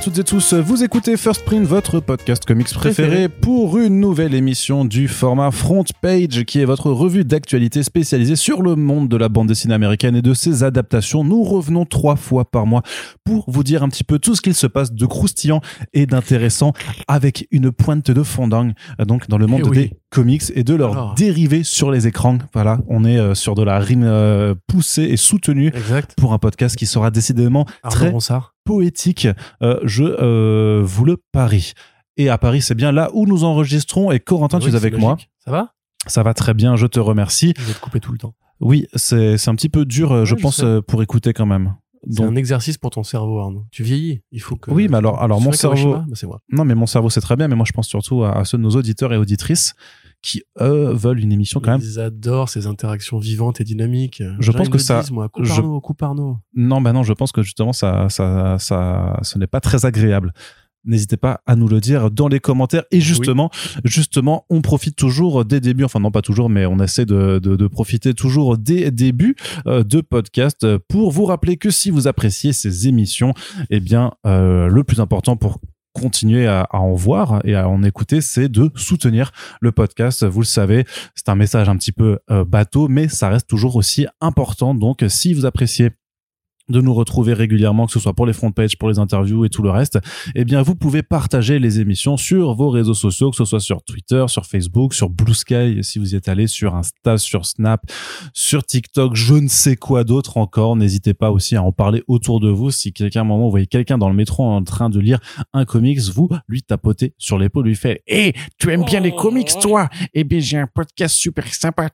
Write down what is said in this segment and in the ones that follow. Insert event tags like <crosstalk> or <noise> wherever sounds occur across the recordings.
À toutes et tous, vous écoutez First Print, votre podcast comics préféré pour une nouvelle émission du format Front Page qui est votre revue d'actualité spécialisée sur le monde de la bande dessinée américaine et de ses adaptations. Nous revenons trois fois par mois pour vous dire un petit peu tout ce qu'il se passe de croustillant et d'intéressant avec une pointe de fondant donc dans le monde Eh oui. des comics et de leurs Alors. dérivés sur les écrans. Voilà, on est euh, sur de la rime euh, poussée et soutenue Exact. pour un podcast qui sera décidément Arnaud très Ronsard. Poétique, euh, je euh, vous le parie. Et à Paris, c'est bien là où nous enregistrons. Et Corentin, tu Oui, es avec moi. Ça va? Ça va très bien, je te remercie. Je vais te couper tout le temps. Oui, c'est un petit peu dur, euh, je pense, sais. pour écouter quand même. C'est un exercice pour ton cerveau, Arnaud. Tu vieillis. Il faut que. Oui, mais alors- alors, Tu mon cerveau- Bah, c'est moi. non, mais mon cerveau, c'est très bien, mais moi, je pense surtout à, à ceux de nos auditeurs et auditrices qui, eux, veulent une émission quand même. Ils adorent ces interactions vivantes et dynamiques. Je Genre, pense ils que ça- disent, moi, je-. Non, bah non, je pense que justement, ça, ça, ça, ce n'est pas très agréable. N'hésitez pas à nous le dire dans les commentaires. Et justement, justement, on profite toujours des débuts, enfin non pas toujours, mais on essaie de, de, de profiter toujours des débuts euh, de podcast pour vous rappeler que si vous appréciez ces émissions, eh bien, euh, le plus important pour continuer à, à en voir et à en écouter, c'est de soutenir le podcast. Vous le savez, c'est un message un petit peu euh, bateau, mais ça reste toujours aussi important. Donc, si vous appréciez de nous retrouver régulièrement, que ce soit pour les front pages, pour les interviews et tout le reste, eh bien, vous pouvez partager les émissions sur vos réseaux sociaux, que ce soit sur Twitter, sur Facebook, sur Blue Sky, si vous y êtes allé, sur Insta, sur Snap, sur TikTok, je ne sais quoi d'autre encore. N'hésitez pas aussi à en parler autour de vous. Si quelqu'un, à un moment, vous voyez quelqu'un dans le métro en train de lire un comics, vous lui tapotez sur l'épaule, lui fait, hé, tu aimes bien les comics, toi? Eh bien, j'ai un podcast super sympa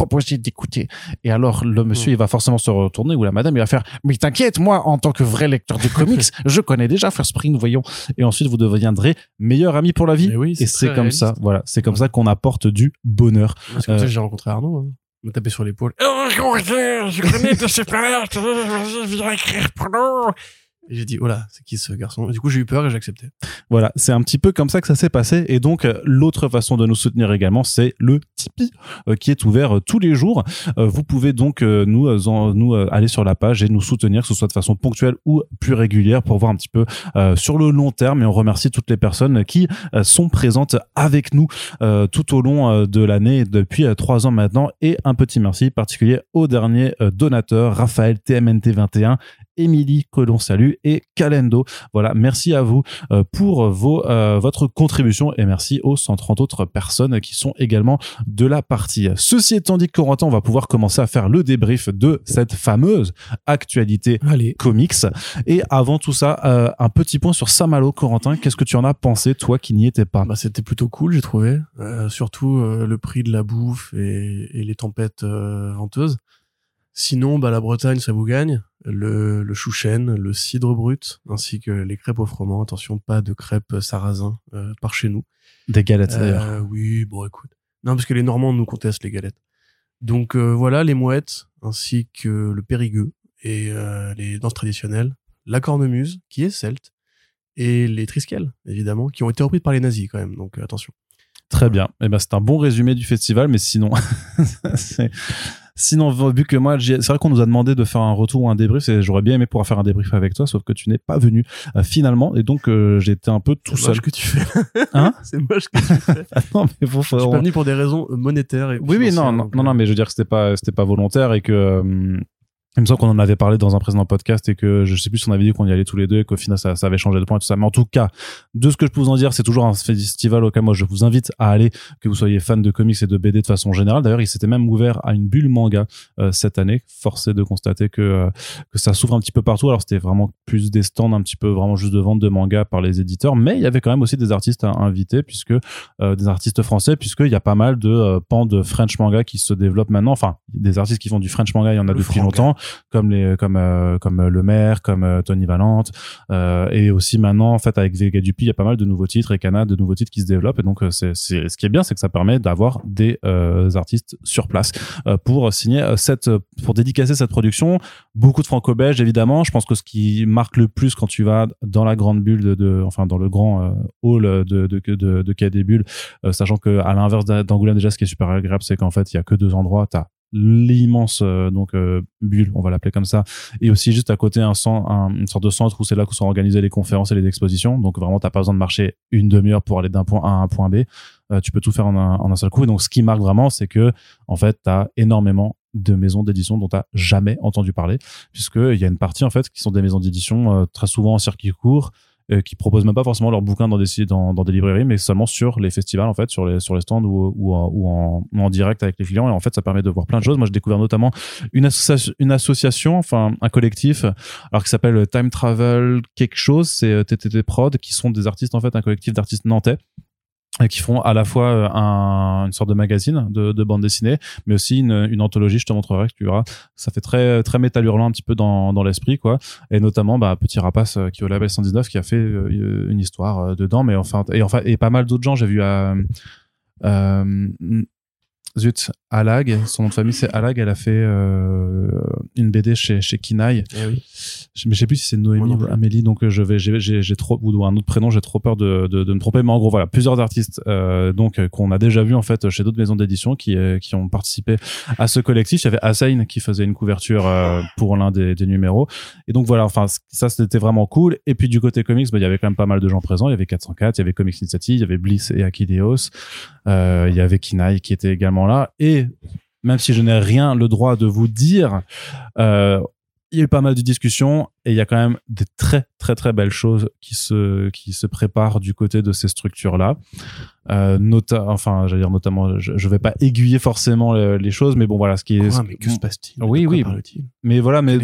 te proposer d'écouter. Et alors, le monsieur, il va forcément se retourner ou la madame, il va faire, mais t'inquiète, moi, en tant que vrai lecteur de comics, <laughs> je connais déjà First Print, voyons. Et ensuite, vous deviendrez meilleur ami pour la vie. Oui, Et c'est comme ça, voilà, c'est comme Ouais. ça qu'on apporte du bonheur. C'est comme Euh, que j'ai rencontré Arnaud. Hein. Il m'a tapé sur l'épaule. Oh, je connais super, vas-y, viens écrire pour nous. Et j'ai dit, oh là, c'est qui ce garçon? Du coup, j'ai eu peur et j'ai accepté. Voilà, c'est un petit peu comme ça que ça s'est passé. Et donc, l'autre façon de nous soutenir également, c'est le Tipeee, euh, qui est ouvert euh, tous les jours. Euh, vous pouvez donc nous, en- nous aller sur la page et nous soutenir, que ce soit de façon ponctuelle ou plus régulière, pour voir un petit peu sur le long terme. Et on remercie toutes les personnes qui sont présentes avec nous tout au long de l'année depuis trois ans maintenant. Et un petit merci particulier au dernier donateur, Raphaël TMNT21, Émilie, que l'on salue, et Calendo. Voilà, merci à vous euh, pour vos, euh, votre contribution et merci aux 130 autres personnes qui sont également de la partie. Ceci étant dit, Corentin, on va pouvoir commencer à faire le débrief de cette fameuse actualité Allez. comics. Et avant tout ça, euh, un petit point sur Samalo, Corentin. Qu'est-ce que tu en as pensé, toi qui n'y étais pas? Bah, c'était plutôt cool, j'ai trouvé. Euh, surtout le prix de la bouffe et, et les tempêtes venteuses. Sinon, bah, la Bretagne, ça vous gagne. Le, le chouchen, le cidre brut, ainsi que les crêpes au froment. Attention, pas de crêpes sarrasin euh, par chez nous. Des galettes, d'ailleurs. Euh, oui, bon, écoute. Non, parce que les Normands nous contestent les galettes. Donc euh, voilà, les mouettes, ainsi que le périgueux et euh, les danses traditionnelles. La cornemuse, qui est celte. Et les trisquelles, évidemment, qui ont été reprises par les nazis quand même. Donc attention. Très bien. Eh ben, c'est un bon résumé du festival, mais sinon, <laughs> c'est- sinon, vu que moi, c'est vrai qu'on nous a demandé de faire un retour ou un débrief, et j'aurais bien aimé pouvoir faire un débrief avec toi, sauf que tu n'es pas venu euh, finalement, et donc euh, j'étais un peu tout C'est seul. moche que tu fais. Hein <laughs> C'est moche que tu fais. Ah <laughs> non, mais faut, Je suis pas venu pour des raisons monétaires et Oui, oui, non, non, non, euh, non, mais je veux dire que c'était pas, c'était pas volontaire et que. Il me semble qu'on en avait parlé dans un précédent podcast et que je sais plus si on avait dit qu'on y allait tous les deux et qu'au final ça, ça avait changé de point et tout ça. Mais en tout cas, de ce que je peux vous en dire, c'est toujours un festival auquel moi je vous invite à aller, que vous soyez fan de comics et de BD de façon générale. D'ailleurs, il s'était même ouvert à une bulle manga euh, cette année. Forcé de constater que euh, que ça s'ouvre un petit peu partout. Alors c'était vraiment plus des stands, un petit peu vraiment juste de vente de manga par les éditeurs, mais il y avait quand même aussi des artistes à inviter puisque euh, des artistes français puisqu'il y a pas mal de euh, pans de French manga qui se développent maintenant. Enfin, des artistes qui font du French manga, il y en a Le depuis longtemps, comme les comme euh, comme euh, Le Maire, comme euh, Tony Valente, euh, et aussi maintenant en fait avec Vega Dupi, il y a pas mal de nouveaux titres et Kana de nouveaux titres qui se développent. Et donc euh, c'est ce qui est bien, c'est que ça permet d'avoir des euh, artistes sur place euh, pour signer euh, cette pour dédicacer cette production. Beaucoup de franco-belges évidemment. Je pense que ce qui marque le plus quand tu vas dans la grande bulle de, enfin dans le grand euh, hall de de de, de, de des Bulles, euh, sachant que à l'inverse d'Angoulême déjà ce qui est super agréable c'est qu'en fait il y a que deux endroits l'immense euh, donc euh, bulle, on va l'appeler comme ça, et aussi juste à côté un, un- une sorte de centre où c'est là que sont organisées les conférences et les expositions. Donc vraiment, t'as pas besoin de marcher une demi-heure pour aller d'un point A à un point B. Euh, tu peux tout faire en un, en un seul coup. Et donc, ce qui marque vraiment, c'est que en fait, t'as énormément de maisons d'édition dont t'as jamais entendu parler, puisque il y a une partie en fait qui sont des maisons d'édition euh, très souvent en circuit court euh, qui proposent même pas forcément leurs bouquins dans des dans, des librairies mais seulement sur les festivals en fait sur les sur les stands ou ou, en, ou direct avec les clients. Et en fait ça permet de voir plein de choses. Moi j'ai découvert notamment une association une association enfin un collectif alors qui s'appelle Time Travel quelque chose. C'est euh, TTT Prod qui sont des artistes en fait un collectif d'artistes nantais qui font à la fois euh, un, une sorte de magazine de, de bande dessinée, mais aussi une, anthologie. Je te montrerai, tu verras. Ça fait très très métal hurlant un petit peu dans, dans l'esprit, quoi. Et notamment, bah, Petit Rapace euh, qui est au label 119 qui a fait euh, une histoire euh, dedans, mais enfin et enfin et pas mal d'autres gens. J'ai vu à euh, zut Alag, son nom de famille c'est Alag. Elle a fait euh, une BD chez chez Kinaï. Eh oui. Je- mais je sais plus si c'est Noémie ou. Amélie, donc euh, je vais, j'ai, trop ou un autre prénom, j'ai trop peur de, de, de me tromper. Mais en gros, voilà, plusieurs artistes euh, donc euh, qu'on a déjà vu en fait chez d'autres maisons d'édition qui euh, qui ont participé à ce collectif. Il y avait Assain qui faisait une couverture euh, pour l'un des, des numéros. Et donc voilà, enfin ça c'était vraiment cool. Et puis du côté comics, bah, il y avait quand même pas mal de gens présents. Il y avait 404, il y avait Comics Initiative, il y avait Bliss et Akileos, euh, il y avait Kinaï qui était également là. Et même si je n'ai rien le droit de vous dire, euh, il y a eu pas mal de discussions et il y a quand même des très très très belles choses qui se qui se préparent du côté de ces structures là. Euh, nota enfin, j'allais dire notamment, je, je vais pas aiguiller forcément le- les choses, mais bon voilà, ce qui est. Quoi, mais que se passe-t-il? Oui, oui. Mais voilà, mais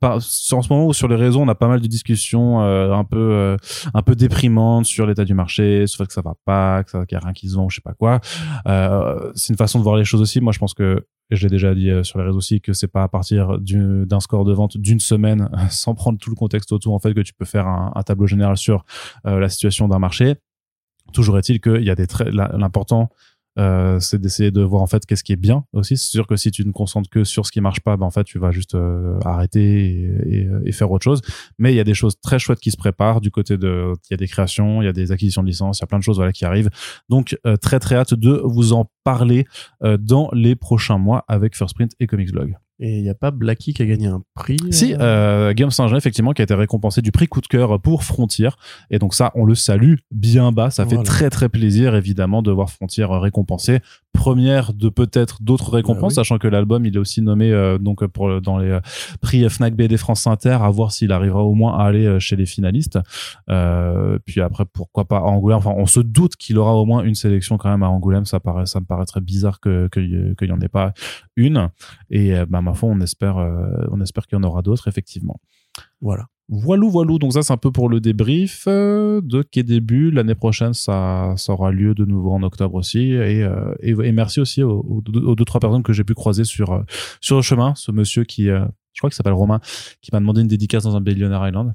par- en ce moment où sur les réseaux on a pas mal de discussions euh, un peu euh, un peu déprimantes sur l'état du marché sur le fait que ça va pas que ça qu'il y a rien qui se vend je sais pas quoi euh, c'est une façon de voir les choses aussi moi je pense que et je l'ai déjà dit sur les réseaux aussi que c'est pas à partir du- d'un score de vente d'une semaine <laughs> sans prendre tout le contexte autour en fait que tu peux faire un, tableau général sur euh, la situation d'un marché toujours est-il qu'il y a l'important euh, c'est d'essayer de voir en fait qu'est-ce qui est bien aussi. C'est sûr que si tu ne concentres que sur ce qui marche pas, ben en fait tu vas juste euh, arrêter et, faire autre chose. Mais il y a des choses très chouettes qui se préparent du côté de, il y a des créations, il y a des acquisitions de licences, il y a plein de choses voilà qui arrivent. Donc très très hâte de vous en parler dans les prochains mois avec First Print et Comics Blog. Et il n'y a pas Blacky qui a gagné un prix Si, euh, euh, Guillaume Saint-Jean, effectivement, qui a été récompensé du prix coup de cœur pour Frontier. Et donc ça, on le salue bien bas. Ça fait très très plaisir, évidemment, de voir Frontier récompensé. Première de peut-être d'autres récompenses, Bah oui. sachant que l'album, il est aussi nommé euh, donc pour dans les euh, prix Fnac BD France Inter, à voir s'il arrivera au moins à aller euh, chez les finalistes. Euh, puis après, pourquoi pas à Angoulême. Enfin, on se doute qu'il aura au moins une sélection quand même à Angoulême. Ça paraît, ça me paraîtrait bizarre que que- qu'il y en ait pas une. Et euh, bah, ma foi, on espère, euh, on espère qu'il y en aura d'autres, effectivement. Voilà. Voilou, voilou. Donc ça, c'est un peu pour le débrief euh, de Quai Début. L'année prochaine, ça, ça aura lieu de nouveau en octobre aussi. Et, euh, et, merci aussi aux, aux deux, trois personnes que j'ai pu croiser sur, euh, sur le chemin. Ce monsieur qui, euh, je crois qu'il s'appelle Romain, qui m'a demandé une dédicace dans un Billionaire Island.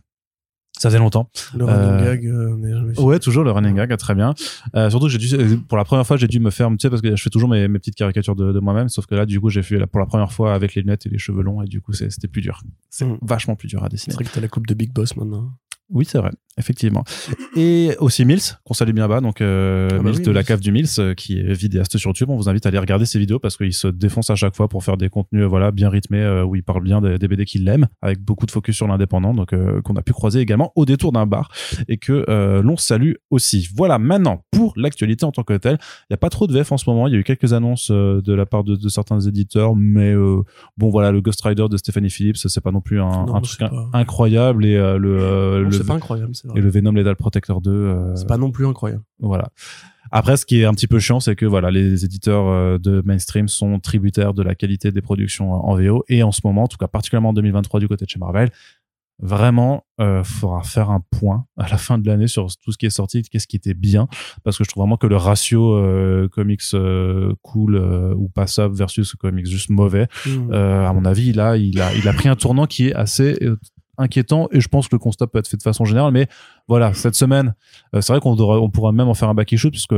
Ça faisait longtemps. Le running Euh, gag, euh. Ouais, toujours le running gag, très bien. Euh, surtout, j'ai dû, pour la première fois, j'ai dû me faire, tu sais, parce que je fais toujours mes, mes petites caricatures de, de moi-même, sauf que là, du coup, j'ai fait pour la première fois avec les lunettes et les cheveux longs, et du coup, c'est- c'était plus dur. C'est Mm. vachement plus dur à C'est dessiner. vrai que t'as la coupe de Big Boss maintenant. Oui, c'est vrai, effectivement. Et aussi Mills, qu'on salue bien bas, donc euh, Ah bah Mills oui, de la cave du Mills, euh, qui est vidéaste sur YouTube. On vous invite à aller regarder ses vidéos parce qu'il se défonce à chaque fois pour faire des contenus euh, voilà bien rythmés euh, où il parle bien des, des BD qu'il aime, avec beaucoup de focus sur l'indépendant, donc qu'on a pu croiser également au détour d'un bar et que l'on salue aussi. Voilà, maintenant pour l'actualité en tant que telle, il n'y a pas trop de VF en ce moment. Il y a eu quelques annonces de la part de, de certains éditeurs, mais bon voilà, le Ghost Rider de Stephanie Phillips, c'est pas non plus un, Non, un truc incroyable et le, le c'est pas incroyable, c'est vrai. et le Venom Lethal Protector 2 euh, C'est pas non plus incroyable. voilà après ce qui est un petit peu chiant c'est que voilà les éditeurs euh, de mainstream sont tributaires de la qualité des productions en VO et en ce moment en tout cas particulièrement en 2023 du côté de chez Marvel vraiment euh, faudra faire un point <laughs> à la fin de l'année sur tout ce qui est sorti qu'est-ce qui était bien parce que je trouve vraiment que le ratio euh, comics euh, cool euh, ou passable versus comics juste mauvais Mm. euh, à mon avis, là, il a, il a pris un tournant qui est assez euh, inquiétant et je pense que le constat peut être fait de façon générale. Mais voilà, cette semaine, euh, c'est vrai qu'on devrait- on pourrait même en faire un back issue puisque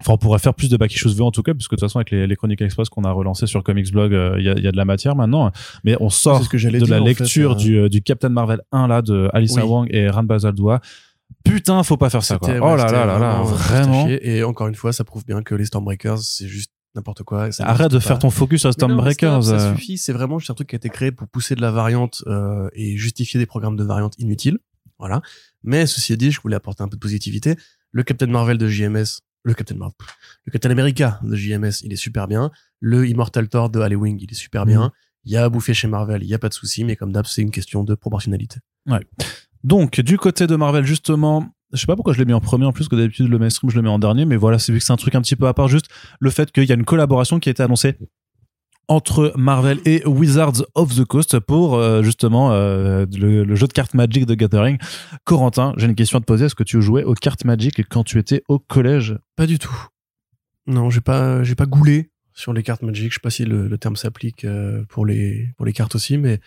Enfin, on pourrait faire plus de back issues V en tout cas, puisque de toute façon, avec les, les Chroniques Express qu'on a relancé sur Comics Blog, euh, il y, a, y a de la matière maintenant. Mais on sort ce que de dire, la fait, lecture euh, du, euh, du Captain Marvel 1 là, de Alissa Oui. Wang et Ran Bazaldua. Putain, faut pas faire ça, quoi. Oh là là là là, euh, vraiment. Et encore une fois, ça prouve bien que les Stormbreakers, c'est juste n'importe quoi. Ça Arrête de faire ton focus non, Stormbreakers. Ça euh. suffit. C'est vraiment juste un truc qui a été créé pour pousser de la variante euh, et justifier des programmes de variante inutiles. Voilà. Mais ceci dit, je voulais apporter un peu de positivité. Le Captain Marvel de JMS, le Captain Marvel, le Captain America de JMS, il est super bien. Le Immortal Thor de Halloween, il est super bien. Il y a à bouffer chez Marvel, il y a pas de souci, mais comme d'hab, c'est une question de proportionnalité. Donc, du côté de Marvel, justement, je sais pas pourquoi je l'ai mis en premier en plus que d'habitude le mainstream je le mets en dernier, mais voilà, c'est vu que c'est un truc un petit peu à part, juste le fait qu'il y a une collaboration qui a été annoncée entre Marvel et Wizards of the Coast pour euh, justement euh, le, jeu de cartes Magic de Gathering. Corentin, j'ai une question à te poser. Est-ce que tu jouais aux cartes Magic quand tu étais au collège? Pas du tout. Non, j'ai pas, j'ai pas goulé sur les cartes Magic. Je sais pas si le, le terme s'applique euh, pour les, pour les cartes aussi, mais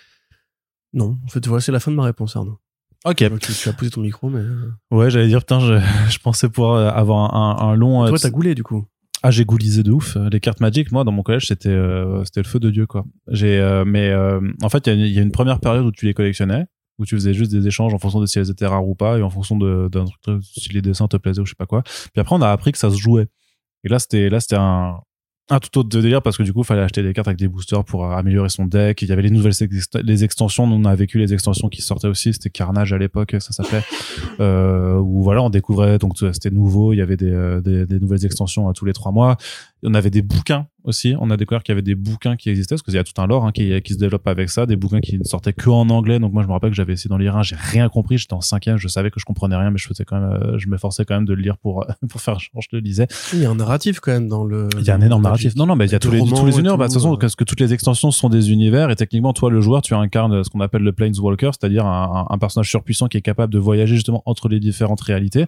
non. En fait, voilà, c'est la fin de ma réponse, Arnaud. Ok. Tu, tu as posé ton micro, mais euh, Ouais, j'allais dire, putain, je, <laughs> je pensais pouvoir euh, avoir un, un long. euh, toi, t'as goulé du coup. Ah, j'ai goulisé de ouf. Les cartes Magic, moi, dans mon collège, c'était euh, c'était le feu de Dieu, quoi. J'ai, euh, mais euh, en fait, il y a une- il y, a une première période où tu les collectionnais, où tu faisais juste des échanges en fonction de si elles étaient rares ou pas, et en fonction de d'un truc, si les dessins te plaisaient ou je sais pas quoi. Puis après, on a appris que ça se jouait. Et là, c'était là, c'était un un tout autre délire parce que du coup, il fallait acheter des cartes avec des boosters pour euh, améliorer son deck. Il y avait les nouvelles les extensions. Nous, on a vécu les extensions qui sortaient aussi. C'était Carnage à l'époque, ça s'appelait. <laughs> Euh, où voilà, on découvrait. Donc, c'était nouveau. Il y avait des, euh, des, des nouvelles extensions à tous les trois mois. On avait des bouquins aussi. On a découvert qu'il y avait des bouquins qui existaient parce qu'il y a tout un lore hein, qui, qui se développe avec ça. Des bouquins qui ne sortaient que en anglais. Donc, moi, je me rappelle que j'avais essayé d'en lire un. J'ai rien compris. J'étais en cinquième. Je savais que je comprenais rien, mais je faisais quand même, euh, je m'efforçais quand même de le lire pour, <laughs> pour faire genre, je le lisais. Il y a un narratif quand même dans le. Il y a un énorme narratif. Non, non, mais il y a tous le les, tous univers. Bah, de toute façon, euh. parce que toutes les extensions sont des univers et techniquement, toi, le joueur, tu incarnes ce qu'on appelle le Planeswalker, c'est-à-dire un, un personnage surpuissant qui est capable de voyager justement entre les différentes réalités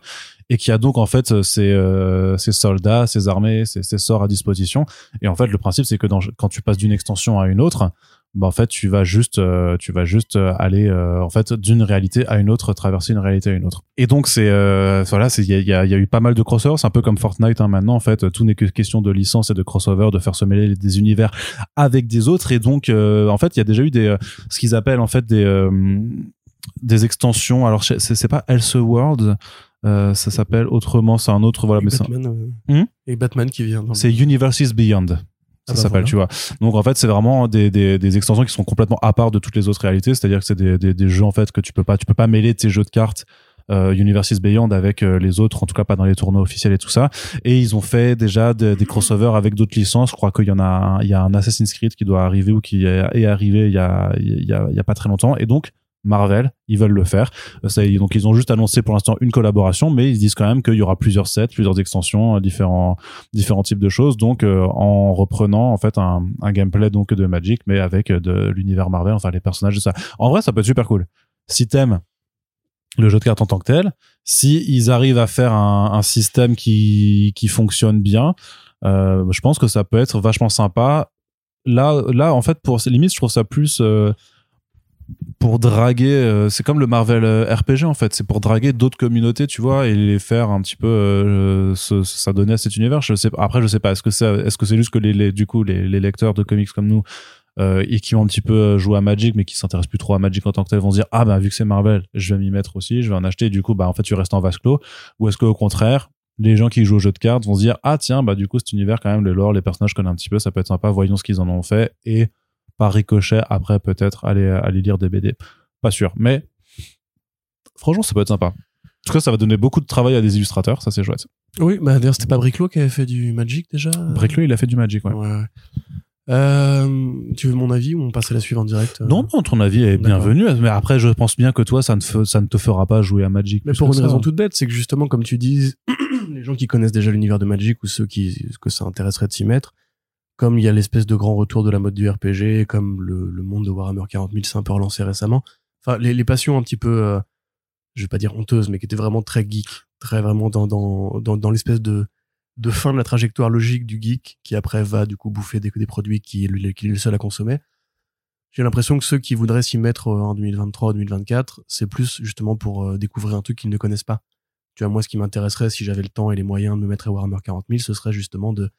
et qui a donc en fait ses, euh, ses soldats, ses armées, ses, ses sorts disposition. Et en fait, le principe, c'est que dans, quand tu passes d'une extension à une autre, bah en fait tu vas juste euh, tu vas juste euh, aller euh, en fait d'une réalité à une autre traverser une réalité à une autre. Et donc c'est euh, voilà il y a, eu pas mal de crossovers. C'est un peu comme Fortnite hein, maintenant en fait tout n'est que question de licence et de crossover de faire se mêler des univers avec des autres. Et donc en fait il y a déjà eu des ce qu'ils appellent en fait des des extensions. Alors c'est pas Elseworld ça s'appelle autrement c'est un autre voilà Et mais Batman, euh, Hmm et Batman qui vient. le- c'est Universes Beyond. Ça Ah bah s'appelle, voilà. tu vois. Donc en fait, c'est vraiment des, des, des extensions qui sont complètement à part de toutes les autres réalités. C'est-à-dire que c'est des, des, des jeux en fait que tu peux pas, tu peux pas mêler tes jeux de cartes euh, Universes Beyond avec euh, les autres, en tout cas pas dans les tournois officiels et tout ça. Et ils ont fait déjà des, des crossovers avec d'autres licences. Je crois qu'il y en a, un, il y a un Assassin's Creed qui doit arriver ou qui est, est arrivé il y a, il y a, il y a pas très longtemps. Et donc Marvel, ils veulent le faire. Euh, donc ils ont juste annoncé pour l'instant une collaboration, mais ils disent quand même qu'il y aura plusieurs sets, plusieurs extensions, euh, différents différents types de choses. Donc euh, en reprenant en fait un, un gameplay donc de Magic, mais avec de l'univers Marvel, enfin les personnages de ça. En vrai, ça peut être super cool. Si t'aimes le jeu de cartes en tant que tel, si ils arrivent à faire un, système qui qui fonctionne bien, je pense que ça peut être vachement sympa. Là, là, en fait, pour limite, je trouve ça plus pour draguer. euh, c'est comme le Marvel euh, RPG en fait. C'est pour draguer d'autres communautés, tu vois, et les faire un petit peu euh, s'adonner à cet univers. Je sais. Après, je sais pas. Est-ce que c'est est-ce que c'est juste que les, du coup les, lecteurs de comics comme nous et qui ont un petit peu joué à Magic mais qui s'intéressent plus trop à Magic en tant que tel vont se dire ah bah vu que c'est Marvel je vais m'y mettre aussi je vais en acheter et du coup bah en fait tu restes en vase clos ou est-ce que au contraire les gens qui jouent au jeu de cartes vont se dire ah tiens bah du coup cet univers quand même le lore les personnages je connais un petit peu ça peut être sympa voyons ce qu'ils en ont fait et par ricochet après peut-être aller aller lire des BD pas sûr mais franchement ça peut être sympa en tout cas ça va donner beaucoup de travail à des illustrateurs ça c'est chouette Oui, bah d'ailleurs, c'était pas Briclo qui avait fait du Magic déjà? Briclo il a fait du Magic ouais. Ouais. ouais. Euh, tu veux mon avis ou on passe à la suivante direct euh? Non, non, ton avis est bienvenu. Mais après, je pense bien que toi, ça ne, fe- ça ne te fera pas jouer à Magic. Mais pour une ça. raison toute bête, c'est que justement, comme tu dis, <clears throat> les gens qui connaissent déjà l'univers de Magic ou ceux qui que ça intéresserait de s'y mettre, comme il y a l'espèce de grand retour de la mode du RPG, comme le, monde de Warhammer 40 000 s'est un peu relancé récemment, enfin les, passions un petit peu, euh, je vais pas dire honteuses, mais qui étaient vraiment très geek, très vraiment dans dans dans, l'espèce de de fin de la trajectoire logique du geek qui après va du coup bouffer des, des produits qui est, le- qui est le seul à consommer. J'ai l'impression que ceux qui voudraient s'y mettre euh, en 2023 2024, c'est plus justement pour euh, découvrir un truc qu'ils ne connaissent pas. Tu vois, moi, ce qui m'intéresserait si j'avais le temps et les moyens de me mettre à Warhammer 40 000, ce serait justement de,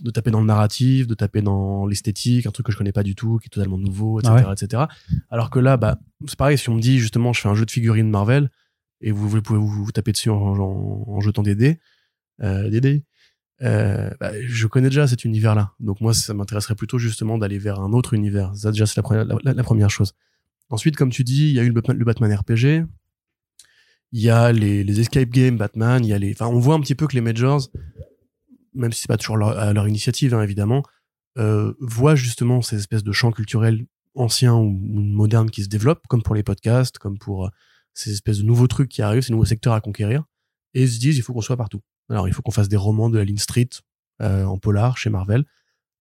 de taper dans le narratif, de taper dans l'esthétique, un truc que je connais pas du tout, qui est totalement nouveau, etc., Ah etc. Alors que là, bah, c'est pareil, si on me dit justement, je fais un jeu de figurines Marvel, et vous, vous pouvez vous, vous taper dessus en, en- en jetant des dés, euh, des dés, Euh, bah, je connais déjà cet univers-là. Donc moi, ça m'intéresserait plutôt justement d'aller vers un autre univers. Ça, déjà, c'est la, première- la- la première chose. Ensuite, comme tu dis, il y a eu le Batman, le Batman RPG. Il y a les, les escape games Batman. Il y a les. Enfin, on voit un petit peu que les majors, même si c'est pas toujours leur, à leur initiative, hein, évidemment, euh, voient justement ces espèces de champs culturels anciens ou, ou modernes qui se développent, comme pour les podcasts, comme pour euh, ces espèces de nouveaux trucs qui arrivent, ces nouveaux secteurs à conquérir, et ils se disent il faut qu'on soit partout. Alors, il faut qu'on fasse des romans de la ligne street euh, en polar chez Marvel.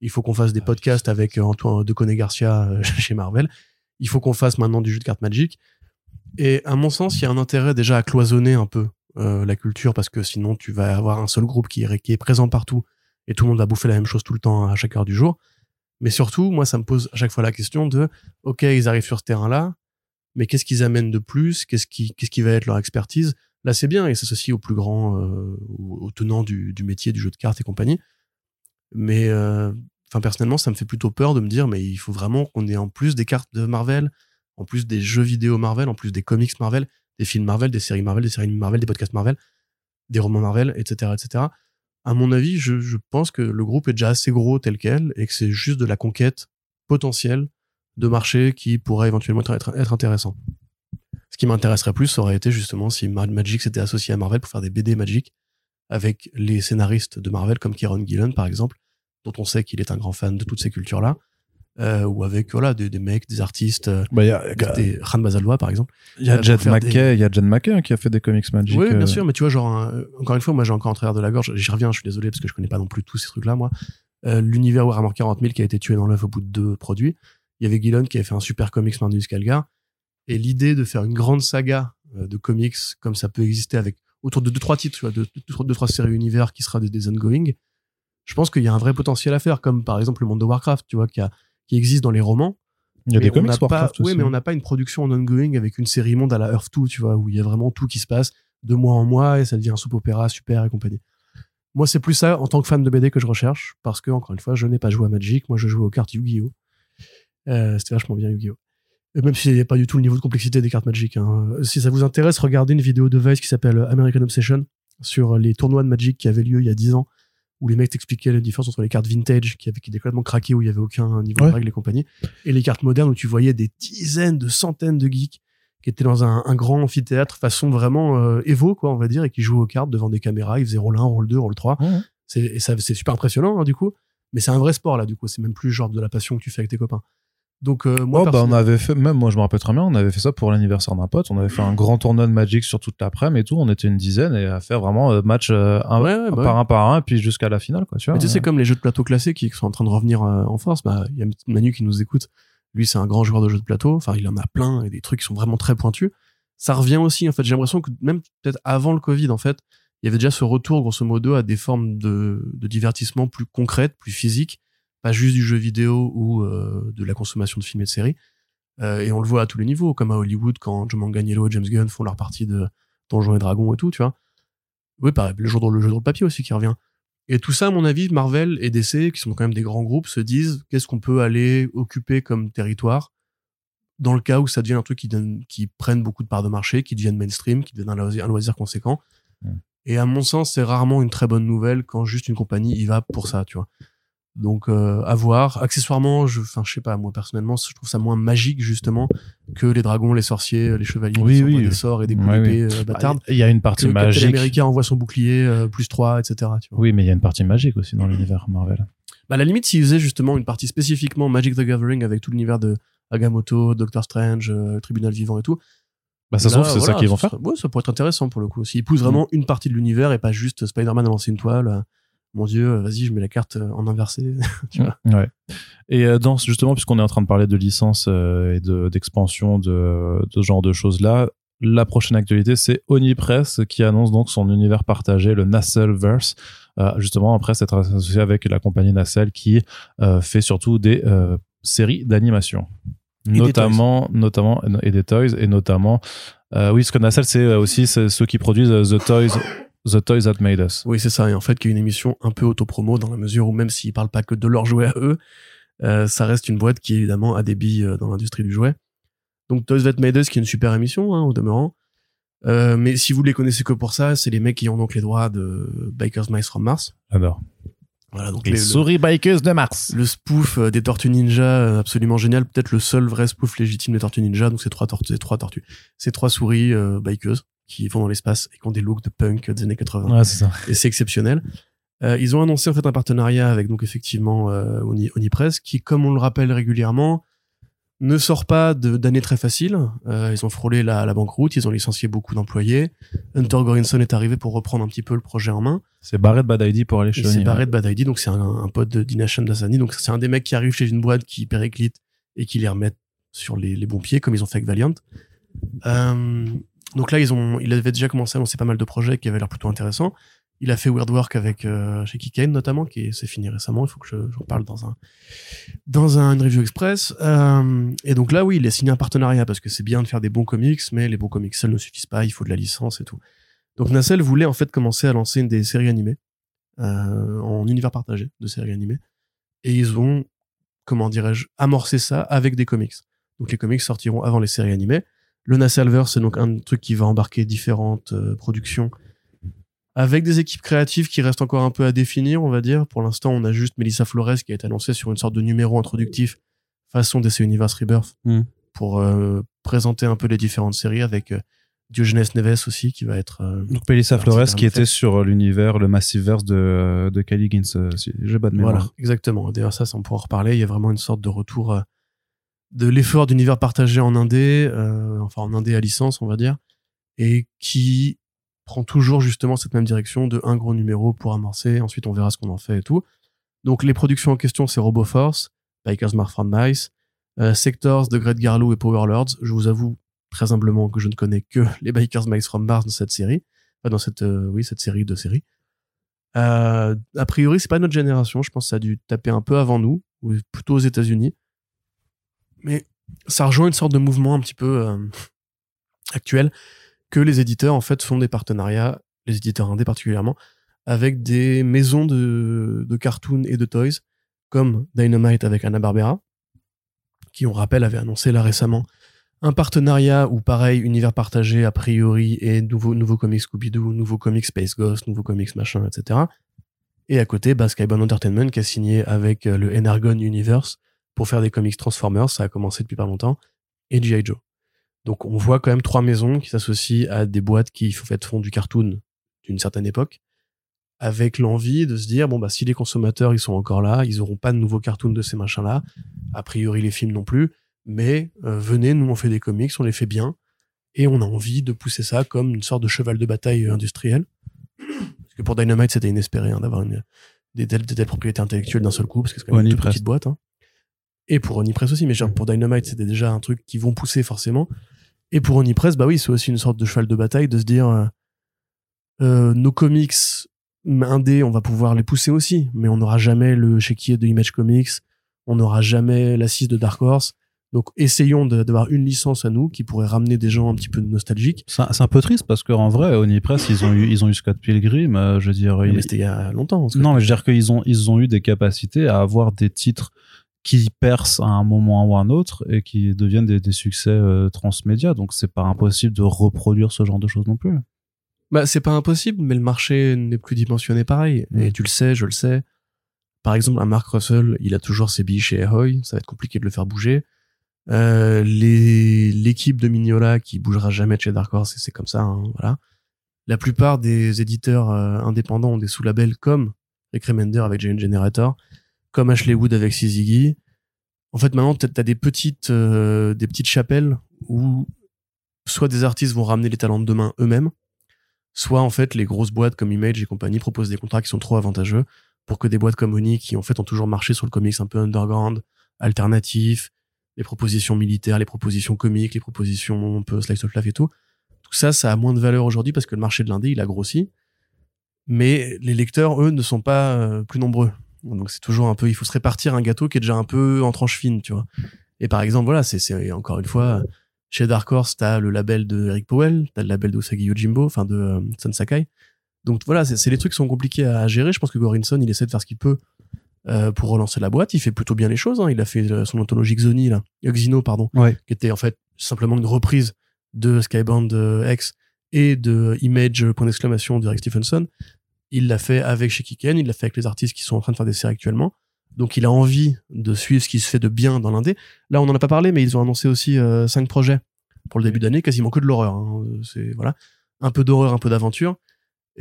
Il faut qu'on fasse des podcasts avec Antoine de Garcia euh, <laughs> chez Marvel. Il faut qu'on fasse maintenant du jeu de cartes Magic. Et à mon sens, il y a un intérêt déjà à cloisonner un peu euh, la culture parce que sinon tu vas avoir un seul groupe qui est, présent partout et tout le monde va bouffer la même chose tout le temps à chaque heure du jour. Mais surtout, moi, ça me pose à chaque fois la question de, ok, ils arrivent sur ce terrain-là, mais qu'est-ce qu'ils amènent de plus? Qu'est-ce qui, qu'est-ce qui va être leur expertise? Là, c'est bien, ils s'associent aux plus grands, euh, aux tenants du, métier du jeu de cartes et compagnie. Mais, euh, personnellement, ça me fait plutôt peur de me dire, mais il faut vraiment qu'on ait en plus des cartes de Marvel, en plus des jeux vidéo Marvel, en plus des comics Marvel, des films Marvel, des séries Marvel, des séries Marvel, des podcasts Marvel, des romans Marvel, etc., etc. À mon avis, je, je pense que le groupe est déjà assez gros tel quel et que c'est juste de la conquête potentielle de marché qui pourrait éventuellement être, intéressant. Ce qui m'intéresserait plus, aurait été justement si Ma- Magic s'était associé à Marvel pour faire des BD Magic avec les scénaristes de Marvel comme Kieron Gillen par exemple, dont on sait qu'il est un grand fan de toutes ces cultures-là, euh, ou avec voilà des, des mecs, des artistes, euh, Bah, il y a, des Khan Bazalwa par exemple. il y a Jed McKay, il y a Jed McKay hein, qui a fait des comics Magic. Oui, euh, bien sûr, mais tu vois, genre, euh, encore une fois, moi j'ai encore en travers de la gorge, j'y reviens, je suis désolé parce que je connais pas non plus tous ces trucs-là, moi. Euh, L'univers Warhammer 40 000 qui a été tué dans l'œuf au bout de deux produits. Il y avait Gillen qui avait fait un super comics Marnus Calgar. Et l'idée de faire une grande saga euh, de comics comme ça peut exister avec autour de deux trois titres, tu vois, de deux, deux, deux, trois séries univers qui sera des, des ongoing, je pense qu'il y a un vrai potentiel à faire, comme par exemple le monde de Warcraft, tu vois, qui, a, qui existe dans les romans, Il y a mais des on comics Warcraft aussi. mais on n'a pas une production en ongoing avec une série monde à la Earth 2, tu vois, où il y a vraiment tout qui se passe de mois en mois et ça devient un soap opéra super et compagnie. Moi, c'est plus ça en tant que fan de BD que je recherche parce que, encore une fois, je n'ai pas joué à Magic. Moi, je joue aux cartes Yu-Gi-Oh! Euh, C'était vachement bien Yu-Gi-Oh! Même si n'y a pas du tout le niveau de complexité des cartes Magic. hein. Si ça vous intéresse, regardez une vidéo de Vice qui s'appelle American Obsession sur les tournois de Magic qui avaient lieu il y a 10 ans où les mecs t'expliquaient la différence entre les cartes vintage qui, avaient, qui étaient complètement craquées où il y avait aucun niveau Ouais. de règles et compagnie et les cartes modernes où tu voyais des dizaines de centaines de geeks qui étaient dans un, un grand amphithéâtre façon vraiment euh, Evo quoi on va dire et qui jouaient aux cartes devant des caméras ils faisaient rôle 1 rôle 2 rôle 3 Ouais, ouais. c'est et ça c'est super impressionnant hein, du coup mais c'est un vrai sport là du coup c'est même plus genre de la passion que tu fais avec tes copains donc euh, moi Oh, bah, on avait fait, même moi je me rappelle très bien, on avait fait ça pour l'anniversaire d'un pote. On avait fait un grand tournoi de Magic sur toute l'après-midi et tout. On était une dizaine et à faire vraiment euh, match euh, un, Ouais, ouais, bah par ouais. un par un, puis jusqu'à la finale, quoi. Tu vois. Mais tu sais, c'est comme les jeux de plateau classés qui sont en train de revenir euh, en force. Bah, il y a Manu qui nous écoute. Lui, c'est un grand joueur de jeux de plateau. Enfin, il en a plein et des trucs qui sont vraiment très pointus. Ça revient aussi, en fait. J'ai l'impression que même peut-être avant le Covid, en fait, il y avait déjà ce retour, grosso modo, à des formes de, de divertissement plus concrètes, plus physiques. Pas juste du jeu vidéo ou euh, de la consommation de films et de séries. Euh, et on le voit à tous les niveaux, comme à Hollywood, quand Joe Manganiello et James Gunn font leur partie de Donjons et Dragons et tout, tu vois. Oui, pareil, le jeu de, le jeu de rôle papier aussi qui revient. Et tout ça, à mon avis, Marvel et DC, qui sont quand même des grands groupes, se disent qu'est-ce qu'on peut aller occuper comme territoire dans le cas où ça devient un truc qui, donne, qui prenne beaucoup de parts de marché, qui devienne mainstream, qui devienne un loisir, un loisir conséquent. Mm. Et à mon sens, c'est rarement une très bonne nouvelle quand juste une compagnie y va pour ça, tu vois. Donc, euh, à voir. Accessoirement, je, enfin, je sais pas, moi personnellement, je trouve ça moins magique justement que les dragons, les sorciers, les chevaliers Oui, qui s'envoient oui. des sorts et des coups d'épée euh, Bah, bâtardes. Il y a une partie magique. America envoie son bouclier euh, plus 3, etc. Tu vois. Oui, mais il y a une partie magique aussi dans l'univers Marvel. Bah, à la limite, s'ils faisaient justement une partie spécifiquement Magic the Gathering avec tout l'univers de Agamotto, Doctor Strange, euh, Tribunal Vivant et tout. Bah, ça se trouve, c'est voilà, ça qu'ils vont faire. serait- Ouais, ça pourrait être intéressant pour le coup. S'ils poussent vraiment une partie de l'univers et pas juste Spider-Man a lancé une toile. Mon dieu, euh, vas-y, je mets la carte euh, en inversé. <laughs> tu vois. Ouais. Et euh, dans justement, puisqu'on est en train de parler de licence et de d'expansion de, de ce genre de choses là, la prochaine actualité, c'est Onipress qui annonce donc son univers partagé, le Nacelle-verse. Euh, justement, après s'être associé avec la compagnie Nacelle qui euh, fait surtout des euh, séries d'animation. des Notamment, notamment, et des toys, et notamment, euh, oui, parce que Nacelle, c'est aussi ceux qui produisent The Toys, The Toys That Made Us. Oui, c'est ça. Et en fait, qui est une émission un peu autopromo dans la mesure où même s'ils parlent pas que de leurs jouets à eux, euh, ça reste une boîte qui évidemment a des billes euh, dans l'industrie du jouet. Donc Toys That Made Us, qui est une super émission hein, au demeurant. Euh, mais si vous les connaissez que pour ça, c'est les mecs qui ont donc les droits de Bikers Mice from Mars. J'adore. Voilà, donc Les les- le, souris bikers de Mars. le spoof des Tortues Ninja, absolument génial. Peut-être le seul vrai spoof légitime des Tortues Ninja. Donc c'est trois tortues, c'est trois tortues, c'est trois souris euh, bikeuses qui vont dans l'espace et qui ont des looks de punk des années 80 Ouais, c'est ça. et c'est exceptionnel. Euh, ils ont annoncé en fait un partenariat avec donc effectivement euh, Oni- Onipress qui, comme on le rappelle régulièrement, ne sort pas d'années très faciles. Euh, ils ont frôlé la, la banqueroute, ils ont licencié beaucoup d'employés. Hunter Gorinson est arrivé pour reprendre un petit peu le projet en main. C'est barré de Bad ID pour aller chez Il s'est Oni, barré ouais. de Bad ID, donc c'est un, un pote de Dinasham Dasani. Donc c'est un des mecs qui arrive chez une boîte qui périclite et qui les remet sur les, les bons pieds, comme ils ont fait avec Valiant. Euh, donc là, ils ont, il avait déjà commencé à lancer pas mal de projets qui avaient l'air plutôt intéressants. Il a fait Weird Work avec euh, chez Kikane notamment, qui s'est fini récemment. Il faut que je- j'en parle dans un dans un une review express. Euh, et donc là, oui, il a signé un partenariat parce que c'est bien de faire des bons comics, mais les bons comics seuls ne suffisent pas. Il faut de la licence et tout. Donc Nacelle voulait en fait commencer à lancer des séries animées euh, en univers partagé de séries animées. Et ils ont, comment dirais-je, amorcé ça avec des comics. Donc les comics sortiront avant les séries animées. Le Nassalverse, c'est donc un truc qui va embarquer différentes euh, productions avec des équipes créatives qui restent encore un peu à définir, on va dire. Pour l'instant, on a juste Melissa Flores qui a été annoncée sur une sorte de numéro introductif façon DC Universe Rebirth Mm. pour euh, présenter un peu les différentes séries avec euh, Diogenes Neves aussi qui va être euh, Donc Melissa Flores qui était sur l'univers, le Massiverse de, de Kelly Gins, si j'ai pas de mémoire. Voilà, exactement. D'ailleurs, ça, ça, on pourra en reparler. Il y a vraiment une sorte de retour de l'effort d'univers partagé en indé, euh, enfin en indé à licence, on va dire, et qui prend toujours justement cette même direction de un gros numéro pour amorcer. Ensuite, on verra ce qu'on en fait et tout. Donc, les productions en question, c'est RoboForce, Bikers Mark from Mice, euh, Sectors de Great Garlow et Power Lords. Je vous avoue très humblement que je ne connais que <laughs> les Bikers Mice from Mars dans cette série, enfin, dans cette, euh, oui, cette série de séries. A priori, c'est pas notre génération. Je pense que ça a dû taper un peu avant nous, ou plutôt aux États-Unis. Mais ça rejoint une sorte de mouvement un petit peu euh, actuel que les éditeurs en fait font des partenariats, les éditeurs indés particulièrement, avec des maisons de, cartoons et de toys comme Dynamite avec Anna Barbera, qui on rappelle avait annoncé là récemment un partenariat où pareil univers partagé a priori et nouveau nouveau comics Scooby-Doo, nouveau comics Space Ghost, nouveau comics machin, etc. Et à côté, bah, Skybound Entertainment qui a signé avec euh, le Energon Universe pour faire des comics Transformers, ça a commencé depuis pas longtemps, et G.I. Joe. Donc on voit quand même trois maisons qui s'associent à des boîtes qui en fait, font du cartoon d'une certaine époque, avec l'envie de se dire bon bah si les consommateurs ils sont encore là, ils auront pas de nouveaux cartoons de ces machins là, a priori les films non plus, mais euh, venez, nous on fait des comics, on les fait bien, et on a envie de pousser ça comme une sorte de cheval de bataille euh, industriel. Parce que pour Dynamite c'était inespéré hein, d'avoir une des telles, des telles propriétés intellectuelles d'un seul coup, parce que c'est quand même une toute petite boîte. hein. Et pour Onipress aussi, mais genre pour Dynamite c'était déjà un truc qu'ils vont pousser forcément. Et pour Onipress, bah oui, c'est aussi une sorte de cheval de bataille de se dire euh, euh, nos comics indés, on va pouvoir les pousser aussi, mais on n'aura jamais le chéquier de Image Comics, on n'aura jamais l'assise de Dark Horse. Donc essayons d'avoir une licence à nous qui pourrait ramener des gens un petit peu nostalgiques. C'est un, peu triste parce qu'en vrai, Onipress, ils ont eu, ils ont eu Scott Pilgrim, euh, je veux dire. Mais c'était il y a longtemps. non, mais je veux dire qu'ils ont, ils ont eu des capacités à avoir des titres qui percent à un moment ou à un autre et qui deviennent des, des succès euh, transmédia. Donc c'est pas impossible de reproduire ce genre de choses non plus. Bah, c'est pas impossible, mais le marché n'est plus dimensionné pareil. Mm. Et tu le sais, je le sais. Par exemple, un Mark Russell, il a toujours ses billes chez Ahoy. Ça va être compliqué de le faire bouger. Euh, l'équipe de Mignola qui bougera jamais de chez Dark Horse, c'est comme ça, hein, voilà. La plupart des éditeurs euh, indépendants ont des sous-labels comme Rick Remender avec Giant Generator, comme Ashley Wood avec Siziggy. En fait, maintenant, t'as t'as des petites, euh, des petites chapelles où soit des artistes vont ramener les talents de demain eux-mêmes, soit en fait les grosses boîtes comme Image et compagnie proposent des contrats qui sont trop avantageux pour que des boîtes comme Oni qui en fait ont toujours marché sur le comics un peu underground, alternatif, les propositions militaires, les propositions comiques, les propositions un peu slice of life et tout. Tout ça, ça a moins de valeur aujourd'hui parce que le marché de l'indé, il a grossi. Mais les lecteurs, eux, ne sont pas euh, plus nombreux. Donc c'est toujours un peu, il faut se répartir un gâteau qui est déjà un peu en tranche fine, tu vois. Et par exemple, voilà, c'est, c'est encore une fois, chez Dark Horse, t'as le label de Eric Powell, t'as le label de Usagi Yojimbo, enfin de euh, Sakai. Donc voilà, c'est, les trucs qui sont compliqués à, à gérer. Je pense que Gorinson, il essaie de faire ce qu'il peut euh, pour relancer la boîte. Il fait plutôt bien les choses. hein. Il a fait euh, son anthologie Xoni, là, Euh, Xino, pardon, Ouais. qui était en fait simplement une reprise de Skybound euh, X et de Image point d'exclamation de Rick Stephenson. Il l'a fait avec chez Kiken, il l'a fait avec les artistes qui sont en train de faire des séries actuellement. Donc il a envie de suivre ce qui se fait de bien dans l'indé. Là, on n'en a pas parlé, mais ils ont annoncé aussi euh, cinq projets pour le début d'année, quasiment que de l'horreur. hein. C'est voilà, un peu d'horreur, un peu d'aventure.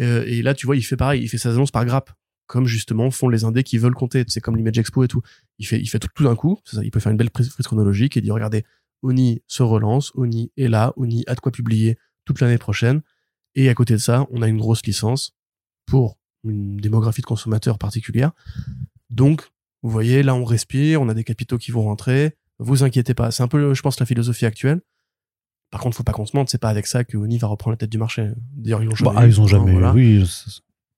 Euh, et là, tu vois, il fait pareil, il fait ses annonces par grappe, comme justement font les indés qui veulent compter. C'est comme l'Image Expo et tout. Il fait, il fait tout, d'un coup. Il peut faire une belle prise chronologique et dire regardez, Oni se relance, Oni est là, Oni a de quoi publier toute l'année prochaine. Et à côté de ça, on a une grosse licence pour une démographie de consommateurs particulière. Donc, vous voyez, là, on respire, on a des capitaux qui vont rentrer. Vous inquiétez pas. C'est un peu, je pense, la philosophie actuelle. Par contre, faut pas qu'on se mente, c'est pas avec ça que Oni va reprendre la tête du marché. D'ailleurs, ils ont jamais. Bah, eu, ils ont jamais. voilà. Oui.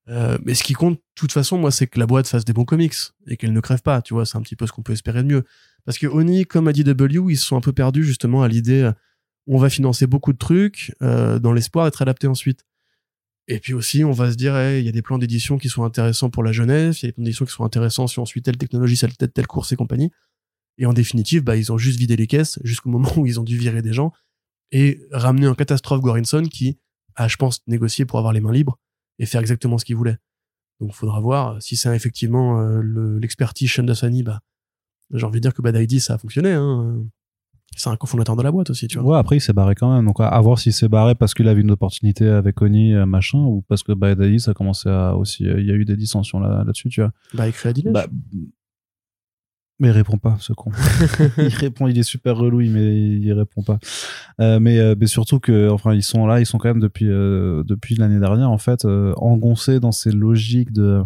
Euh, mais ce qui compte, de toute façon, moi, c'est que la boîte fasse des bons comics et qu'elle ne crève pas. Tu vois, c'est un petit peu ce qu'on peut espérer de mieux. Parce que Oni, comme a dit W, ils se sont un peu perdus justement à l'idée, euh, on va financer beaucoup de trucs euh, dans l'espoir d'être adapté ensuite. Et puis aussi, on va se dire, il y a des plans d'édition qui sont intéressants pour la jeunesse, il y a des plans d'édition qui sont intéressants si on suit telle technologie, telle, telle, telle course et compagnie. Et en définitive, bah, ils ont juste vidé les caisses jusqu'au <laughs> moment où ils ont dû virer des gens et ramener en catastrophe Gorinson qui a, je pense, négocié pour avoir les mains libres et faire exactement ce qu'il voulait. Donc, faudra voir si c'est effectivement euh, le- l'expertise Dasani, bah, j'ai envie de dire que Bad ID, ça a fonctionné. Hein. C'est un cofondateur de la boîte aussi, tu vois. Ouais, après, il s'est barré quand même. Donc, à, à voir s'il s'est barré parce qu'il avait une opportunité avec Oni, euh, machin, ou parce que ça a commencé à aussi. euh, Il y a eu des dissensions là- là-dessus, tu vois. Bah, il crée Adilège. Bah, mais il répond pas, ce con. <laughs> il répond, il est super relou, mais il répond pas. Euh, mais, mais surtout que, enfin, ils sont là, ils sont quand même depuis euh, depuis l'année dernière, en fait, euh, engoncés dans ces logiques de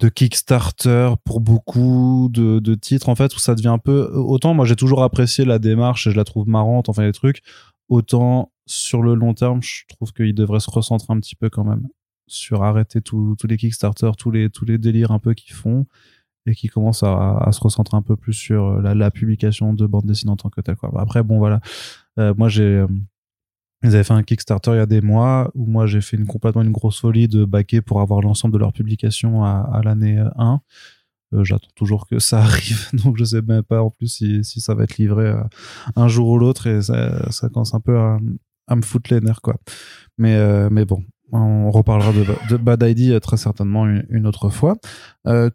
de Kickstarter pour beaucoup de, de titres en fait où ça devient un peu autant moi j'ai toujours apprécié la démarche et je la trouve marrante enfin les trucs. Autant sur le long terme je trouve qu'il devrait se recentrer un petit peu quand même sur arrêter tous les Kickstarter tous les tous les délires un peu qu'ils font et qui commencent à, se recentrer un peu plus sur la, la publication de bande dessinée en tant que telle après bon voilà. Euh, moi j'ai euh, ils avaient fait un Kickstarter il y a des mois où moi j'ai fait une complètement une grosse folie de baquer pour avoir l'ensemble de leurs publications à, l'année 1. Euh, J'attends toujours que ça <laughs> arrive, donc je sais même pas en plus si, si ça va être livré euh, un jour ou l'autre et ça, commence un peu à, me foutre les nerfs quoi. Mais, euh, mais bon, on reparlera de, Bad ID très certainement une, autre fois.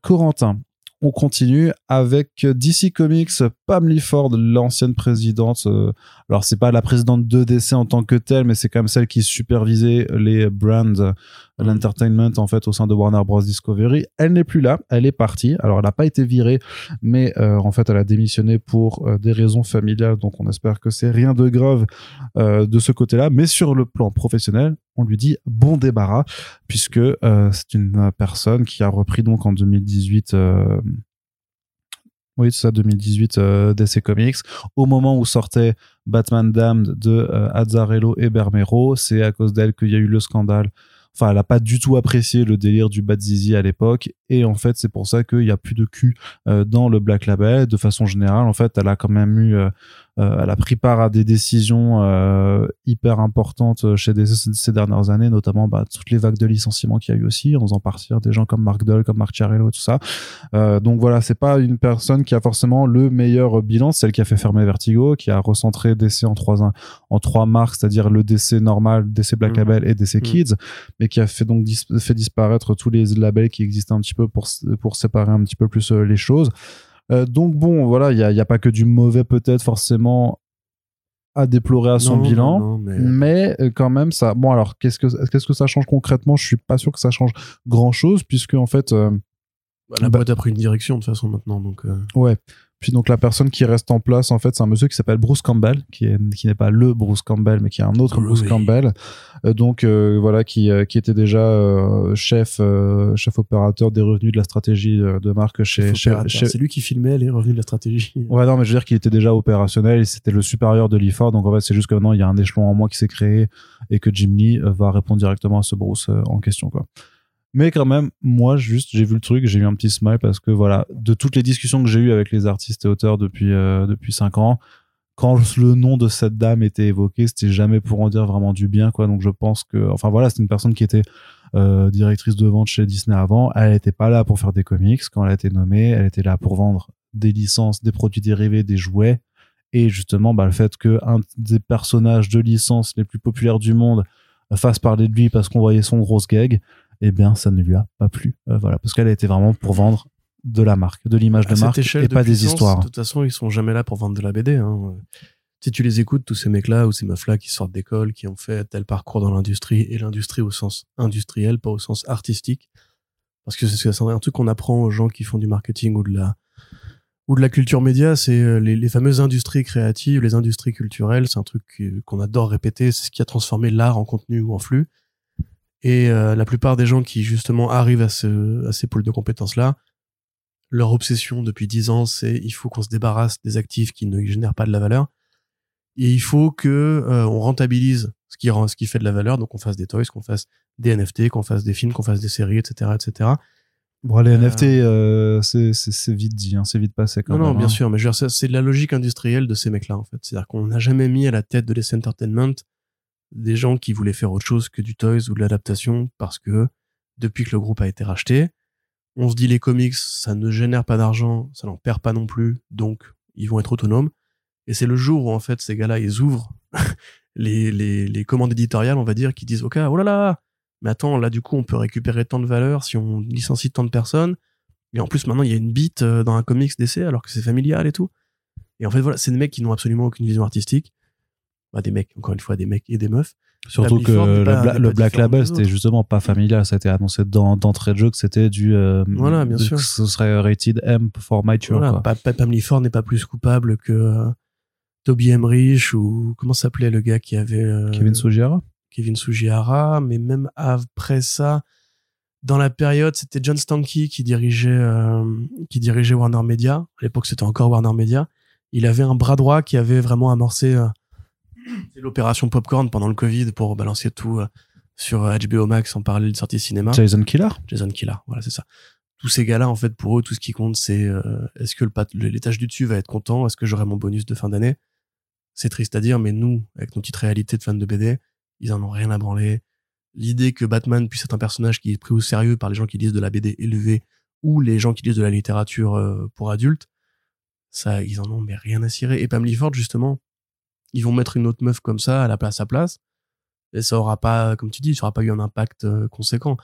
Corentin, on continue avec DC Comics, Pam Lifford, l'ancienne présidente. euh, alors c'est pas la présidente de DC en tant que telle, mais c'est quand même celle qui supervisait les brands, l'entertainment en fait au sein de Warner Bros Discovery. Elle n'est plus là, elle est partie. Alors elle n'a pas été virée, mais euh, en fait elle a démissionné pour euh, des raisons familiales. Donc on espère que c'est rien de grave euh, de ce côté-là. Mais sur le plan professionnel, on lui dit bon débarras puisque c'est une personne qui a repris donc en 2018 euh, oui c'est ça 2018 euh, DC Comics au moment où sortait Batman Damned de euh, Azzarello et Bermero c'est à cause d'elle qu'il y a eu le scandale enfin elle a pas du tout apprécié le délire du Bad Zizi à l'époque. Et en fait c'est pour ça qu'il y a plus de cul euh, dans le Black Label. De façon générale en fait elle a quand même eu euh, euh, elle a pris part à des décisions euh, hyper importantes chez DC ces, dernières années, notamment bah, toutes les vagues de licenciements qu'il y a eu aussi, en faisant partir des gens comme Mark Doll, comme Mark Chiarello, tout ça. Euh, donc voilà, c'est pas une personne qui a forcément le meilleur bilan, celle qui a fait fermer Vertigo, qui a recentré DC en trois, en trois marques, c'est-à-dire le DC normal, DC Black Mhm. Label et DC Mhm. Kids, mais qui a fait donc dis- fait disparaître tous les labels qui existaient un petit peu pour, pour séparer un petit peu plus euh, les choses. Euh, donc bon, voilà, il n'y a, y a pas que du mauvais peut-être forcément à déplorer à son Non, bilan. non, non, mais- Mais euh, quand même, ça. Bon, alors, qu'est-ce que qu'est-ce que ça change concrètement? Je suis pas sûr que ça change grand chose, puisque en fait, euh, Bah, la bah- boîte a pris une direction de toute façon maintenant, donc. euh, ouais. Puis donc la personne qui reste en place, en fait, c'est un monsieur qui s'appelle Bruce Campbell, qui est qui n'est pas le Bruce Campbell, mais qui est un autre Oui. Bruce Campbell. Euh, donc euh, voilà, qui euh, qui était déjà euh, chef euh, chef opérateur des revenus de la stratégie de marque chez chez, chez- C'est lui qui filmait les revenus de la stratégie. <laughs> Ouais, non, mais je veux dire qu'il était déjà opérationnel et c'était le supérieur de l'IFOR. Donc, en fait, c'est juste que maintenant, il y a un échelon en moins qui s'est créé et que Jim Lee va répondre directement à ce Bruce en question, quoi. Mais quand même, moi, juste, j'ai vu le truc, j'ai eu un petit smile parce que voilà, de toutes les discussions que j'ai eues avec les artistes et auteurs depuis, euh, depuis cinq ans, quand le nom de cette dame était évoqué, c'était jamais pour en dire vraiment du bien, quoi. Donc, je pense que, enfin, voilà, c'est une personne qui était euh, directrice de vente chez Disney avant. Elle n'était pas là pour faire des comics. Quand elle a été nommée, elle était là pour vendre des licences, des produits dérivés, des jouets Et justement, bah, le fait que un des personnages de licence les plus populaires du monde fasse parler de lui parce qu'on voyait son grosse gag, eh bien, ça ne lui a pas plu. Euh, voilà, parce qu'elle a été vraiment pour vendre de la marque, de l'image de marque et de pas des histoires. De toute façon, ils sont jamais là pour vendre de la BD. Hein. Si tu les écoutes, tous ces mecs-là ou ces meufs-là qui sortent d'école, qui ont fait tel parcours dans l'industrie, et l'industrie au sens industriel, pas au sens artistique, parce que c'est un truc qu'on apprend aux gens qui font du marketing ou de la ou de la culture média, c'est euh, les, les fameuses industries créatives, les industries culturelles, c'est un truc qu'on adore répéter, c'est ce qui a transformé l'art en contenu ou en flux. Et euh, la plupart des gens qui justement arrivent à, ce, à ces pôles de compétences-là, leur obsession depuis dix ans, c'est il faut qu'on se débarrasse des actifs qui ne génèrent pas de la valeur. Et il faut que euh, on rentabilise ce qui rend, ce qui fait de la valeur, donc qu'on fasse des toys, qu'on fasse des NFT, qu'on fasse des films, qu'on fasse des séries, etc., etc. Bon, les Euh, NFT, euh, c'est- c'est vite dit, hein, c'est vite passé quand Non, même. non, bien hein. sûr, mais je veux dire, ça, c'est de la logique industrielle de ces mecs-là, en fait. C'est-à-dire qu'on n'a jamais mis à la tête de l'Ess Entertainment des gens qui voulaient faire autre chose que du toys ou de l'adaptation parce que depuis que le groupe a été racheté, on se dit les comics, ça ne génère pas d'argent, ça n'en perd pas non plus, donc ils vont être autonomes. Et c'est le jour où, en fait, ces gars-là, ils ouvrent <laughs> les, les, commandes éditoriales, on va dire, qui disent, OK, oh là là, mais attends, là, du coup, on peut récupérer tant de valeur si on licencie tant de personnes. Et en plus, maintenant, il y a une bite euh, dans un comics d'essai alors que c'est familial et tout. Et en fait, voilà, c'est des mecs qui n'ont absolument aucune vision artistique. Bah, des mecs, encore une fois, des mecs et des meufs. Surtout que le, pas- Bla- n'est le pas Black Label, c'était justement pas familial. Ça a été annoncé d'entrée de jeu que c'était du. euh, Voilà, bien sûr. que Ce serait rated M for mature. Voilà, quoi. Pa- Pa- Pamela Ford n'est pas plus coupable que euh, Toby Emmerich ou comment s'appelait le gars qui avait euh, Kevin Sugiura Kevin Sugihara, mais même après ça, dans la période, c'était John Stanky qui dirigeait, qui dirigeait Warner Media. À l'époque, c'était encore Warner Media. Il avait un bras droit qui avait vraiment amorcé euh, l'opération Popcorn pendant le Covid pour balancer tout euh, sur euh, HBO Max en parallèle de sortie cinéma. Jason Killer Jason Killer, voilà, c'est ça. Tous ces gars-là, en fait, pour eux, tout ce qui compte, c'est euh, est-ce que le pat- le- l'étage du dessus va être content? Est-ce que j'aurai mon bonus de fin d'année? C'est triste à dire, mais nous, avec nos petites réalités de fans de BD, ils en ont rien à branler. L'idée que Batman puisse être un personnage qui est pris au sérieux par les gens qui lisent de la BD élevée ou les gens qui lisent de la littérature euh, pour adultes, ça, ils en ont mais rien à cirer. Et Pam Ford, justement, ils vont mettre une autre meuf comme ça à la place à place, et ça aura pas, comme tu dis, ça aura pas eu un impact euh, conséquent.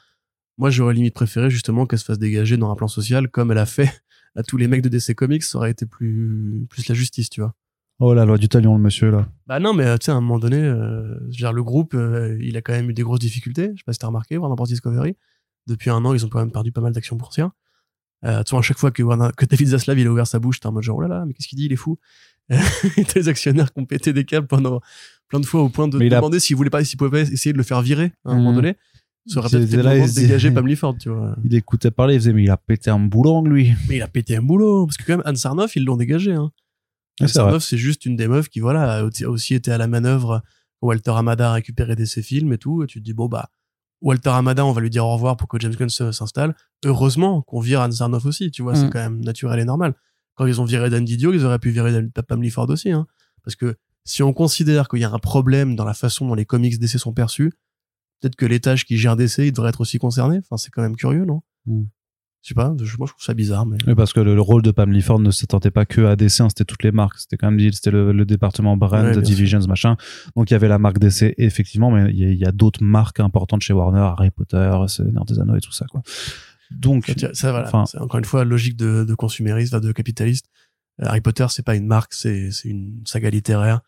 Moi, j'aurais limite préféré justement qu'elle se fasse dégager dans un plan social comme elle a fait à tous les mecs de DC Comics. Ça aurait été plus, plus la justice, tu vois. Oh la loi du talion, le monsieur là. Bah non, mais euh, tu sais, à un moment donné, euh, dire, le groupe, euh, il a quand même eu des grosses difficultés. Je sais pas si t'as remarqué, Warner Bros. Discovery. Depuis un an, ils ont quand même perdu pas mal d'actions boursières. Euh, tu vois, à chaque fois que, Warner- que David Zaslav, il a ouvert sa bouche, t'es en mode genre, oh là là, mais qu'est-ce qu'il dit, il est fou. <laughs> Les actionnaires qui ont pété des câbles pendant plein de fois au point de il a- demander s'ils voulaient pas, s'ils pouvaient essayer de le faire virer à un moment Mhm. donné. Ça aurait peut-être là, de dégager <laughs> Pam Ford, tu vois. Il écoutait parler, il faisait, mais il a pété un boulon, lui. Mais il a pété un boulot. Parce que quand même, Anne Sarnoff, ils l'ont dégagé. Hein. Ouais, Anne. Sarnoff, c'est juste une des meufs qui, voilà, a aussi- été à la manœuvre. Walter Hamada a récupéré des ses films et tout. Et tu te dis, bon, bah, Walter Hamada, on va lui dire au revoir pour que James Gunn s'installe. Heureusement qu'on vire Anne Sarnoff aussi, tu vois, Mm. c'est quand même naturel et normal. Quand ils ont viré Dan Didio, ils auraient pu virer Dan- Pam Ford aussi. Hein. Parce que si on considère qu'il y a un problème dans la façon dont les comics DC sont perçus, peut-être que l'étage qui gère DC, il devrait être aussi concerné. Enfin, c'est quand même curieux, non? Mm. Je sais pas, moi je trouve ça bizarre, mais. Oui, parce que le, le rôle de Pam Ford ne s'attendait pas que à DC, hein, c'était toutes les marques. C'était quand même dit, c'était le, le département brand, Ouais, divisions, machin. Donc il y avait la marque DC, effectivement, mais il y a, a d'autres marques importantes chez Warner, Harry Potter, Seigneur des Anneaux et tout ça, quoi. Donc, Ça, ça, voilà. Enfin- c'est encore une fois logique de, de consumériste, enfin, de capitaliste. Euh, Harry Potter, c'est pas une marque, c'est c'est une saga littéraire.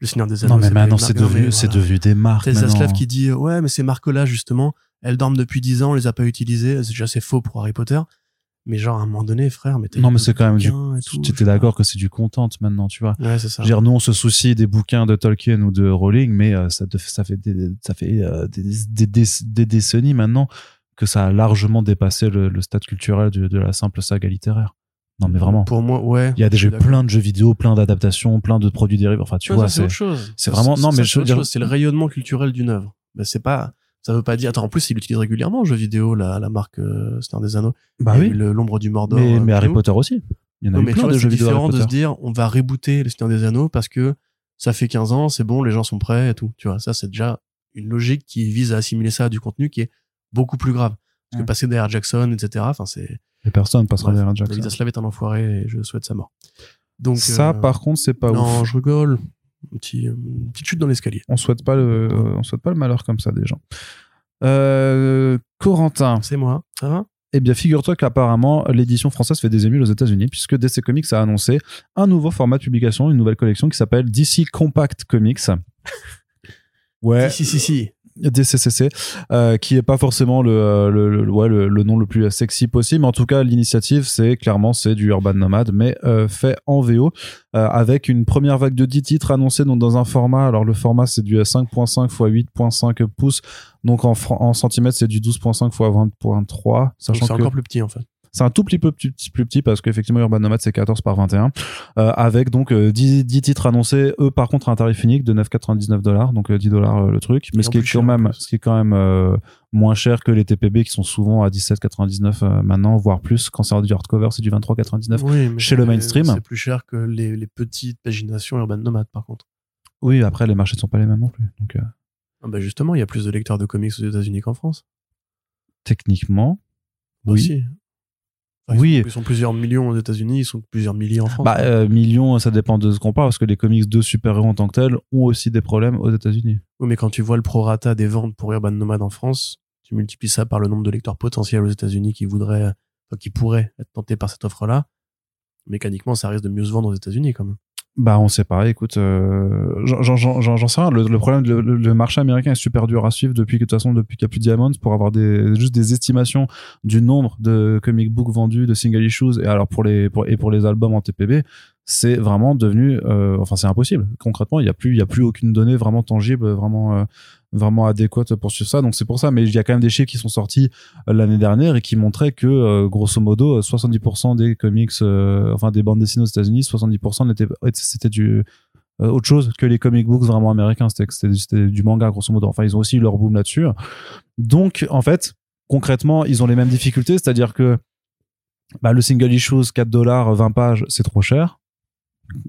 Le Seigneur des Anneaux. non, mais c'est maintenant c'est devenu, c'est voilà. devenu des marques. Maintenant. Zaslav qui dit euh, ouais, mais ces marques-là justement, elles dorment depuis 10 ans, on les a pas utilisées. C'est déjà c'est faux pour Harry Potter. Mais genre à un moment donné, frère, mais Non, mais c'est quand même du. Tu étais d'accord que c'est du content maintenant, tu vois. Ouais, c'est ça. Je veux dire, nous, on se soucie des bouquins de Tolkien ou de Rowling, mais euh, ça, te- ça fait, des, ça fait euh, des, des, des, des décennies maintenant que ça a largement dépassé le, le stade culturel de, de la simple saga littéraire. Non, mais vraiment. Pour moi, ouais. Il y a déjà plein de jeux vidéo, plein d'adaptations, plein de produits dérivés. Enfin, tu Ouais, vois, c'est c'est. autre chose. c'est vraiment- non, mais c'est je dire- c'est le rayonnement culturel d'une œuvre. Mais c'est pas, ça veut pas dire. Attends, en plus, il l'utilise régulièrement, jeu vidéo, la, la marque euh, Seigneur des Anneaux. Bah oui. le- l'ombre du Mordor. Mais, euh, mais Harry. Potter aussi. Il y en a Non, eu mais tu plein vois, de c'est jeux vidéo Harry différent de se dire, on va rebooter le Seigneur des Anneaux parce que ça fait 15 ans, c'est bon, les gens sont prêts et tout. Tu vois, ça, c'est déjà une logique qui vise à assimiler ça à du contenu qui est beaucoup plus grave. Parce Ouais. que passer derrière Jackson, etc., enfin, c'est, Et personne passera Bref, derrière David Jackson. Zaslav est un enfoiré et je souhaite sa mort. Donc Ça, euh, par contre, c'est pas non, ouf. je rigole. Petit, une petite chute dans l'escalier. On souhaite pas le, on souhaite pas le malheur comme ça des gens. Euh, Corentin, C'est moi. Ça va? Eh bien, figure-toi qu'apparemment, l'édition française fait des émules aux États-Unis, puisque DC Comics a annoncé un nouveau format de publication, une nouvelle collection qui s'appelle DC Compact Comics. <laughs> Ouais, Si, si, si, si. DCCC, euh, qui est pas forcément le, euh, le, le- ouais, le, le nom le plus sexy possible, mais en tout cas l'initiative c'est clairement c'est du Urban Nomad, mais euh, fait en VO euh, avec une première vague de 10 titres annoncés donc dans un format. Alors le format c'est du 5.5 x 8.5 pouces, donc en, centimètres c'est du 12.5 x 20.3, Donc, sachant C'est que encore plus petit en fait. C'est un tout petit peu plus, petit- plus petit parce qu'effectivement Urban Nomad c'est 14 par 21 euh, avec donc euh, 10, 10 titres annoncés eux par contre à un tarif unique de 9,99 dollars donc euh, 10 dollars le truc mais ce qui est plus quand cher, même ce qui est quand même euh, moins cher que les TPB qui sont souvent à 17,99 euh, maintenant voire plus quand c'est du hardcover c'est du 23,99 Oui, chez le mainstream. C'est plus cher que les, les petites paginations Urban Nomad par contre. oui après les marchés ne sont pas les mêmes non plus donc euh, Ah bah justement, il y a plus de lecteurs de comics aux États-Unis qu'en France. techniquement oui Aussi. Enfin, ils Oui. sont- Ils sont plusieurs millions aux États-Unis, ils sont plusieurs milliers en France. bah euh, millions ça dépend de ce qu'on parle parce que les comics de super-héros en tant que tels ont aussi des problèmes aux États-Unis Oui, mais quand tu vois le prorata des ventes pour Urban Nomad en France, tu multiplies ça par le nombre de lecteurs potentiels aux États-Unis qui voudraient, enfin, qui pourraient être tentés par cette offre-là. Mécaniquement, ça risque de mieux se vendre aux États-Unis quand même. Bah, on sait pas. Écoute, euh, j'en- sais rien. Le, le problème, le, le- le marché américain est super dur à suivre depuis que de toute façon depuis qu'il n'y a plus de Diamonds pour avoir des juste des estimations du nombre de comic books vendus, de single issues. Et alors pour les pour, et pour les albums en TPB, c'est vraiment devenu, euh, enfin c'est impossible. Concrètement, il y a plus il y a plus aucune donnée vraiment tangible, vraiment euh, vraiment adéquate pour suivre ça. Donc c'est pour ça. Mais il y a quand même des chiffres qui sont sortis euh, l'année dernière et qui montraient que euh, grosso modo 70% des comics, enfin des bandes dessinées aux États-Unis, 70% n'étaient c'était du autre chose que les comic books vraiment américains. C'était c'était- c'était du manga grosso modo. Enfin ils ont aussi eu leur boom là-dessus. Donc en fait concrètement ils ont les mêmes difficultés, c'est-à-dire que bah, le single issue 4 dollars 20 pages c'est trop cher.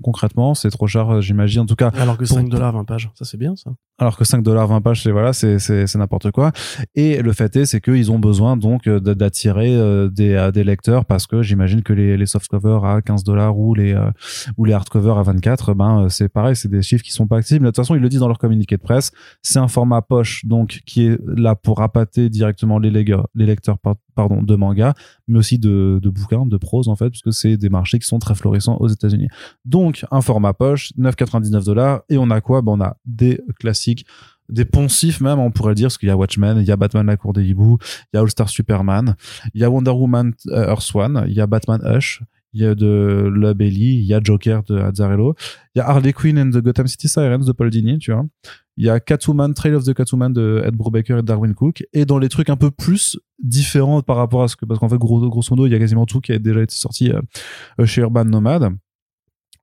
Concrètement c'est trop cher euh, j'imagine. En tout cas Alors que Pour- 5 dollars 20 pages, ça c'est bien ça. alors que 5 dollars 20 pages c'est voilà c'est c'est n'importe quoi et le fait est c'est qu'ils ont besoin donc euh, d'attirer euh, des des lecteurs parce que j'imagine que les les soft covers à 15 dollars ou les ou les hardcovers à 24 ben c'est pareil c'est des chiffres qui sont pas accessibles de toute façon ils le disent dans leur communiqué de presse c'est un format poche donc qui est là pour appâter directement les lecteurs les lecteurs pardon de manga mais aussi de bouquins de prose en fait puisque c'est des marchés qui sont très florissants aux États-Unis. Donc un format poche 9,99 dollars et on a quoi? Ben on a des classiques des poncifs même on pourrait dire parce qu'il y a Watchmen il y a Batman la cour des hiboux il y a All Star Superman il y a Wonder Woman euh, Earth One il y a Batman Hush il y a de La Belly il y a Joker de Azzarello. Il y a Harley Quinn and the Gotham City Sirens de Paul Dini tu vois. Il y a Catwoman Trail of the Catwoman de Ed Brubaker et Darwin Cook. Et dans les trucs un peu plus différents par rapport à ce que parce qu'en fait gros, grosso modo il y a quasiment tout qui a déjà été sorti euh, euh, chez Urban Nomad.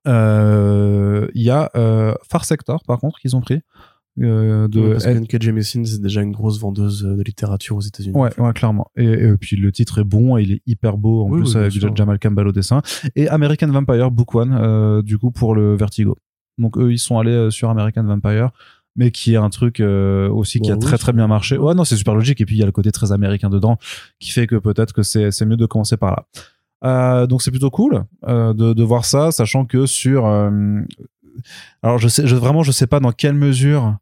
Euh, il y a Far Sector par contre qu'ils ont pris euh, de Ouais, parce que N.K. Jemisin, c'est déjà une grosse vendeuse euh, de littérature aux États-Unis. Ouais, ouais, clairement. Et, et puis le titre est bon, et il est hyper beau en Oui, plus oui, avec sûr. Jamal Campbell au dessin. Et American Vampire Book One, euh, du coup pour le Vertigo. Donc eux, ils sont allés euh, sur American Vampire, mais qui est un truc euh, aussi qui Bah a oui, très très bien marché. Ouais, non, c'est super logique. Et puis il y a le côté très américain dedans, qui fait que peut-être que c'est c'est mieux de commencer par là. Euh, donc c'est plutôt cool euh, de, de voir ça, sachant que sur euh, alors je sais je, vraiment je sais pas dans quelle mesure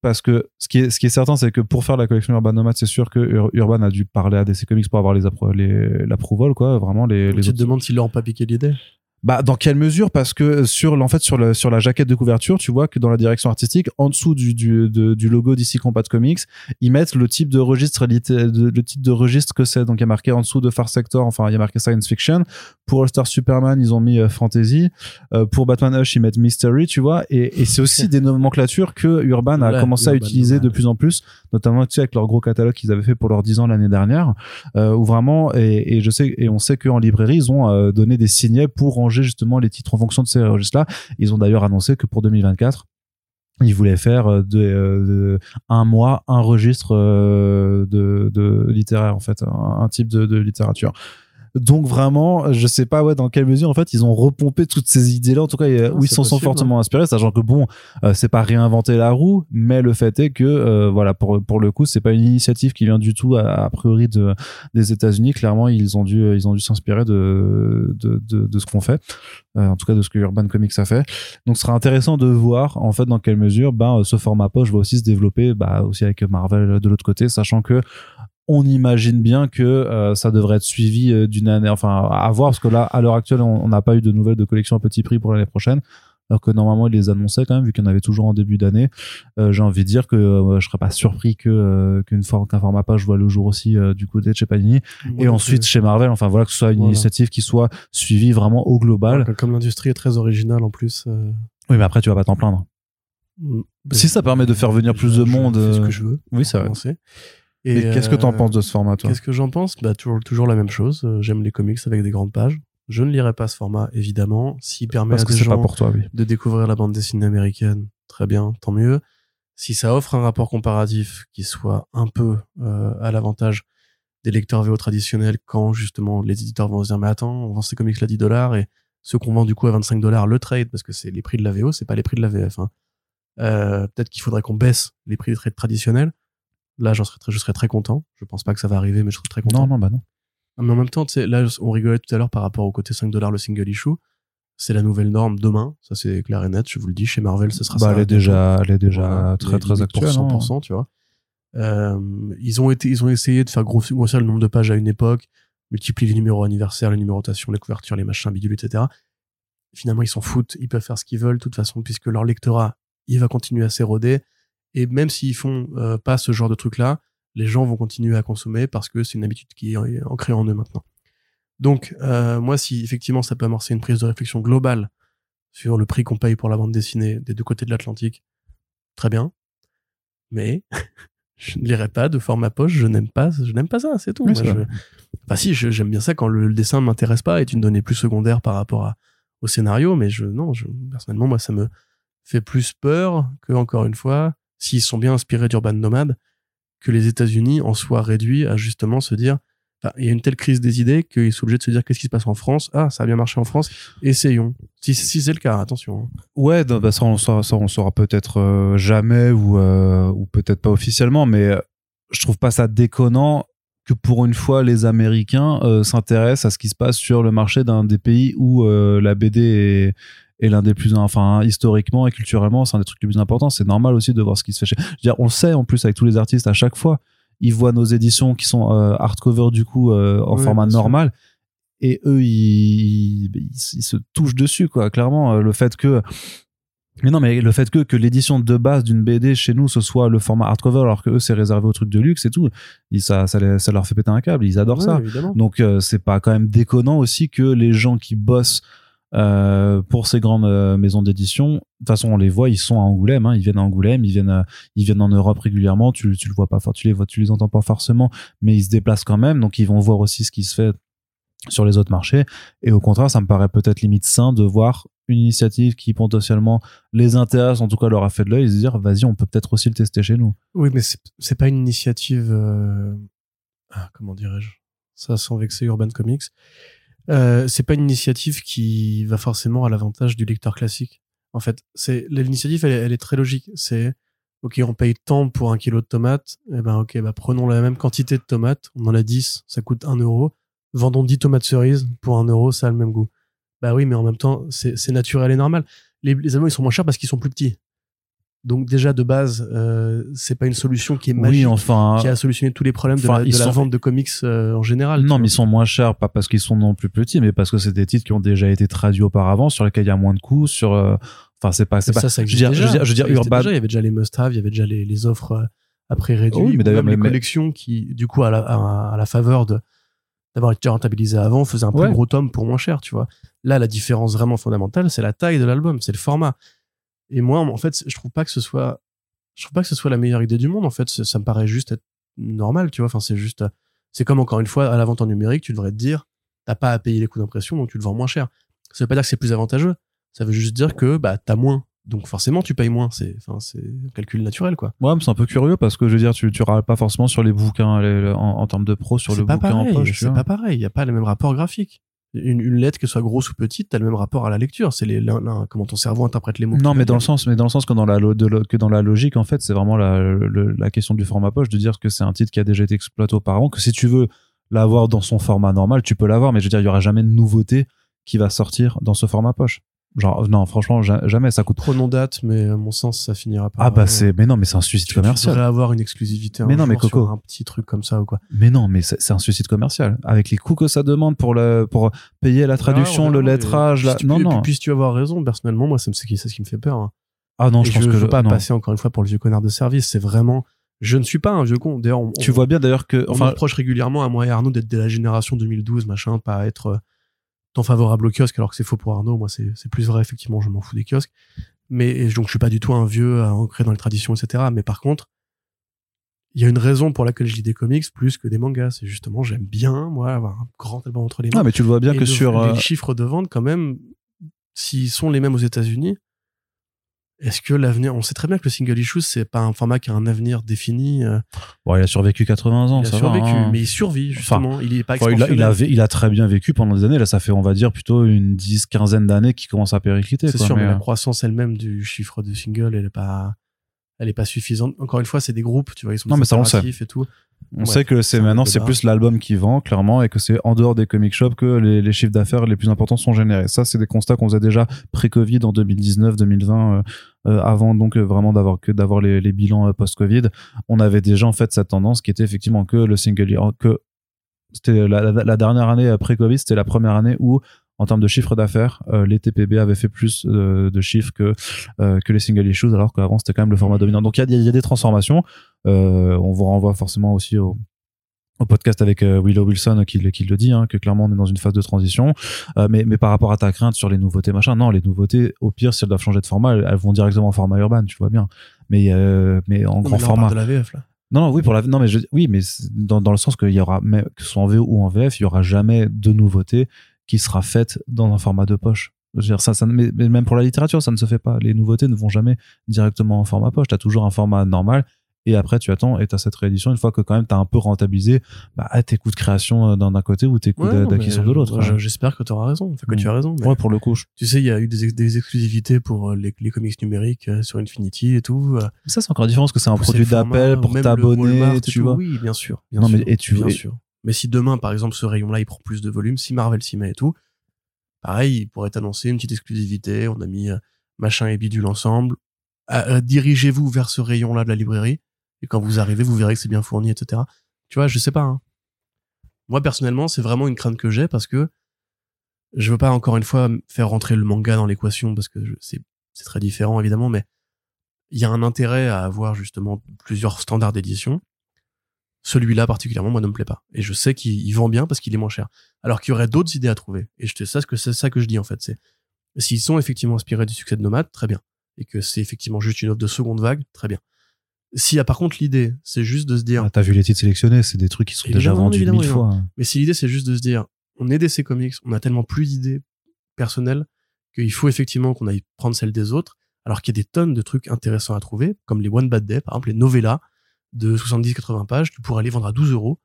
parce que ce qui est ce qui est certain c'est que pour faire la collection Urban Nomad c'est sûr que Ur- Urban a dû parler à DC Comics pour avoir les appro- les l'approval quoi vraiment les, les tu te autres- demandes s'ils leur ont pas piqué l'idée. Bah dans quelle mesure? Parce que sur en fait sur le sur la jaquette de couverture tu vois que dans la direction artistique en dessous du du de- du logo DC Combat Comics ils mettent le type de registre de- le type de registre que c'est. Donc il y a marqué en dessous de Far Sector enfin il y a marqué science fiction. Pour All Star Superman ils ont mis euh, fantasy. Euh, pour Batman Hush ils mettent mystery tu vois. Et, et c'est aussi <laughs> des nomenclatures que Urban a Ouais, commencé à utiliser de plus en plus notamment tu sais avec leur gros catalogue qu'ils avaient fait pour leurs 10 ans l'année dernière. Euh, où vraiment et, et je sais et on sait qu'en librairie ils ont euh, donné des signets pour justement les titres en fonction de ces registres là ils ont d'ailleurs annoncé que pour 2024 ils voulaient faire euh, de, euh, de- un mois un registre euh, de, littéraire en fait un, type de littérature Donc vraiment, je sais pas ouais dans quelle mesure en fait ils ont repompé toutes ces idées-là. En tout cas, Non, où ils s'en sont fortement inspirés, sachant que bon, euh, c'est pas réinventer la roue, mais le fait est que euh, voilà pour pour le coup, c'est pas une initiative qui vient du tout a, a priori de des États-Unis. Clairement, ils ont dû ils ont dû s'inspirer de, de de de ce qu'on fait, Euh, en tout cas de ce que Urban Comics a fait. Donc, ce sera intéressant de voir en fait dans quelle mesure ben ce format poche va aussi se développer, bah aussi avec Marvel de l'autre côté, sachant que on imagine bien que euh, ça devrait être suivi euh, d'une année, enfin à voir, parce que là, à l'heure actuelle, on n'a pas eu de nouvelles de collection à petit prix pour l'année prochaine. Alors que normalement, ils les annonçaient quand même, vu qu'il y en avait toujours en début d'année. Euh, J'ai envie de dire que euh, je serais pas surpris que euh, qu'une for- qu'un format page voit le jour aussi euh, du côté de chez Panini. Et ensuite chez Marvel, enfin voilà, que ce soit une Voilà. initiative qui soit suivie vraiment au global. Alors Comme l'industrie est très originale en plus. Oui, mais après, tu vas pas t'en plaindre. mm, Si ça permet de faire venir je- plus de monde, fais ce que je veux. Oui, c'est vrai. Et, qu'est-ce que t'en penses de ce format, toi? Qu'est-ce que j'en pense? Bah, toujours, toujours la même chose. Euh, J'aime les comics avec des grandes pages. Je ne lirai pas ce format, évidemment. S'il permet Parce à que des c'est pas gens pour toi, oui. de découvrir la bande dessinée américaine, très bien, tant mieux. Si ça offre un rapport comparatif qui soit un peu euh, à l'avantage des lecteurs VO traditionnels, quand justement les éditeurs vont se dire mais attends, on vend ces comics là 10 dollars et ceux qu'on vend du coup à 25 dollars le trade parce que c'est les prix de la VO, c'est pas les prix de la VF. hein. Euh, Peut-être qu'il faudrait qu'on baisse les prix des trades traditionnels. Là, j'en serais très, je serais très content. Je pense pas que ça va arriver, mais je serais très content. Non, non, bah non. Mais en même temps, là, on rigolait tout à l'heure par rapport au côté 5 dollars le single issue. C'est la nouvelle norme demain. Ça, c'est clair et net. Je vous le dis. Chez Marvel, ce sera Bah, ça. elle est déjà, elle est déjà très, très actuelle. Pour hein. 100%, tu vois. Euh, ils ont été, ils ont essayé de faire grossir, grossir le nombre de pages à une époque, multiplier les numéros anniversaires, les numérotations, les couvertures, les machins bidules, etc. Finalement, ils s'en foutent. Ils peuvent faire ce qu'ils veulent, de toute façon, puisque leur lectorat, il va continuer à s'éroder. Et même s'ils font euh, pas ce genre de truc-là, les gens vont continuer à consommer parce que c'est une habitude qui est ancrée en eux maintenant. Donc, euh, moi, si effectivement ça peut amorcer une prise de réflexion globale sur le prix qu'on paye pour la bande dessinée des deux côtés de l'Atlantique, très bien. Mais <laughs> je ne lirai pas de format poche, je n'aime pas, je n'aime pas ça, c'est tout. Oui, Moi, je-. Enfin, si, j'aime bien ça quand le, le dessin ne m'intéresse pas, est une donnée plus secondaire par rapport à, au scénario, mais je, non, je, personnellement, moi, ça me fait plus peur que, encore une fois, s'ils sont bien inspirés d'Urban Nomad, que les États-Unis en soient réduits à justement se dire, enfin, il y a une telle crise des idées qu'ils sont obligés de se dire qu'est-ce qui se passe en France? Ah, ça a bien marché en France, essayons. Si, c'est le cas, attention. hein. Ouais, bah ça, on saura, ça, on saura peut-être euh, jamais ou, euh, ou peut-être pas officiellement, mais euh, je trouve pas ça déconnant que pour une fois les Américains s'intéressent à ce qui se passe sur le marché d'un des pays où la BD est, est l'un des plus, enfin historiquement et culturellement, c'est un des trucs les plus importants. C'est normal aussi de voir ce qui se fait. Chez... Je veux dire, on le sait en plus avec tous les artistes à chaque fois, ils voient nos éditions qui sont euh, hardcover du coup euh, en format sûr. normal et eux ils, ils, ils se touchent dessus quoi clairement euh, le fait que mais non mais le fait que que l'édition de base d'une BD chez nous ce soit le format hardcover alors que eux c'est réservé aux trucs de luxe et tout ils, ça ça, les- ça leur fait péter un câble ils adorent Ouais, ça évidemment. donc euh, c'est pas quand même déconnant aussi que les gens qui bossent euh, pour ces grandes euh, maisons d'édition, de toute façon on les voit, ils sont à Angoulême, hein, ils viennent à Angoulême, ils viennent, à- ils viennent en Europe régulièrement. Tu, tu le vois pas, tu les vois, tu les entends pas forcément, mais ils se déplacent quand même, donc ils vont voir aussi ce qui se fait sur les autres marchés. Et au contraire, ça me paraît peut-être limite sain de voir une initiative qui potentiellement les intéresse, en tout cas leur a fait de l'œil, et se dire vas-y, on peut peut-être aussi le tester chez nous. Oui, mais c'est pas une initiative. euh, ah, comment dirais-je? Ça, sans vexer Urban Comics. Euh, c'est pas une initiative qui va forcément à l'avantage du lecteur classique. En fait, c'est l'initiative, elle, elle est très logique. C'est ok, on paye tant pour un kilo de tomates. Eh ben ok, bah prenons la même quantité de tomates. On en a 10, ça coûte 1 euro. Vendons 10 tomates cerises pour 1 euro, ça a le même goût. Bah oui, mais en même temps, c'est naturel et normal. Les, les ils sont moins chers parce qu'ils sont plus petits. Donc déjà de base, euh, c'est pas une solution qui est magique Oui, enfin. qui a solutionné tous les problèmes de, la, de vente de comics euh, en général. Non, mais ils sont moins chers, pas parce qu'ils sont non plus petits, mais parce que c'est des titres qui ont déjà été traduits auparavant, sur lesquels il y a moins de coûts, sur. euh, Enfin, c'est pas. c'est ça, pas ça je veux dire, existe je veux déjà. dire, je veux dire, Ça Urban. déjà. Il y avait déjà les must-have, il y avait déjà les, les offres euh, à prix réduit. Oui, mais d'ailleurs, même les mais- collections qui, du coup, à la, à, à la faveur de d'avoir été rentabilisé avant, faisaient un plus Ouais. gros tome pour moins cher, tu vois. Là, la différence vraiment fondamentale, c'est la taille de l'album, c'est le format. Et moi, en fait, je trouve pas que ce soit, je trouve pas que ce soit la meilleure idée du monde. En fait, ça me paraît juste être normal, tu vois. Enfin, c'est juste, c'est comme encore une fois à la vente en numérique, tu devrais te dire, t'as pas à payer les coûts d'impression, donc tu le vends moins cher. Ça veut pas dire que c'est plus avantageux. Ça veut juste dire que bah t'as moins Donc forcément, tu payes moins. C'est, enfin, c'est un calcul naturel, quoi. Ouais, mais c'est un peu curieux parce que je veux dire, tu, tu râles pas forcément sur les bouquins les- les- en, en termes de pro, sur le pas bouquin pareil. en poche. C'est vois. pas pareil. Il y a pas le même rapport graphique. Une, une lettre, qu'elle soit grosse ou petite, t'as le même rapport à la lecture. C'est les, comment ton cerveau interprète les mots. Non, mais dans le sens, mais dans le sens que dans la, lo- de lo- que dans la logique, en fait, c'est vraiment la, le- la question du format poche, de dire que c'est un titre qui a déjà été exploité auparavant, que si tu veux l'avoir dans son format normal, tu peux l'avoir, mais je veux dire, il y aura jamais de nouveauté qui va sortir dans ce format poche. Genre, non, franchement, ja- jamais, ça coûte. Prenons date, mais à mon sens, ça finira par. Ah bah euh, c'est, mais non, mais c'est un suicide tu, tu commercial. devrais avoir une exclusivité. Mais un non, mais sur Coco. Un petit truc comme ça ou quoi. Mais non, mais c'est un suicide commercial. Avec les coûts que ça demande pour le, pour payer la traduction, Ah, le lettrage, et la... puis- non, puis- non. Puisses-tu avoir raison, personnellement, moi, c'est c'est ce qui me fait peur. hein. Ah non, Et je pense que veux pas non. passer encore une fois pour le vieux connard de service. C'est vraiment. Je ne suis pas un vieux con. D'ailleurs, Tu on- vois bien d'ailleurs que, on enfin, reproche régulièrement à moi et Arnaud d'être de la génération 2012, machin, pas être euh, tant favorable au kiosque, alors que c'est faux pour Arnaud. Moi, c'est plus vrai, effectivement, je m'en fous des kiosques. Mais donc, je suis pas du tout un vieux à ancré dans les traditions, etc. Mais par contre, il y a une raison pour laquelle je lis des comics plus que des mangas. C'est justement, j'aime bien, moi, avoir un grand album entre les mains. ah, mais tu le vois bien que de- sur, euh, les chiffres de vente, quand même, s'ils sont les mêmes aux États-Unis, est-ce que l'avenir, on sait très bien que le single issue, c'est pas un format qui a un avenir défini. euh, bon, il a survécu 80 ans, il a survécu, va. hein. mais il survit, justement. il est pas Enfin, il, a, il, expansionnel. a, il a très bien vécu pendant des années. Là, ça fait, on va dire, plutôt une dix, quinzaine d'années qui commence à péricliter. C'est sûr, mais, mais, la euh, croissance elle-même du chiffre de single, elle est pas, elle est pas suffisante. Encore une fois, c'est des groupes, tu vois, ils sont Non, mais ça, on le sait. coopératifs et tout. On Ouais, sait que c'est maintenant, c'est plus l'album qui vend, clairement, et que c'est en dehors des comic shops que les, les chiffres d'affaires les plus importants sont générés. Ça, c'est des constats qu'on faisait déjà pré-Covid en 2019, 2020, euh, euh, avant donc euh, vraiment d'avoir que d'avoir les, les bilans euh, post-Covid. On avait déjà en fait cette tendance qui était effectivement que le single, que c'était la, la- la dernière année après Covid, c'était la première année où en termes de chiffre d'affaires, euh, les TPB avaient fait plus euh, de chiffres que euh, que les single issues, alors qu'avant c'était quand même le format dominant. Donc il y a, il y a des transformations. On vous renvoie forcément aussi au, au podcast avec Willow Wilson qui, le- qui le dit, hein, que clairement on est dans une phase de transition. Euh, mais, mais par rapport à ta crainte sur les nouveautés, machin, non, les nouveautés, au pire, si elles doivent changer de format, elles, vont directement en format urbain, tu vois bien. Mais, euh, mais en Non, grand mais là, on format. parle de la VF, là. Non, non, oui, pour la, non, mais je, oui, mais dans, dans le sens qu'il y aura, que ce soit en VO ou en VF, il y aura jamais de nouveauté qui sera faite dans un format de poche. Je veux dire, ça, ça, mais, même pour la littérature, ça ne se fait pas. Les nouveautés ne vont jamais directement en format poche. T'as toujours un format normal. Et après, tu attends et t'as cette réédition une fois que quand même t'as un peu rentabilisé bah, tes coûts de création euh, d'un côté ou tes coûts Ouais, d'acquisition de l'autre. Ouais. J'espère que tu auras raison. Enfin, que tu as raison. Ouais, pour le coup. je- Tu sais, il y a eu des, ex- des exclusivités pour euh, les, les comics numériques euh, sur Infinity et tout. Ça, c'est encore différent parce que c'est un produit d'appel ou pour t'abonner, tu vois. Oui, bien sûr. Bien Non, mais- sûr, et tu- bien et- sûr. Mais si demain, par exemple, ce rayon-là, il prend plus de volume, si Marvel s'y met et tout, pareil, il pourrait t'annoncer une petite exclusivité. On a mis euh, machin et bidule ensemble. Ah, euh, Dirigez-vous vers ce rayon-là de la librairie. Et quand vous arrivez, vous verrez que c'est bien fourni, etc. Tu vois, je sais pas. hein. Moi, personnellement, c'est vraiment une crainte que j'ai parce que je veux pas encore une fois faire rentrer le manga dans l'équation parce que c'est très différent évidemment, mais il y a un intérêt à avoir justement plusieurs standards d'édition. Celui-là particulièrement, moi, ne me plaît pas. Et je sais qu'il il vend bien parce qu'il est moins cher. Alors qu'il y aurait d'autres idées à trouver. Et c'est ça que je dis en fait. C'est s'ils sont effectivement inspirés du succès de Nomade, très bien. Et que c'est effectivement juste une offre de seconde vague, très bien. S'il y a par contre l'idée, c'est juste de se dire, Ah, T'as vu les titres sélectionnés, c'est des trucs qui sont déjà vendus évidemment, mille fois. mais si l'idée c'est juste de se dire, on est DC Comics, on a tellement plus d'idées personnelles qu'il faut effectivement qu'on aille prendre celles des autres, alors qu'il y a des tonnes de trucs intéressants à trouver, comme les One Bad Day, par exemple les novellas de 70-80 pages, tu pourrais les vendre à 12 euros,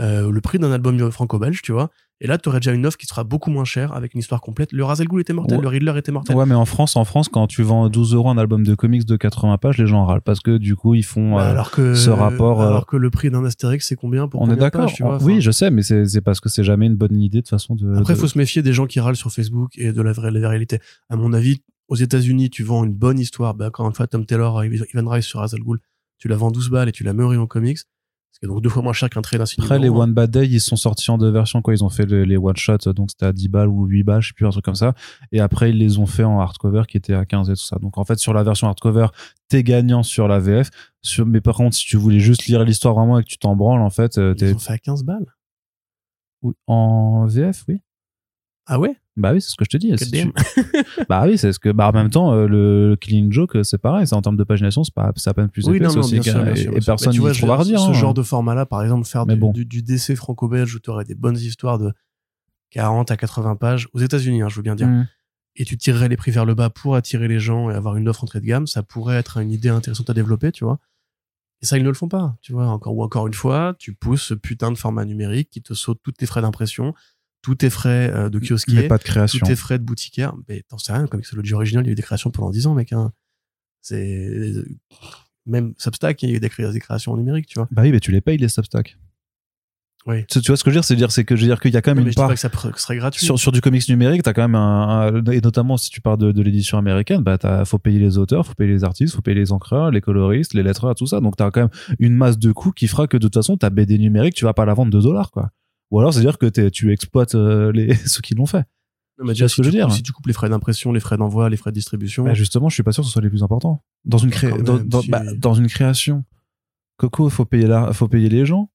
euh, le prix d'un album franco-belge, tu vois. Et là, tu aurais déjà une offre qui sera beaucoup moins chère avec une histoire complète. Le Ra's al Ghul était mortel, Ouais. le Riddler était mortel. Ouais, mais en France, en France, quand tu vends 12 euros un album de comics de 80 pages, les gens râlent parce que du coup, ils font. Bah, euh, alors que ce rapport, euh, alors que le prix d'un Astérix c'est combien pour on est combien d'accord. pages, tu vois on- Oui, Enfin, je sais, mais c'est c'est parce que c'est jamais une bonne idée de façon de. Après, il de- faut se méfier des gens qui râlent sur Facebook et de la vraie la réalité. À mon avis, aux États-Unis, tu vends une bonne histoire. Bah, encore une fois, Tom Taylor, Ivan Rice sur Hazal Ghul, tu la vends 12 balles et tu la mets en comics. Donc deux fois moins cher qu'un trait d'un Après, les One Bad Day, ils sont sortis en deux versions. Quoi. Ils ont fait le- les one shots, donc c'était à 10 balles ou 8 balles, je sais plus, un truc comme ça. Et après, ils les ont fait en hardcover qui était à 15 et tout ça. Donc en fait, sur la version hardcover, t'es gagnant sur la VF. Sur... Mais par contre, si tu voulais juste lire l'histoire vraiment et que tu t'en branles, en fait, euh, Ils t'es ont fait à 15 balles? En VF, oui. Ah ouais? Bah oui, c'est ce que je te dis. Si tu- <laughs> Bah oui, c'est ce que. Bah en même temps, euh, le, Killing Joke, c'est pareil. C'est en termes de pagination, c'est pas, c'est à peine plus Oui, épais. non, non, aussi sûr, et, sûr, et personne n'y trouvera redire. Ce hein. genre de format-là, par exemple, faire du, bon. du, du DC franco-belge où tu aurais des bonnes histoires de 40 à 80 pages, aux États-Unis, hein, je veux bien dire. Mm. et tu tirerais les prix vers le bas pour attirer les gens et avoir une offre entrée de gamme, ça pourrait être une idée intéressante à développer, tu vois. Et ça, ils ne le font pas, tu vois. Encore, ou encore une fois, tu pousses ce putain de format numérique qui te saute tous tes frais d'impression, tous tes frais euh, de Mais kiosquier, pas de tous création. tes frais de boutiquière. Mais t'en sais rien, comme Mixology original, il y a eu des créations pendant 10 ans, mec. Hein. C'est même Substack, il y a eu des, cré- des créations numériques, tu vois. Bah oui, mais tu les payes les Substack. Oui. Tu, vois ce que je veux dire? C'est dire, c'est que je veux dire qu'il y a quand même mais une je dis pas part que ça serait gratuit. sur, sur du comics numérique, t'as quand même un, un- et notamment si tu parles de, de l'édition américaine, bah t'as, faut payer les auteurs, faut payer les artistes, faut payer les encreurs, les coloristes, les lettreurs, tout ça. Donc t'as quand même une masse de coûts qui fera que de toute façon ta BD numérique, tu vas pas la vendre 2 dollars quoi. Ou alors c'est à dire que tu exploites euh, les <laughs> ceux qui l'ont fait. Non, mais déjà, ce si que je veux dire. si tu coupes les frais d'impression, les frais d'envoi, les frais de distribution, Bah, justement, je suis pas sûr que ce soit les plus importants dans une cré... quand dans, même, dans- si. bah, dans une création. Coco, faut payer la, faut payer les gens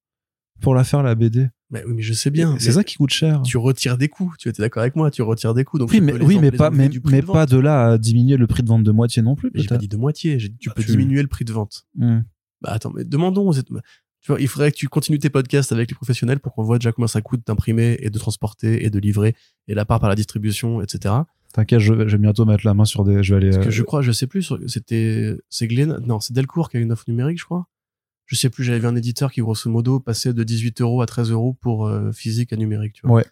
pour la faire la BD. mais oui, mais je sais bien. C'est ça qui coûte cher. Tu retires des coûts. Tu étais d'accord avec moi. Tu retires des coûts. Donc Oui, mais oui, mais pas, mais, de pas de là à diminuer le prix de vente de moitié non plus. J'ai pas dit de moitié. Tu Ah, peux tu- diminuer le prix de vente. Hmm. Bah attends, mais demandons il faudrait que tu continues tes podcasts avec les professionnels pour qu'on voit déjà combien ça coûte d'imprimer et de transporter et de livrer et la part par la distribution, etc. T'inquiète, je, vais- je vais bientôt mettre la main sur des. Je vais aller. Parce que euh, je crois, je sais plus, c'était, c'est Glen, non, c'est Delcourt qui a une offre numérique, je crois. Je sais plus, j'avais vu un éditeur qui, grosso modo, passait de 18 euros à 13 euros pour euh, physique à numérique, tu vois. Ouais.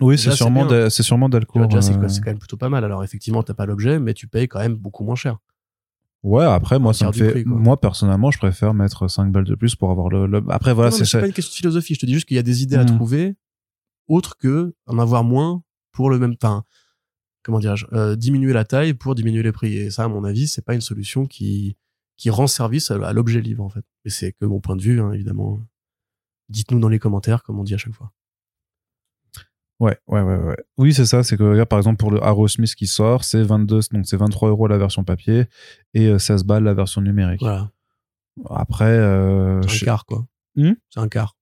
Oui, c'est sûrement, de- c'est sûrement Delcourt. déjà, euh, c'est quand même plutôt pas mal. Alors, effectivement, t'as pas l'objet, mais tu payes quand même beaucoup moins cher. Ouais, après, moi, ça me fait. prix, moi, personnellement, je préfère mettre 5 balles de plus pour avoir le. le- Après, voilà, c'est ça. pas une question de philosophie. Je te dis juste qu'il y a des idées à Mhm. trouver autres que en avoir moins pour le même temps. Comment dirais-je euh, Diminuer la taille pour diminuer les prix. Et ça, à mon avis, c'est pas une solution qui qui rend service à, à l'objet livre en fait. Et c'est que mon point de vue, hein, évidemment. Dites-nous dans les commentaires, comme on dit à chaque fois. Ouais, ouais, ouais, ouais. Oui, c'est ça. C'est que, regarde, par exemple, pour le Arrow Smith qui sort, c'est 22, donc c'est 23 euros la version papier et euh, 16 balles la version numérique. Voilà, Après, euh, c'est un je- quart quoi. Hmm? C'est un quart.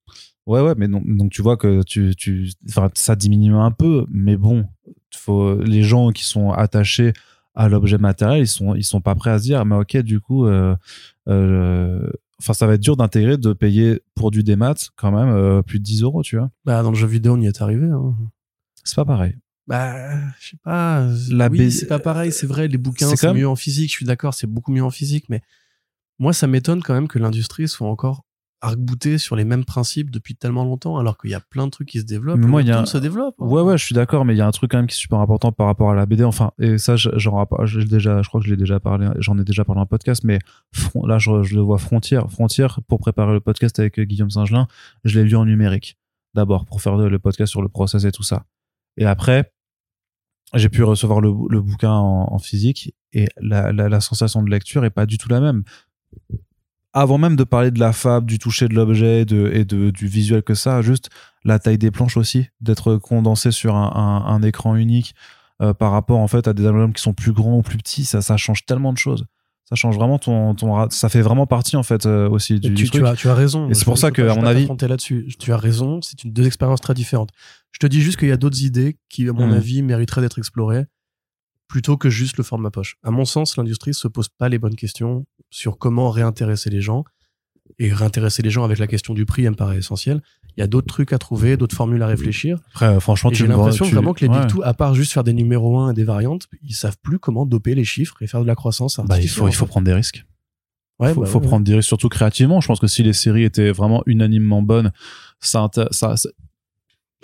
Ouais, ouais, mais donc, donc tu vois que tu, tu, ça diminue un peu, mais bon, faut, les gens qui sont attachés à l'objet matériel, ils sont, ils sont pas prêts à se dire, mais ok, du coup, euh, euh, enfin, ça va être dur d'intégrer de payer pour du démat quand même euh, plus de 10 euros, tu vois. Bah dans le jeu vidéo, on y est arrivé. Hein. C'est pas pareil. Bah, je sais pas. La oui, B- c'est pas pareil, c'est vrai. Les bouquins, C'est c'est comme- mieux en physique. Je suis d'accord, c'est beaucoup mieux en physique. Mais moi, ça m'étonne quand même que l'industrie soit encore arc-boutée sur les mêmes principes depuis tellement longtemps, alors qu'il y a plein de trucs qui se développent. Mais le moi, il y a webtoon un- se développe. Ouais, ouais, je suis d'accord, mais il y a un truc quand même qui est super important par rapport à la BD. Enfin, et ça, rapp- j'ai déjà, je crois que je l'ai déjà parlé, j'en ai déjà parlé en podcast, mais là, je, je le vois Frontière. Frontière, pour préparer le podcast avec euh, Guillaume Singelin, je l'ai lu en numérique. D'abord, pour faire le le podcast sur le process et tout ça. Et après, j'ai pu recevoir le, le bouquin en, en physique et la, la, la sensation de lecture est pas du tout la même. Avant même de parler de la fable, du toucher de l'objet de, et de, du visuel que ça, juste la taille des planches aussi, d'être condensé sur un, un, un écran unique euh, par rapport en fait à des albums qui sont plus grands ou plus petits, ça, ça change tellement de choses. Ça change vraiment ton, ça fait vraiment partie en fait euh, aussi du, tu, truc. tu as, tu as raison. Et c'est pour ça que, pas- à mon avis- là-dessus. Tu as raison. C'est une deux expériences très différentes. Je te dis juste qu'il y a d'autres idées qui, à mon Mm. avis, mériteraient d'être explorées plutôt que juste le format poche. À mon sens, l'industrie se pose pas les bonnes questions sur comment réintéresser les gens. Et réintéresser les gens avec la question du prix, elle me paraît essentiel. Il y a d'autres trucs à trouver, d'autres formules à réfléchir. Après, euh, franchement, Et tu j'ai l'impression tu- vraiment que les ouais. Big Two, à part juste faire des numéros 1 et des variantes, ils savent plus comment doper les chiffres et faire de la croissance Bah, il faut, il prendre des risques. Ouais, faut, bah faut ouais, prendre des risques, surtout créativement. Je pense que si les séries étaient vraiment unanimement bonnes, ça, ça-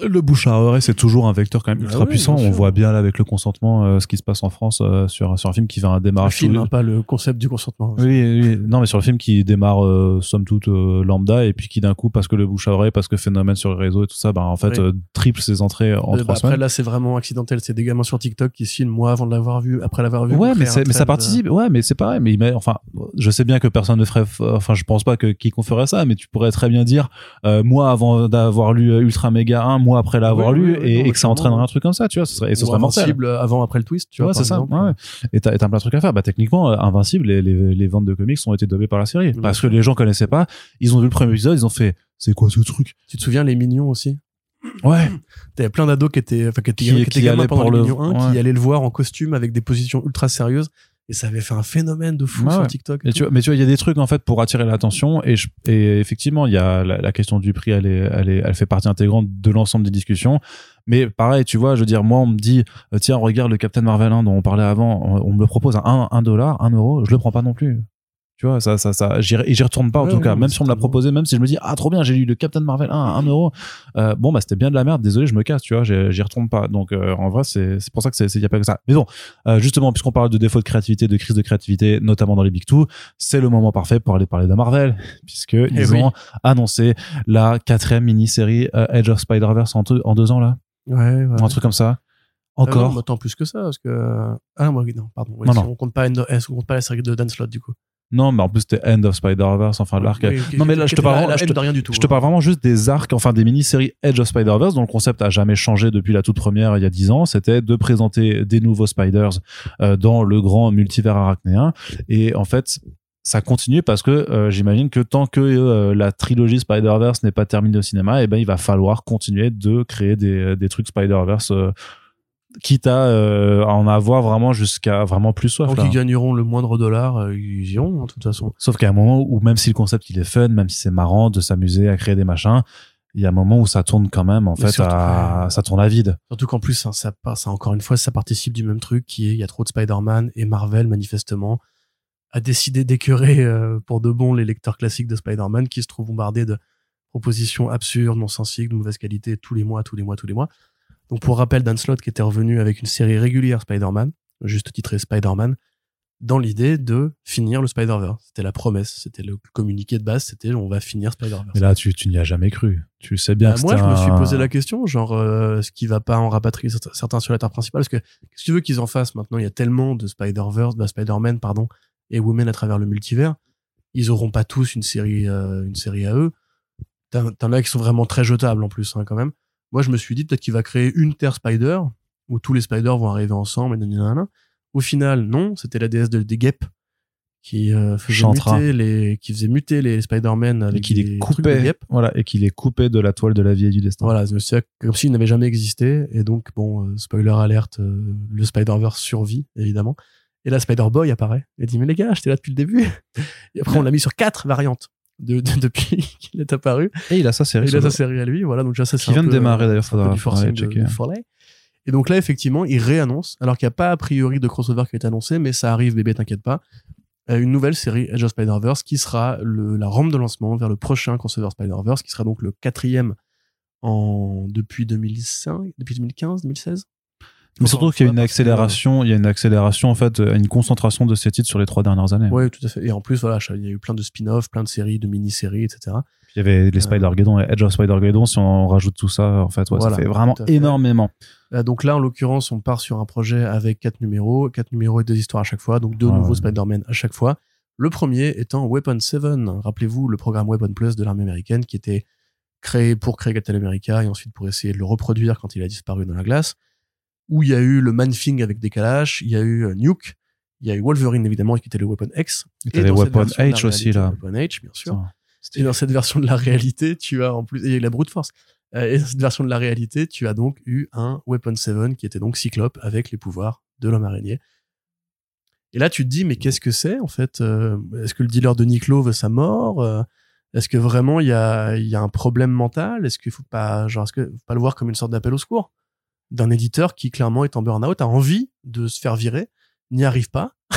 le bouche à oreille, c'est toujours un vecteur quand même Ah ultra oui, puissant. On voit bien là avec le consentement euh, ce qui se passe en France euh, sur, sur un film qui va un démarrage. film, tout- hein, pas le concept du consentement. Oui, oui, non, mais sur le film qui démarre euh, somme toute euh, lambda et puis qui d'un coup parce que le bouche à oreille, parce que phénomène sur les réseaux et tout ça, bah en fait Oui. triple ses entrées en Euh, bah, trois après, semaines. là, c'est vraiment accidentel. C'est des gamins sur TikTok qui se filment moi avant de l'avoir vu, après l'avoir vu. Ouais, mais, mais ça participe. Ouais, mais c'est pareil. Mais il met- enfin, je sais bien que personne ne ferait. Enfin, je pense pas que quiconque ferait ça, mais tu pourrais très bien dire, moi avant d'avoir lu Ultra Méga 1, après l'avoir Oui, lu, oui, oui, et, non, et que ça entraînerait un truc comme ça, tu vois. Ce serait, et ce serait mortel. Invincible avant, après le twist, tu vois. ouais, c'est ça. Ouais. Et t'as plein de trucs à faire. Bah, techniquement, euh, Invincible, les, les, les ventes de comics ont été dobées par la série. Parce que les gens connaissaient pas. Ils ont vu le premier épisode, ils ont fait, c'est quoi ce truc? Tu te souviens les mignons aussi? Ouais. T'avais plein d'ados qui étaient, enfin, qui étaient, Qui- qui qui étaient gamins allaient pendant le- mignons 1, ouais. qui allaient le voir en costume avec des positions ultra sérieuses Et ça avait fait un phénomène de fou Ouais, sur. TikTok. et Et tout. tu vois, mais tu vois, il y a des trucs en fait pour attirer l'attention et, je- et effectivement, il y a la, la question du prix, elle est, elle est, elle fait partie intégrante de l'ensemble des discussions. Mais pareil, tu vois, je veux dire, moi, on me dit, euh, tiens, regarde le Captain Marvel 1 dont on parlait avant, on, on me le propose à 1 un dollar, 1 euro, je le prends pas non plus. Tu vois, ça, ça, ça, j'y, et retourne pas en Ouais, tout cas. Même si on me l'a proposé, même si je me dis, ah, trop bien, j'ai lu le Captain Marvel 1 à 1 euro. Euh, bon, bah, c'était bien de la merde, désolé, je me casse, tu vois, j'y retourne pas. Donc, euh, en vrai, c'est, c'est pour ça que c'est, c'est, y a pas que ça. Mais bon, euh, justement, puisqu'on parle de défaut de créativité, de crise de créativité, notamment dans les Big Two, c'est le moment parfait pour aller parler de Marvel, puisque ils Eh oui. ont annoncé la quatrième mini-série Edge of Spider-Verse en, deux- en deux ans, là. Ouais, ouais. Ou un truc comme ça. Ah non, Encore. mais attends, plus que ça, parce que. Ah, moi, oui, non, pardon. Non, si non. On compte pas, eh, on compte pas la série de Dan Slott, du coup. Non, mais en plus, c'était End of Spider-Verse, enfin, l'arc. Oui, non, mais là, je te parle là- je te- rien du tout. Je te hein. parle vraiment juste des arcs, enfin des mini-séries Edge of Spider-Verse, dont le concept a jamais changé depuis la toute première il y a 10 ans. C'était de présenter des nouveaux Spiders euh, dans le grand multivers arachnéen. Et en fait, ça continue parce que euh, j'imagine que tant que euh, la trilogie Spider-Verse n'est pas terminée au cinéma, et ben il va falloir continuer de créer des, des trucs Spider-Verse. Quitte à, euh, à en avoir vraiment jusqu'à vraiment plus soif. Là. qu'ils gagneront le moindre dollar, euh, ils iront, hein, de toute façon. Sauf qu'à un moment où même si le concept il est fun, même si c'est marrant de s'amuser à créer des machins, il y a un moment où ça tourne quand même en Mais fait surtout, à ouais. ça tourne à vide. Surtout qu'en plus, hein, ça passe, encore une fois, ça participe du même truc qui est, il y a trop de Spider-Man et Marvel, manifestement, a décidé d'écœurer euh, pour de bon les lecteurs classiques de Spider-Man qui se trouvent bombardés de propositions absurdes, non sensibles, de mauvaise qualité tous les mois, tous les mois, tous les mois. Donc, pour rappel, Dan Slott qui était revenu avec une série régulière Spider-Man, juste titrée Spider-Man, dans l'idée de finir le Spider-Verse. C'était la promesse, c'était le communiqué de base, c'était on va finir Spider-Verse. Mais là tu, tu n'y as jamais cru. Tu sais bien Bah, que moi, je me suis posé la question, genre, euh, est-ce qu'il va pas en rapatrier certains- sur la Terre principale Parce que, qu'est-ce que tu veux qu'ils en fassent maintenant Il y a tellement de Spider-Verse, bah, Spider-Man, pardon, et Women à travers le multivers. Ils auront pas tous une série, euh, une série à eux. T'en t'en as qui sont vraiment très jetables en plus, hein, quand même. Moi, je me suis dit peut-être qu'il va créer une Terre Spider, où tous les Spiders vont arriver ensemble, et nanana. Au final, non, c'était la déesse de- des guêpes qui euh, faisait Chantra. muter les, qui faisait muter les Spider-Man et avec des trucs de coupé, guêpes. voilà, et qu'il est coupé de la toile de la vie et du destin. Voilà, c'est comme s'il n'avait jamais existé. Et donc, bon, euh, spoiler alerte, euh, le Spider-Verse survit, évidemment. Et là, Spider-Boy apparaît. Il dit, mais les gars, j'étais là depuis le début. <laughs> Et après, on l'a mis sur quatre variantes de, de- depuis <laughs> qu'il est apparu. Et il a sa série. Et il a sa série à lui. Voilà, donc ça, c'est Qui vient de démarrer, d'ailleurs, peu faudra- du forcing de. Et donc là, effectivement, il réannonce, alors qu'il n'y a pas a priori de crossover qui est annoncé, mais ça arrive, bébé, t'inquiète pas. euh, Une nouvelle série Edge of Spider-Verse qui sera le, la rampe de lancement vers le prochain crossover Spider-Verse, qui sera donc le quatrième en, depuis 2005, depuis 2015, 2016. Mais surtout qu'il y a une accélération, il y a une accélération en fait, euh, une concentration de ces titres sur les trois dernières années. Ouais, tout à fait. Et en plus, voilà, il y a eu plein de spin-offs, plein de séries, de mini-séries, etc. Il y avait les Euh. Spider-Geddon et Edge of Spider-Geddon, si on rajoute tout ça, en fait, ouais, Voilà, ça fait vraiment fait. énormément. Euh, donc là, en l'occurrence, on part sur un projet avec quatre numéros, quatre numéros et deux histoires à chaque fois, donc deux nouveaux ouais. Spider-Man à chaque fois. Le premier étant Weapon 7, rappelez-vous le programme Weapon Plus de l'armée américaine qui était créé pour créer Captain America et ensuite pour essayer de le reproduire quand il a disparu dans la glace, où il y a eu le Man-Thing avec des calaches, il y a eu euh, Nuke, il y a eu Wolverine évidemment qui était le Weapon X. Et dans cette Weapon version de la H aussi, réalité, là. Weapon H, bien sûr. Et dans cette version de la réalité, tu as en plus, et il y a eu la brute force. Euh, Et dans cette version de la réalité, tu as donc eu un Weapon 7 qui était donc Cyclope avec les pouvoirs de l'homme araignée. Et là, tu te dis, mais qu'est-ce que c'est en fait Euh, Est-ce que le dealer de Niclo veut sa mort Euh, Est-ce que vraiment il y a, il y a un problème mental Est-ce qu'il faut pas, genre, est-ce que faut pas le voir comme une sorte d'appel au secours? D'un éditeur qui clairement est en burn-out, a envie de se faire virer, n'y arrive pas. <laughs>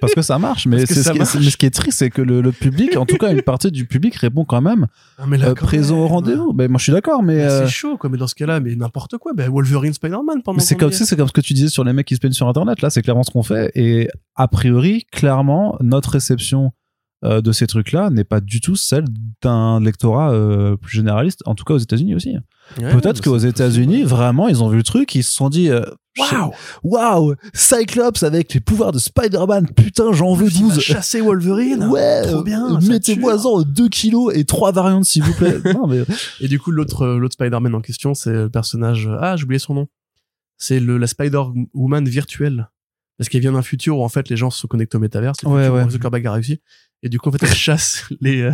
Parce que ça marche, mais, c'est ce qui, ce est triste, c'est que le, le public, en tout cas une partie du public répond quand même Ah, mais là, euh, quand présent au rendez-vous. Ben, moi je suis d'accord, mais, Mais euh, C'est chaud, quoi. Mais dans ce cas-là, mais n'importe quoi. Ben, Wolverine, Spider-Man pendant. mais c'est comme c'est comme ce que tu disais sur les mecs qui se plaignent sur Internet. Là, c'est clairement ce qu'on fait. Et a priori, clairement, notre réception euh, de ces trucs-là n'est pas du tout celle d'un lectorat euh, plus généraliste, en tout cas aux États-Unis aussi. Ouais, Peut-être qu'aux États-Unis, vraiment, ils ont vu le truc, ils se sont dit, euh, Waouh! waouh, Cyclops avec les pouvoirs de Spider-Man, putain, j'en veux Il va 12. chasser Wolverine. Ouais, Trop euh, bien. mettez-moi-en 2 kilos et 3 variantes, s'il vous plaît. <laughs> non, mais tue. Et du coup, l'autre, euh, l'autre Spider-Man en question, c'est le personnage, ah, j'ai oublié son nom. C'est le, la Spider-Woman virtuelle. Parce qu'elle vient d'un futur où, en fait, les gens se connectent au métavers. C'est le Ouais, futur ouais. Zuckerberg a réussi. Et du coup, en fait, elle chasse <laughs> les, euh,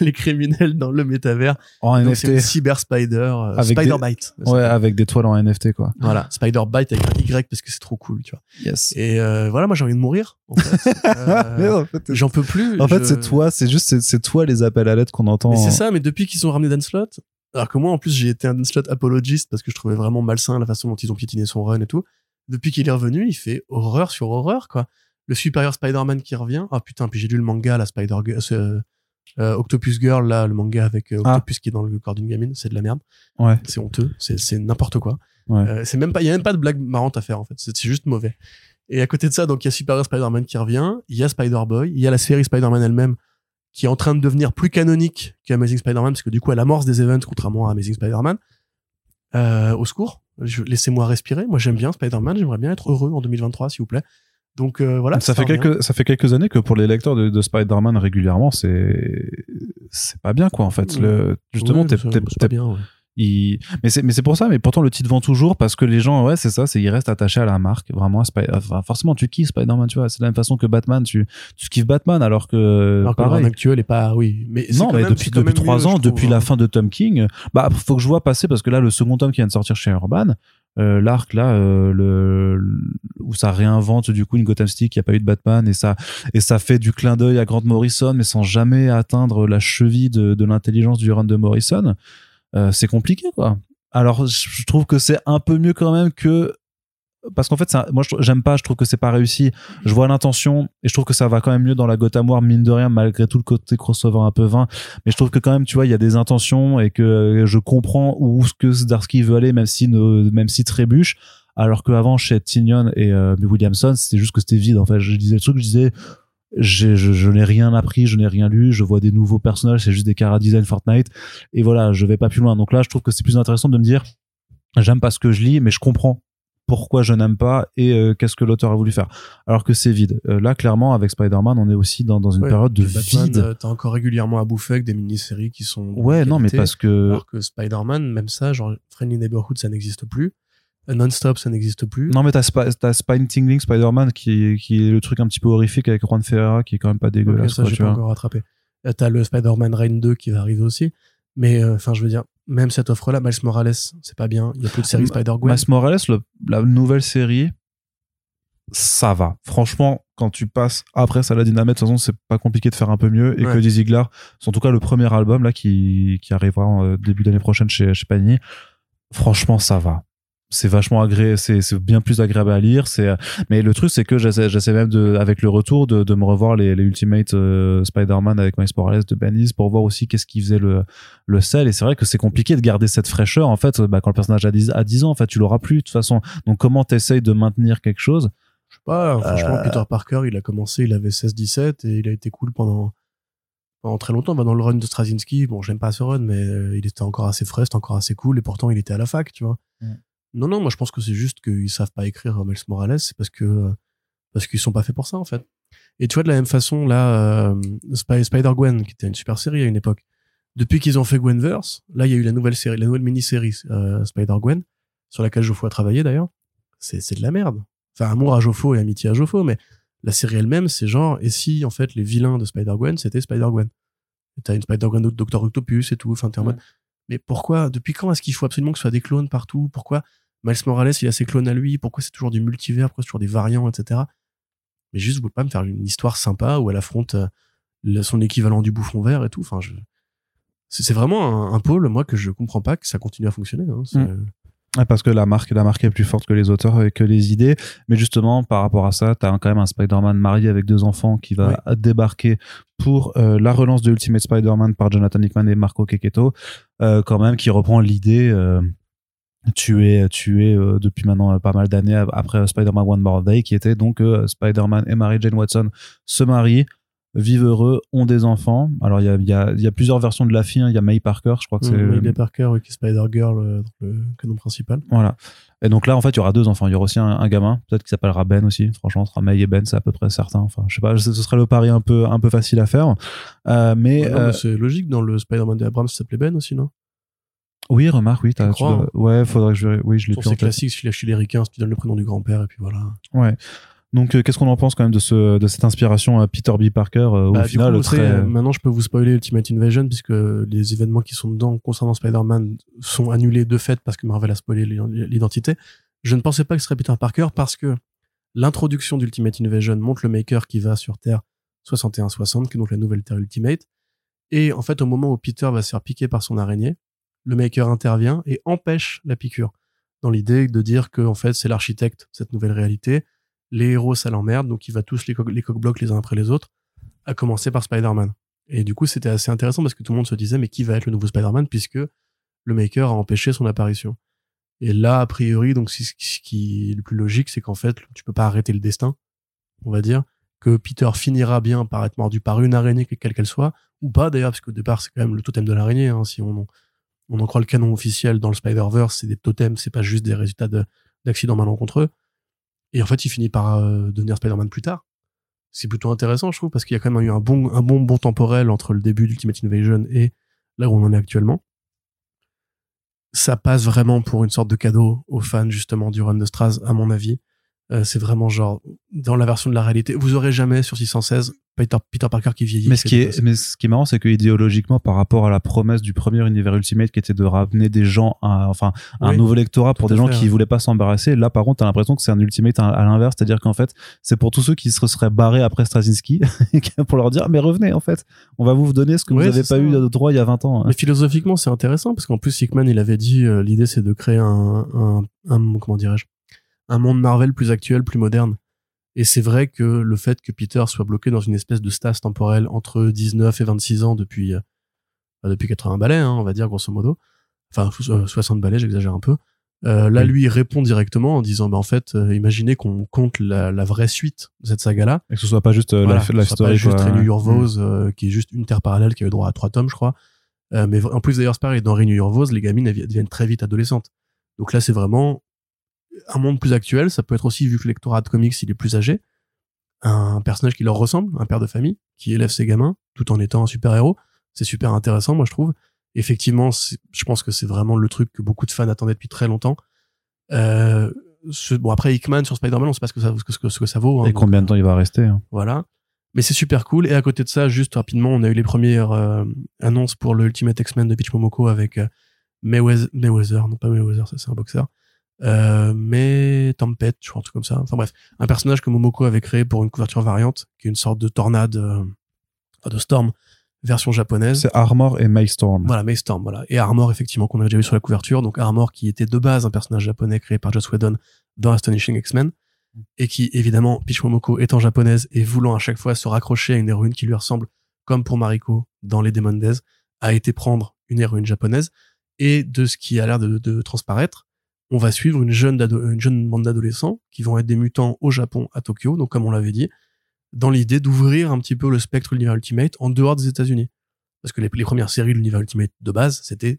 les criminels dans le métavers. En Donc, NFT. cyber spider, euh, Avec spider des- bite. Ouais, avec des toiles en NFT, quoi. Voilà, spider bite avec un Y parce que c'est trop cool, tu vois. Yes. Et euh, voilà, moi j'ai envie de mourir. En fait. <laughs> Euh, Mais en fait, J'en peux plus. en fait, c'est toi, c'est juste, c'est- c'est toi les appels à l'aide qu'on entend. Mais c'est ça, mais depuis qu'ils ont ramené Dan Slott, alors que moi en plus j'ai été un Dan Slott apologiste parce que je trouvais vraiment malsain la façon dont ils ont piétiné son run et tout. Depuis qu'il est revenu, il fait horreur sur horreur, quoi. Le supérieur Spider-Man qui revient. Ah putain, puis j'ai lu le manga, la Spider Girl, euh, euh, Octopus Girl, là, le manga avec euh, Ah. Octopus qui est dans le corps d'une gamine, c'est de la merde. Ouais. C'est honteux, c'est c'est n'importe quoi. Ouais. Euh, c'est même pas, il y a même pas de blague marrante à faire en fait. C'est juste mauvais. Et à côté de ça, donc il y a Superior Spider-Man qui revient, il y a Spider-Boy, il y a la série Spider-Man elle-même qui est en train de devenir plus canonique qu'Amazing Spider-Man parce que du coup elle amorce des events contrairement à Amazing Spider-Man. Euh, au secours, laissez-moi respirer. Moi j'aime bien Spider-Man, j'aimerais bien être heureux en 2023 s'il vous plaît. Donc euh, voilà. ça fait quelques, ça fait quelques années que pour les lecteurs de, de Spider-Man régulièrement, c'est, c'est pas bien, quoi, en fait. Le, justement, Oui, t'es, bien. ouais. il- mais c'est, mais c'est pour ça, mais pourtant le titre vend toujours parce que les gens, ouais, c'est ça, c'est, ils restent attachés à la marque, vraiment, à Spy- enfin, forcément, tu kiffes Spider-Man, tu vois, c'est de la même façon que Batman, tu, tu kiffes Batman alors que, Alors que pareil. actuel est pas, oui, mais Non, mais même- depuis, depuis trois ans, trouve, depuis hein. la fin de Tom King, bah, faut que je vois passer parce que là, le second tome qui vient de sortir chez Urban, euh, l'arc là, euh, le, où ça réinvente du coup une Gotham City qui a pas eu de Batman et ça, et ça fait du clin d'œil à Grant Morrison, mais sans jamais atteindre la cheville de, de l'intelligence du run de Morrison, euh, c'est compliqué quoi. Alors, je trouve que c'est un peu mieux quand même que parce qu'en fait, ça, moi, j'aime pas. Je trouve que c'est pas réussi. Je vois l'intention et je trouve que ça va quand même mieux dans la Gotham War, mine de rien, malgré tout le côté crossover un peu vain. Mais je trouve que quand même, tu vois, il y a des intentions et que euh, je comprends où ce que Zdarsky veut aller, même si, même si trébuche. Alors qu'avant, chez Tinion et euh, Williamson, c'était juste que c'était vide. En fait, je disais le truc, je disais, je, je n'ai rien appris, je n'ai rien lu, je vois des nouveaux personnages, c'est juste des cara design Fortnite. Et voilà, je vais pas plus loin. Donc là, je trouve que c'est plus intéressant de me dire, j'aime pas ce que je lis, mais je comprends pourquoi je n'aime pas et euh, qu'est-ce que l'auteur a voulu faire. Alors que c'est vide. Euh, là, clairement, avec Spider-Man, on est aussi dans, dans une Ouais, période de Batman, vide. euh, T'as encore régulièrement à bouffer avec des mini-séries qui sont. Ouais, non, mais parce que Alors que Spider-Man, même ça, genre Friendly Neighborhood, ça n'existe plus. Non-Stop, ça n'existe plus. non, mais t'as Sp t'as Spine Tingling Spider-Man qui, qui est le truc un petit peu horrifique avec Juan Ferreira qui est quand même pas dégueulasse. ça, quoi, j'ai pas encore rattrapé. T'as le Spider-Man Reign 2 qui va arriver aussi. Mais, enfin, je veux dire, même cette offre-là, Miles Morales, c'est pas bien. Il y a plus de série Spider-Gwen. Miles Morales, le- la nouvelle série, ça va. Franchement, quand tu passes après Saladin Ahmed, de toute façon, c'est pas compliqué de faire un peu mieux. Et Ouais. que Dizzy Ziegler, c'est en tout cas le premier album là qui, qui arrivera en euh, début d'année prochaine chez, chez Panini. Franchement, ça va. C'est vachement agréable, c'est bien plus agréable à lire. C'est mais le truc c'est que j'essaie même de avec le retour de, de me revoir les, les Ultimate euh, Spider-Man avec Miles Morales de Bennis pour voir aussi qu'est-ce qui faisait le le sel. Et c'est vrai que c'est compliqué de garder cette fraîcheur en fait. Bah, quand le personnage a 10, a 10 ans, en fait, tu l'auras plus de toute façon. Donc comment t'essayes de maintenir quelque chose? Je sais pas, franchement, Euh. Peter Parker, il a commencé, il avait 16-17 et il a été cool pendant, pendant très longtemps. Bah, dans le run de Straczynski, bon, j'aime pas ce run, mais euh, il était encore assez frais, c'était encore assez cool et pourtant il était à la fac, tu vois. Mm. Non, non, moi je pense que c'est juste qu'ils savent pas écrire Miles Morales, c'est parce que parce qu'ils sont pas faits pour ça en fait. Et tu vois, de la même façon, là, euh, Spy- Spider-Gwen, qui était une super série à une époque, depuis qu'ils ont fait Gwenverse, là il y a eu la nouvelle série, la nouvelle mini-série euh, Spider-Gwen, sur laquelle Geoffroy a travaillé d'ailleurs, c'est c'est de la merde. Enfin, amour à Joffo et amitié à Joffo, mais la série elle-même, c'est genre, et si en fait les vilains de Spider-Gwen, c'était Spider-Gwen? T'as une Spider-Gwen de Doctor Octopus et tout, enfin t'es en Ouais. mode, mais pourquoi, depuis quand est-ce qu'il faut absolument que ce soit des clones partout? Pourquoi Miles Morales, il a ses clones à lui Pourquoi c'est toujours du multivers Pourquoi c'est toujours des variants, etc. Mais juste, vous pouvez pas me faire une histoire sympa où elle affronte euh, son équivalent du bouffon vert et tout. Enfin, je... c'est vraiment un, un pôle, moi, que je comprends pas que ça continue à fonctionner. Hein. Mm. Ouais, parce que la marque, la marque est plus forte que les auteurs et que les idées. Mais justement, par rapport à ça, t'as quand même un Spider-Man marié avec deux enfants qui va débarquer pour euh, la relance de Ultimate Spider-Man par Jonathan Hickman et Marco Keketto, euh, quand même, qui reprend l'idée euh, tuée, tuée euh, depuis maintenant euh, pas mal d'années ap- après euh, Spider-Man One More Day, qui était donc euh, Spider-Man et Mary Jane Watson se marient, vivent heureux, ont des enfants. Alors il y a, il y, a, il y a plusieurs versions de la fille. hein. Il y a May Parker, je crois que c'est Mayday Parker, oui, qui est Spider-Girl euh, le canon principal. voilà. Et donc là, en fait, il y aura deux enfants. Il y aura aussi un, un gamin, peut-être qui s'appellera Ben aussi. Franchement, entre May et Ben, c'est à peu près certain. Enfin, je sais pas, ce ce serait le pari un peu, un peu facile à faire. Mais, Ouais, non, mais c'est logique, dans le Spider-Man de Abrams, ça s'appelait Ben aussi, non? Oui, remarque, oui, tu crois, dois- ouais, faudrait que je, oui, je l'ai plus en tête. classique, si tu donnes le prénom du grand-père, et puis voilà. Ouais. Donc, euh, qu'est-ce qu'on en pense quand même de, ce, de cette inspiration à Peter B. Parker euh, au Bah, final coup, très... savez, euh, maintenant, je peux vous spoiler Ultimate Invasion puisque les événements qui sont dedans concernant Spider-Man sont annulés de fait parce que Marvel a spoilé l'identité. Je ne pensais pas que ce serait Peter Parker parce que l'introduction d'Ultimate Invasion montre le Maker qui va sur Terre 61-60, qui est donc la nouvelle Terre Ultimate. Et en fait, au moment où Peter va se faire piquer par son araignée, le Maker intervient et empêche la piqûre. Dans l'idée de dire que, en fait, c'est l'architecte cette nouvelle réalité. Les héros, ça l'emmerde, donc il va tous les, co les coq-blocs les uns après les autres, à commencer par Spider-Man. Et du coup, c'était assez intéressant parce que tout le monde se disait, mais qui va être le nouveau Spider-Man puisque le Maker a empêché son apparition? Et là, a priori, donc, ce qui est le plus logique, c'est qu'en fait, tu peux pas arrêter le destin, on va dire, que Peter finira bien par être mordu par une araignée, quelle qu'elle soit, ou pas d'ailleurs, parce qu'au départ, c'est quand même le totem de l'araignée, hein, si on, on en croit le canon officiel dans le Spider-Verse, c'est des totems, c'est pas juste des résultats d'accidents malencontreux. Et en fait, il finit par euh, devenir Spider-Man plus tard. C'est plutôt intéressant, je trouve, parce qu'il y a quand même eu un bon, un bon, bon temporel entre le début d'Ultimate Invasion et là où on en est actuellement. Ça passe vraiment pour une sorte de cadeau aux fans, justement, du run de Straz, à mon avis. Euh, c'est vraiment genre, dans la version de la réalité, vous aurez jamais sur 616 Peter, Peter Parker qui vieillit. Mais ce qui, est, mais ce qui est marrant, c'est que idéologiquement, par rapport à la promesse du premier univers Ultimate qui était de ramener des gens à, enfin, à un nouveau lectorat pour des gens fait, qui voulaient pas s'embarrasser, là, par contre, t'as l'impression que c'est un Ultimate à, à l'inverse, c'est-à-dire qu'en fait, c'est pour tous ceux qui se seraient barrés après Straczynski, <laughs> pour leur dire, mais revenez, en fait, on va vous donner ce que vous avez c'est pas ça. eu de droit il y a 20 ans. hein. Mais philosophiquement, c'est intéressant parce qu'en plus, Hickman, il avait dit, euh, l'idée, c'est de créer un, un, un comment dirais-je, un monde Marvel plus actuel, plus moderne. Et c'est vrai que le fait que Peter soit bloqué dans une espèce de stase temporelle entre 19 et 26 ans depuis, euh, bah, depuis 80 balais, hein, on va dire, grosso modo. Enfin, euh, 60 balais, j'exagère un peu. Euh, là, lui, il répond directement en disant, bah, en fait, euh, imaginez qu'on compte la, la vraie suite de cette saga-là. Et que ce soit pas juste euh, Voilà, la, la ce soit pas story. juste. Renew Your Mm. Vows, euh, qui est juste une terre parallèle qui a eu droit à trois tomes, je crois. Euh, mais en plus, d'ailleurs, c'est pareil, dans Renew Your Vows, les gamines elles deviennent très vite adolescentes. Donc là, c'est vraiment un monde plus actuel. Ça peut être aussi, vu que le lectorat de comics, il est plus âgé, un personnage qui leur ressemble, un père de famille, qui élève ses gamins, tout en étant un super-héros. C'est super intéressant, moi, je trouve. Effectivement, je pense que c'est vraiment le truc que beaucoup de fans attendaient depuis très longtemps. Euh, ce- bon, après, Hickman sur Spider-Man, on sait pas ce que ça, ce que, ce que ça vaut. hein, Et donc, combien de temps il va rester hein. voilà. Mais c'est super cool. Et à côté de ça, juste rapidement, on a eu les premières euh, annonces pour le Ultimate X-Men de Peach Momoko avec euh, Mayweather, Mayweather, non pas Mayweather, ça c'est un boxeur. Euh, mais Tempête, je crois, un truc comme ça. Enfin bref, un personnage que Momoko avait créé pour une couverture variante, qui est une sorte de tornade, euh, enfin de storm, version japonaise. C'est Armor et Maystorm. Voilà, Maystorm, voilà. Et Armor, effectivement, qu'on avait déjà vu sur la couverture. Donc Armor, qui était de base un personnage japonais créé par Joss Whedon dans Astonishing X-Men. Et qui, évidemment, Peach Momoko étant japonaise et voulant à chaque fois se raccrocher à une héroïne qui lui ressemble, comme pour Mariko dans Les Demon Days, a été prendre une héroïne japonaise. Et de ce qui a l'air de, de transparaître, on va suivre une jeune, bande d'adolescents qui vont être des mutants au Japon, à Tokyo, donc comme on l'avait dit, dans l'idée d'ouvrir un petit peu le spectre de l'univers Ultimate en dehors des États-Unis. Parce que les, premières séries de l'univers Ultimate de base, c'était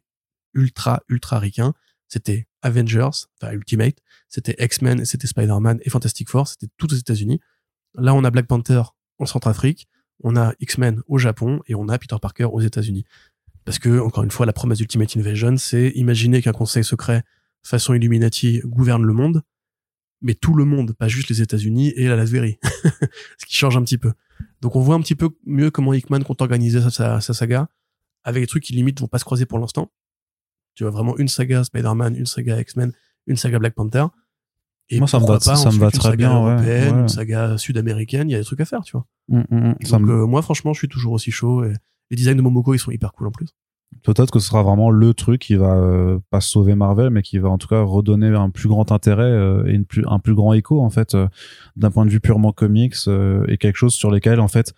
ultra, ultra ricain. C'était Avengers, enfin Ultimate, c'était X-Men, c'était Spider-Man et Fantastic Four, c'était tout aux États-Unis. Là, on a Black Panther en Centrafrique, on a X-Men au Japon et on a Peter Parker aux États-Unis. Parce que, encore une fois, la promesse d'Ultimate Invasion, c'est imaginer qu'un conseil secret façon Illuminati gouverne le monde, mais tout le monde, pas juste les États-Unis et la Raspberry. <laughs> Ce qui change un petit peu. Donc on voit un petit peu mieux comment Hickman compte organiser sa, sa, sa saga, avec des trucs qui limite vont pas se croiser pour l'instant. Tu vois vraiment une saga Spider-Man, une saga X-Men, une saga Black Panther. Et Moi, ça me va- pas ça me va très saga bien, ouais, européenne, ouais. Une saga sud-américaine, il y a des trucs à faire, tu vois. Mm, mm, mm. Donc euh, moi, franchement, je suis toujours aussi chaud. Et les designs de Momoko, ils sont hyper cool en plus. Peut-être que ce sera vraiment le truc qui va euh, pas sauver Marvel, mais qui va en tout cas redonner un plus grand intérêt euh, et un plus grand écho en fait euh, d'un point de vue purement comics et quelque chose sur lesquels en fait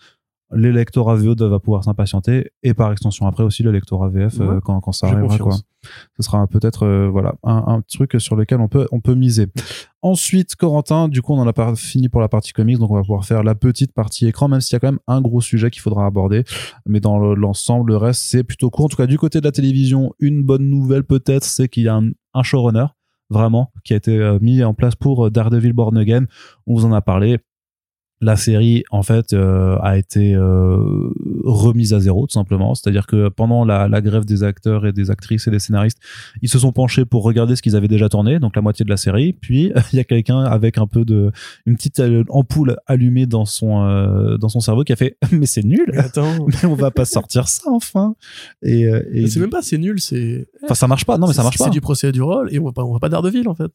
lecteurs VO va pouvoir s'impatienter et par extension après aussi le lectorat VF euh, quand, quand ça arrivera quoi. Ce sera peut-être euh, voilà un, un truc sur lequel on peut on peut miser. Ensuite, Corentin, du coup, on en a pas fini pour la partie comics, donc on va pouvoir faire la petite partie écran, même s'il y a quand même un gros sujet qu'il faudra aborder. Mais dans le- l'ensemble, le reste, c'est plutôt court. En tout cas, du côté de la télévision, une bonne nouvelle peut-être, c'est qu'il y a un, un showrunner, vraiment, qui a été euh, mis en place pour Daredevil Born Again. On vous en a parlé. La série en fait euh, a été euh, remise à zéro tout simplement c'est-à-dire que pendant la, la grève des acteurs et des actrices et des scénaristes ils se sont penchés pour regarder ce qu'ils avaient déjà tourné donc la moitié de la série puis <laughs> il y a quelqu'un avec un peu de une petite euh, ampoule allumée dans son euh, dans son cerveau qui a fait <laughs> mais c'est nul Mais attends. <laughs> mais on va pas sortir ça enfin et, et c'est même pas c'est nul, c'est. enfin ça marche pas non mais ça marche pas C'est du procès du rôle et on voit pas, on voit pas Daredevil en fait.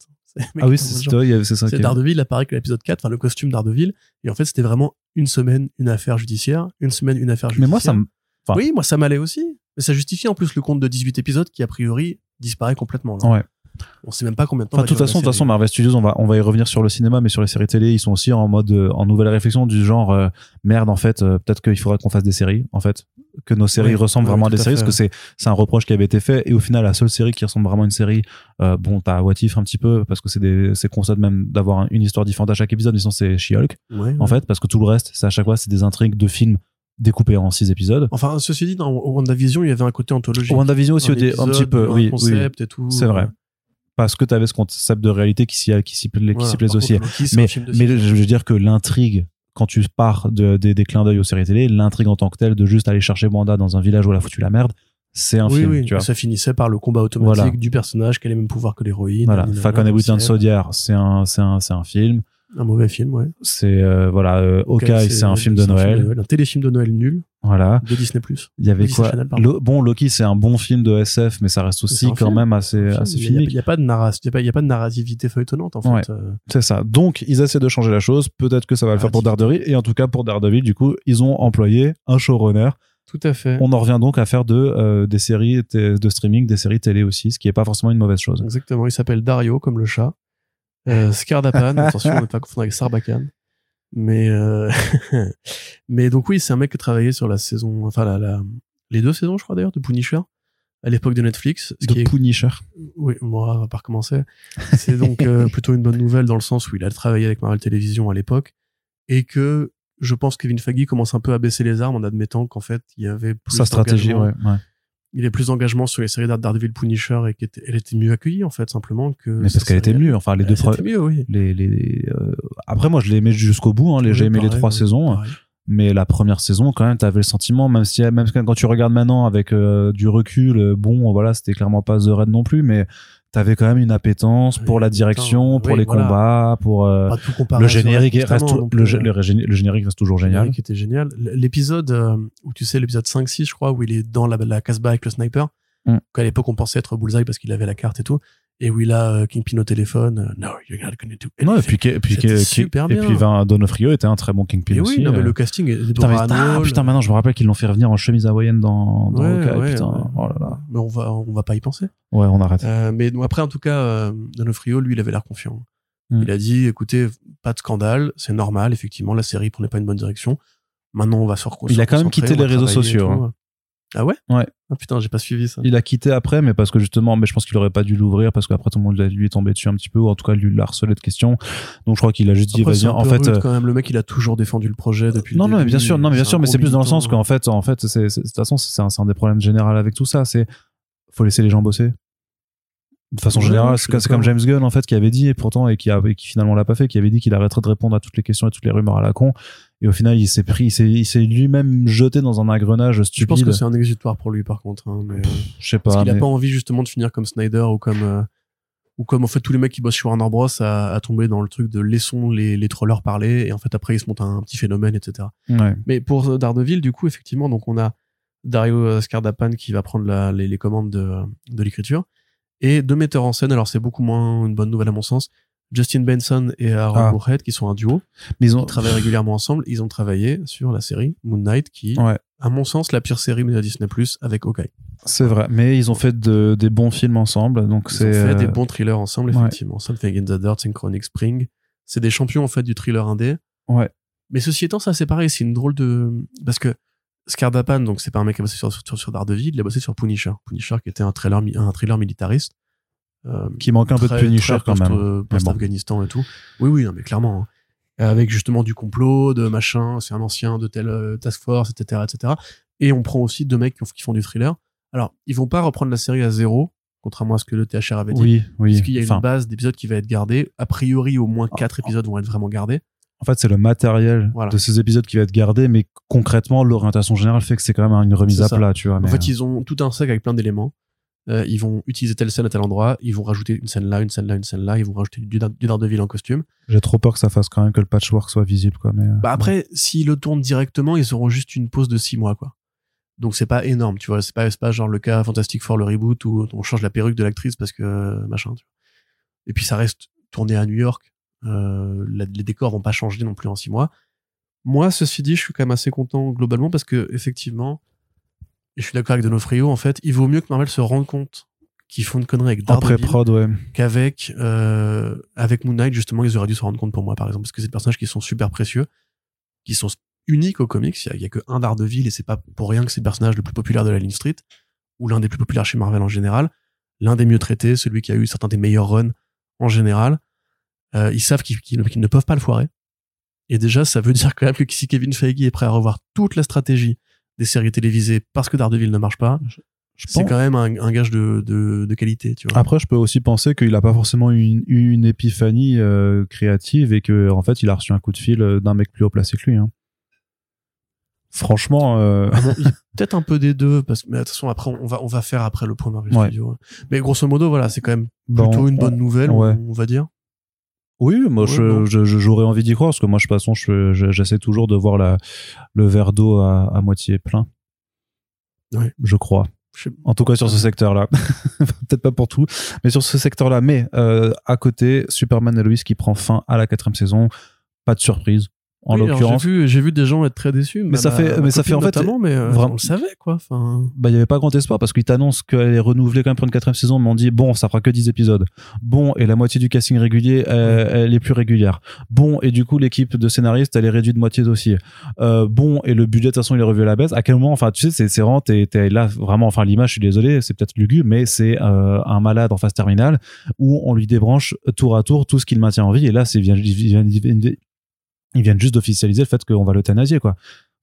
Ah oui c'est ça c'est Daredevil apparaît que l'épisode 4, enfin le costume Daredevil. Et en fait, c'était vraiment une semaine, une affaire judiciaire, une semaine, une affaire mais judiciaire. moi ça me enfin- Oui, moi ça m'allait aussi. Mais ça justifie en plus le compte de 18 épisodes qui a priori disparaît complètement. Là. ouais On sait même pas combien de temps. Enfin, de toute façon, de toute façon, Marvel Studios, on va, on va y revenir sur le cinéma, mais sur les séries télé, ils sont aussi en mode, euh, en nouvelle réflexion du genre, euh, merde, en fait, euh, peut-être qu'il faudrait qu'on fasse des séries, en fait, que nos séries Oui, ressemblent oui, vraiment à des à séries, fait. parce que c'est, un reproche qui avait été fait, et au final, la seule série qui ressemble vraiment à une série, euh, bon, t'as What If un petit peu, parce que c'est constat même d'avoir un- une histoire différente à chaque épisode, mais sinon c'est She-Hulk, Ouais, en ouais. fait, parce que tout le reste, c'est à chaque fois, c'est des intrigues de films découpés en six épisodes. Enfin, ceci dit, dans WandaVision, il y avait un côté anthologique. WandaVision aussi, Un au dé- un épisode, petit peu, oui, oui, concept et tout. c'est vrai. Parce que t'avais ce concept de réalité qui s'y, qui s'y, Voilà. Par aussi. contre, mais, je veux dire que l'intrigue, quand tu pars de, des- des clins d'œil aux séries télé, l'intrigue en tant que telle de juste aller chercher Wanda dans un village où elle a foutu la merde, c'est un oui, film, oui. tu vois. Ça finissait par le combat automatique Voilà. du personnage qui a les mêmes pouvoirs que l'héroïne. Voilà, Falcon et Winter. Soldier, c'est un, c'est un, c'est un film. Un mauvais film, ouais. C'est euh, voilà, euh, Hawkeye, c'est un film de Noël. Un téléfilm de Noël nul Voilà, de Disney+. il y avait Disney quoi Channel, Bon, Loki, c'est un bon film de SF, mais ça reste aussi quand film. même assez, Il assez n'y a, il y a pas de il y a pas- de narrativité feuilletonnante en fait. Ouais. Euh, C'est ça. Donc, ils essaient de changer la chose. Peut-être que ça va le faire pour Daredevil. Et en tout cas, pour Daredevil, du coup, ils ont employé un showrunner. Tout à fait. On en revient donc à faire de, euh, des séries de streaming, des séries télé aussi, ce qui est pas forcément une mauvaise chose. Exactement. Il s'appelle Dario comme le chat. Euh, Scardapan. <laughs> attention, on ne pas confondre avec Sarbacane. Mais euh, <laughs> mais donc oui, c'est un mec qui a travaillé sur la saison, enfin la, la- les deux saisons, je crois d'ailleurs, de Punisher à l'époque de Netflix. Ce qui De est Punisher. Oui, moi, on va pas recommencer. C'est donc euh, <laughs> plutôt une bonne nouvelle dans le sens où il a travaillé avec Marvel Television à l'époque et que je pense que Kevin Feige commence un peu à baisser les armes en admettant qu'en fait, il y avait plus Sa stratégie, ouais. ouais. Il y avait plus d'engagement sur les séries d'Ar- Daredevil Punisher et qu'elle était, elle était mieux accueillie en fait, simplement que. Mais parce qu'elle était mieux. Enfin, les deux mieux, oui. les, les, euh, Après, moi, je l'ai aimé jusqu'au bout. Hein, les- J'ai aimé les trois saisons. pareil. Mais la première saison, quand même, t'avais le sentiment, même si, même quand tu regardes maintenant avec euh, du recul, euh, bon, voilà, c'était clairement pas The Red non plus, mais t'avais quand même une appétence Oui, pour la putain, direction, pour oui, les voilà. combats, pour euh, le générique reste, le, hein. le régé- le générique reste toujours génial. Qui était génial. L'épisode euh, où tu sais, l'épisode 5-6, je crois, où il est dans la, la Casbah avec le sniper. Mm. Qu'à l'époque, on pensait être Bullseye parce qu'il avait la carte et tout. Et où il a euh, Kingpin au téléphone. euh, no, you're not gonna do Non, et anything. puis, et puis, super et bien. puis Donofrio était un très bon Kingpin Et aussi. oui, non, mais euh. le casting est Putain, mais- ah, putain, maintenant je me rappelle qu'ils l'ont fait revenir en chemise hawaïenne dans, dans Ouais, putain. ouais. Oh là là. Mais on va, on va pas y penser. Ouais, on arrête. Euh, mais donc, après, en tout cas, euh, Donofrio, lui, il avait l'air confiant. Mm. Il a dit, écoutez, pas de scandale, c'est normal, effectivement, la série prenait pas une bonne direction. Maintenant, on va se recon- Il a quand même quitté les réseaux sociaux, tout. Ah ouais? Ouais. Ah putain, j'ai pas suivi ça. Il a quitté après, mais parce que justement, mais je pense qu'il aurait pas dû l'ouvrir parce qu'après tout le monde lui est tombé dessus un petit peu, ou en tout cas lui l'a harcelé de questions. Donc je crois qu'il a juste dit, vas-y, en fait. rude euh, quand même, le mec, il a toujours défendu le projet depuis non, le non, mais bien sûr, non, mais bien C'est sûr, mais c'est plus dans le sens qu'en fait, en fait, c'est, de toute façon, c'est un, des problèmes généraux avec tout ça, c'est faut laisser les gens bosser. De façon Ouais, générale, c'est comme. James Gunn en fait qui avait dit et pourtant et qui a et qui finalement l'a pas fait, qui avait dit qu'il arrêterait de répondre à toutes les questions et toutes les rumeurs à la con. Et au final, il s'est pris, il s'est, il s'est lui-même jeté dans un engrenage Je stupide. pense que c'est un exutoire pour lui, par contre. hein, mais, Je sais Parce pas. qu'il a mais- pas envie justement de finir comme Snyder ou comme euh, ou comme en fait tous les mecs qui bossent sur Warner Bros à, à tomber dans le truc de laissons les, les trollers parler et en fait après ils se montent un, petit phénomène etc. Ouais. Mais pour Daredevil du coup effectivement donc on a Dario Scardapan qui va prendre la- les, les commandes de, de l'écriture et deux metteurs en scène alors c'est beaucoup moins une bonne nouvelle à mon sens Justin Benson et Aaron Ah. Moorhead qui sont un duo Mais ils ont, ils travaillent régulièrement ensemble ils ont travaillé sur la série Moon Knight qui Ouais. à mon sens la pire série de Disney Plus avec Hawkeye C'est vrai, mais ils ont fait de, des bons films ensemble, donc Ils ont c'est. fait des euh, bons thrillers ensemble, ouais. effectivement. Something in the Dirt, Synchronic Spring. C'est des champions, en fait, du thriller indé. Ouais. Mais ceci étant, ça, c'est pareil. C'est une drôle de. Parce que Scardapan, donc, c'est pas un mec qui a bossé sur, sur, sur Daredevil, il a bossé sur Punisher. Punisher, qui était un thriller, un thriller militariste. Euh, qui manque un peu de Punisher quand post- même. euh, bon. Post-Afghanistan et tout. Oui, oui, non, mais clairement. hein. Avec justement du complot, de machin, c'est un ancien de telle euh, task force, etc., etc. Et on prend aussi deux mecs qui, ont- qui font du thriller. Alors, ils vont pas reprendre la série à zéro, contrairement à ce que le THR avait dit. Oui, oui. Parce qu'il y a Enfin, une base d'épisodes qui va être gardée. A priori, au moins quatre épisodes vont être vraiment gardés. En fait, c'est le matériel Voilà. de ces épisodes qui va être gardé, mais concrètement, l'orientation générale fait que c'est quand même une remise à ça. plat, tu vois. En fait, ils ont tout un sac avec plein d'éléments. Euh, ils vont utiliser telle scène à tel endroit, ils vont rajouter une scène là, une scène là, une scène là, ils vont rajouter du, du Daredevil en costume. j'ai trop peur que ça fasse quand même que le patchwork soit visible, quoi. Mais, euh, Bah après, s'ils le tournent directement, ils auront juste une pause de six mois, quoi. Donc c'est pas énorme, tu vois. C'est pas, genre le cas Fantastic Four, le reboot, où on change la perruque de l'actrice parce que euh, machin. Tu vois. Et puis ça reste tourné à New York. Euh, la- les décors vont pas changer non plus en six mois. Moi, ceci dit, je suis quand même assez content globalement parce que effectivement, et je suis d'accord avec Donofrio, en fait, il vaut mieux que Marvel se rende compte qu'ils font une connerie avec Daredevil pré-prod, ouais. qu'avec euh, avec Moon Knight justement ils auraient dû se rendre compte pour moi par exemple parce que c'est des personnages qui sont super précieux qui sont uniques aux comics. Il y a, a que un Daredevil et c'est pas pour rien que c'est le personnage le plus populaire de la ligne street ou l'un des plus populaires chez Marvel en général. L'un des mieux traités celui qui a eu certains des meilleurs runs en général. Euh, ils savent qu'ils ne peuvent pas le foirer. Et déjà ça veut <laughs> dire quand même que si Kevin Feige est prêt à revoir toute la stratégie des séries télévisées parce que Daredevil ne marche pas Je c'est quand même un, un gage de, de, de qualité tu vois Après, je peux aussi penser qu'il a pas forcément eu une, épiphanie euh, créative et que en fait, il a reçu un coup de fil euh, d'un mec plus haut placé que lui. hein. Franchement, euh, Ah bon, <laughs> peut-être un peu des deux parce que mais de toute façon après on va on va faire après le point Marvel Ouais. Studios. hein. Mais grosso modo voilà, c'est quand même bon, plutôt une on- bonne nouvelle, ouais. on, on va dire. Oui, moi, Ouais, j'aurais envie d'y croire parce que moi, de toute façon, je- je- j'essaie toujours de voir la, le verre d'eau à, à moitié plein. Je crois. Je En tout cas, sur ce secteur-là. <laughs> Peut-être pas pour tout, mais sur ce secteur-là. Mais euh, à côté, Superman et Lois qui prend fin à la quatrième saison. Pas de surprise, en Oui, l'occurrence. j'ai vu j'ai vu des gens être très déçus Mais ça fait- ma mais ça fait en fait mais euh, vraiment- on le savait quoi enfin bah, il y avait pas grand espoir parce qu'ils t'annoncent qu'elle est renouvelée quand même pour une quatrième saison, mais on dit bon, ça fera que 10 épisodes. Bon, et la moitié du casting régulier, elle, elle est plus régulière. Bon, et du coup, l'équipe de scénaristes, elle est réduite de moitié aussi. Euh, bon, et le budget, de toute façon, il est revu à la baisse. À quel moment, enfin, tu sais, c'est, c'est vraiment, t'es, t'es là, vraiment, enfin, l'image, je suis désolé, c'est peut-être lugubre, mais c'est euh, un malade en phase terminale où on lui débranche tour à tour tout ce qu'il maintient en vie. Et là, c'est, vient- ils viennent, juste d'officialiser le fait qu'on va l'euthanasier, quoi.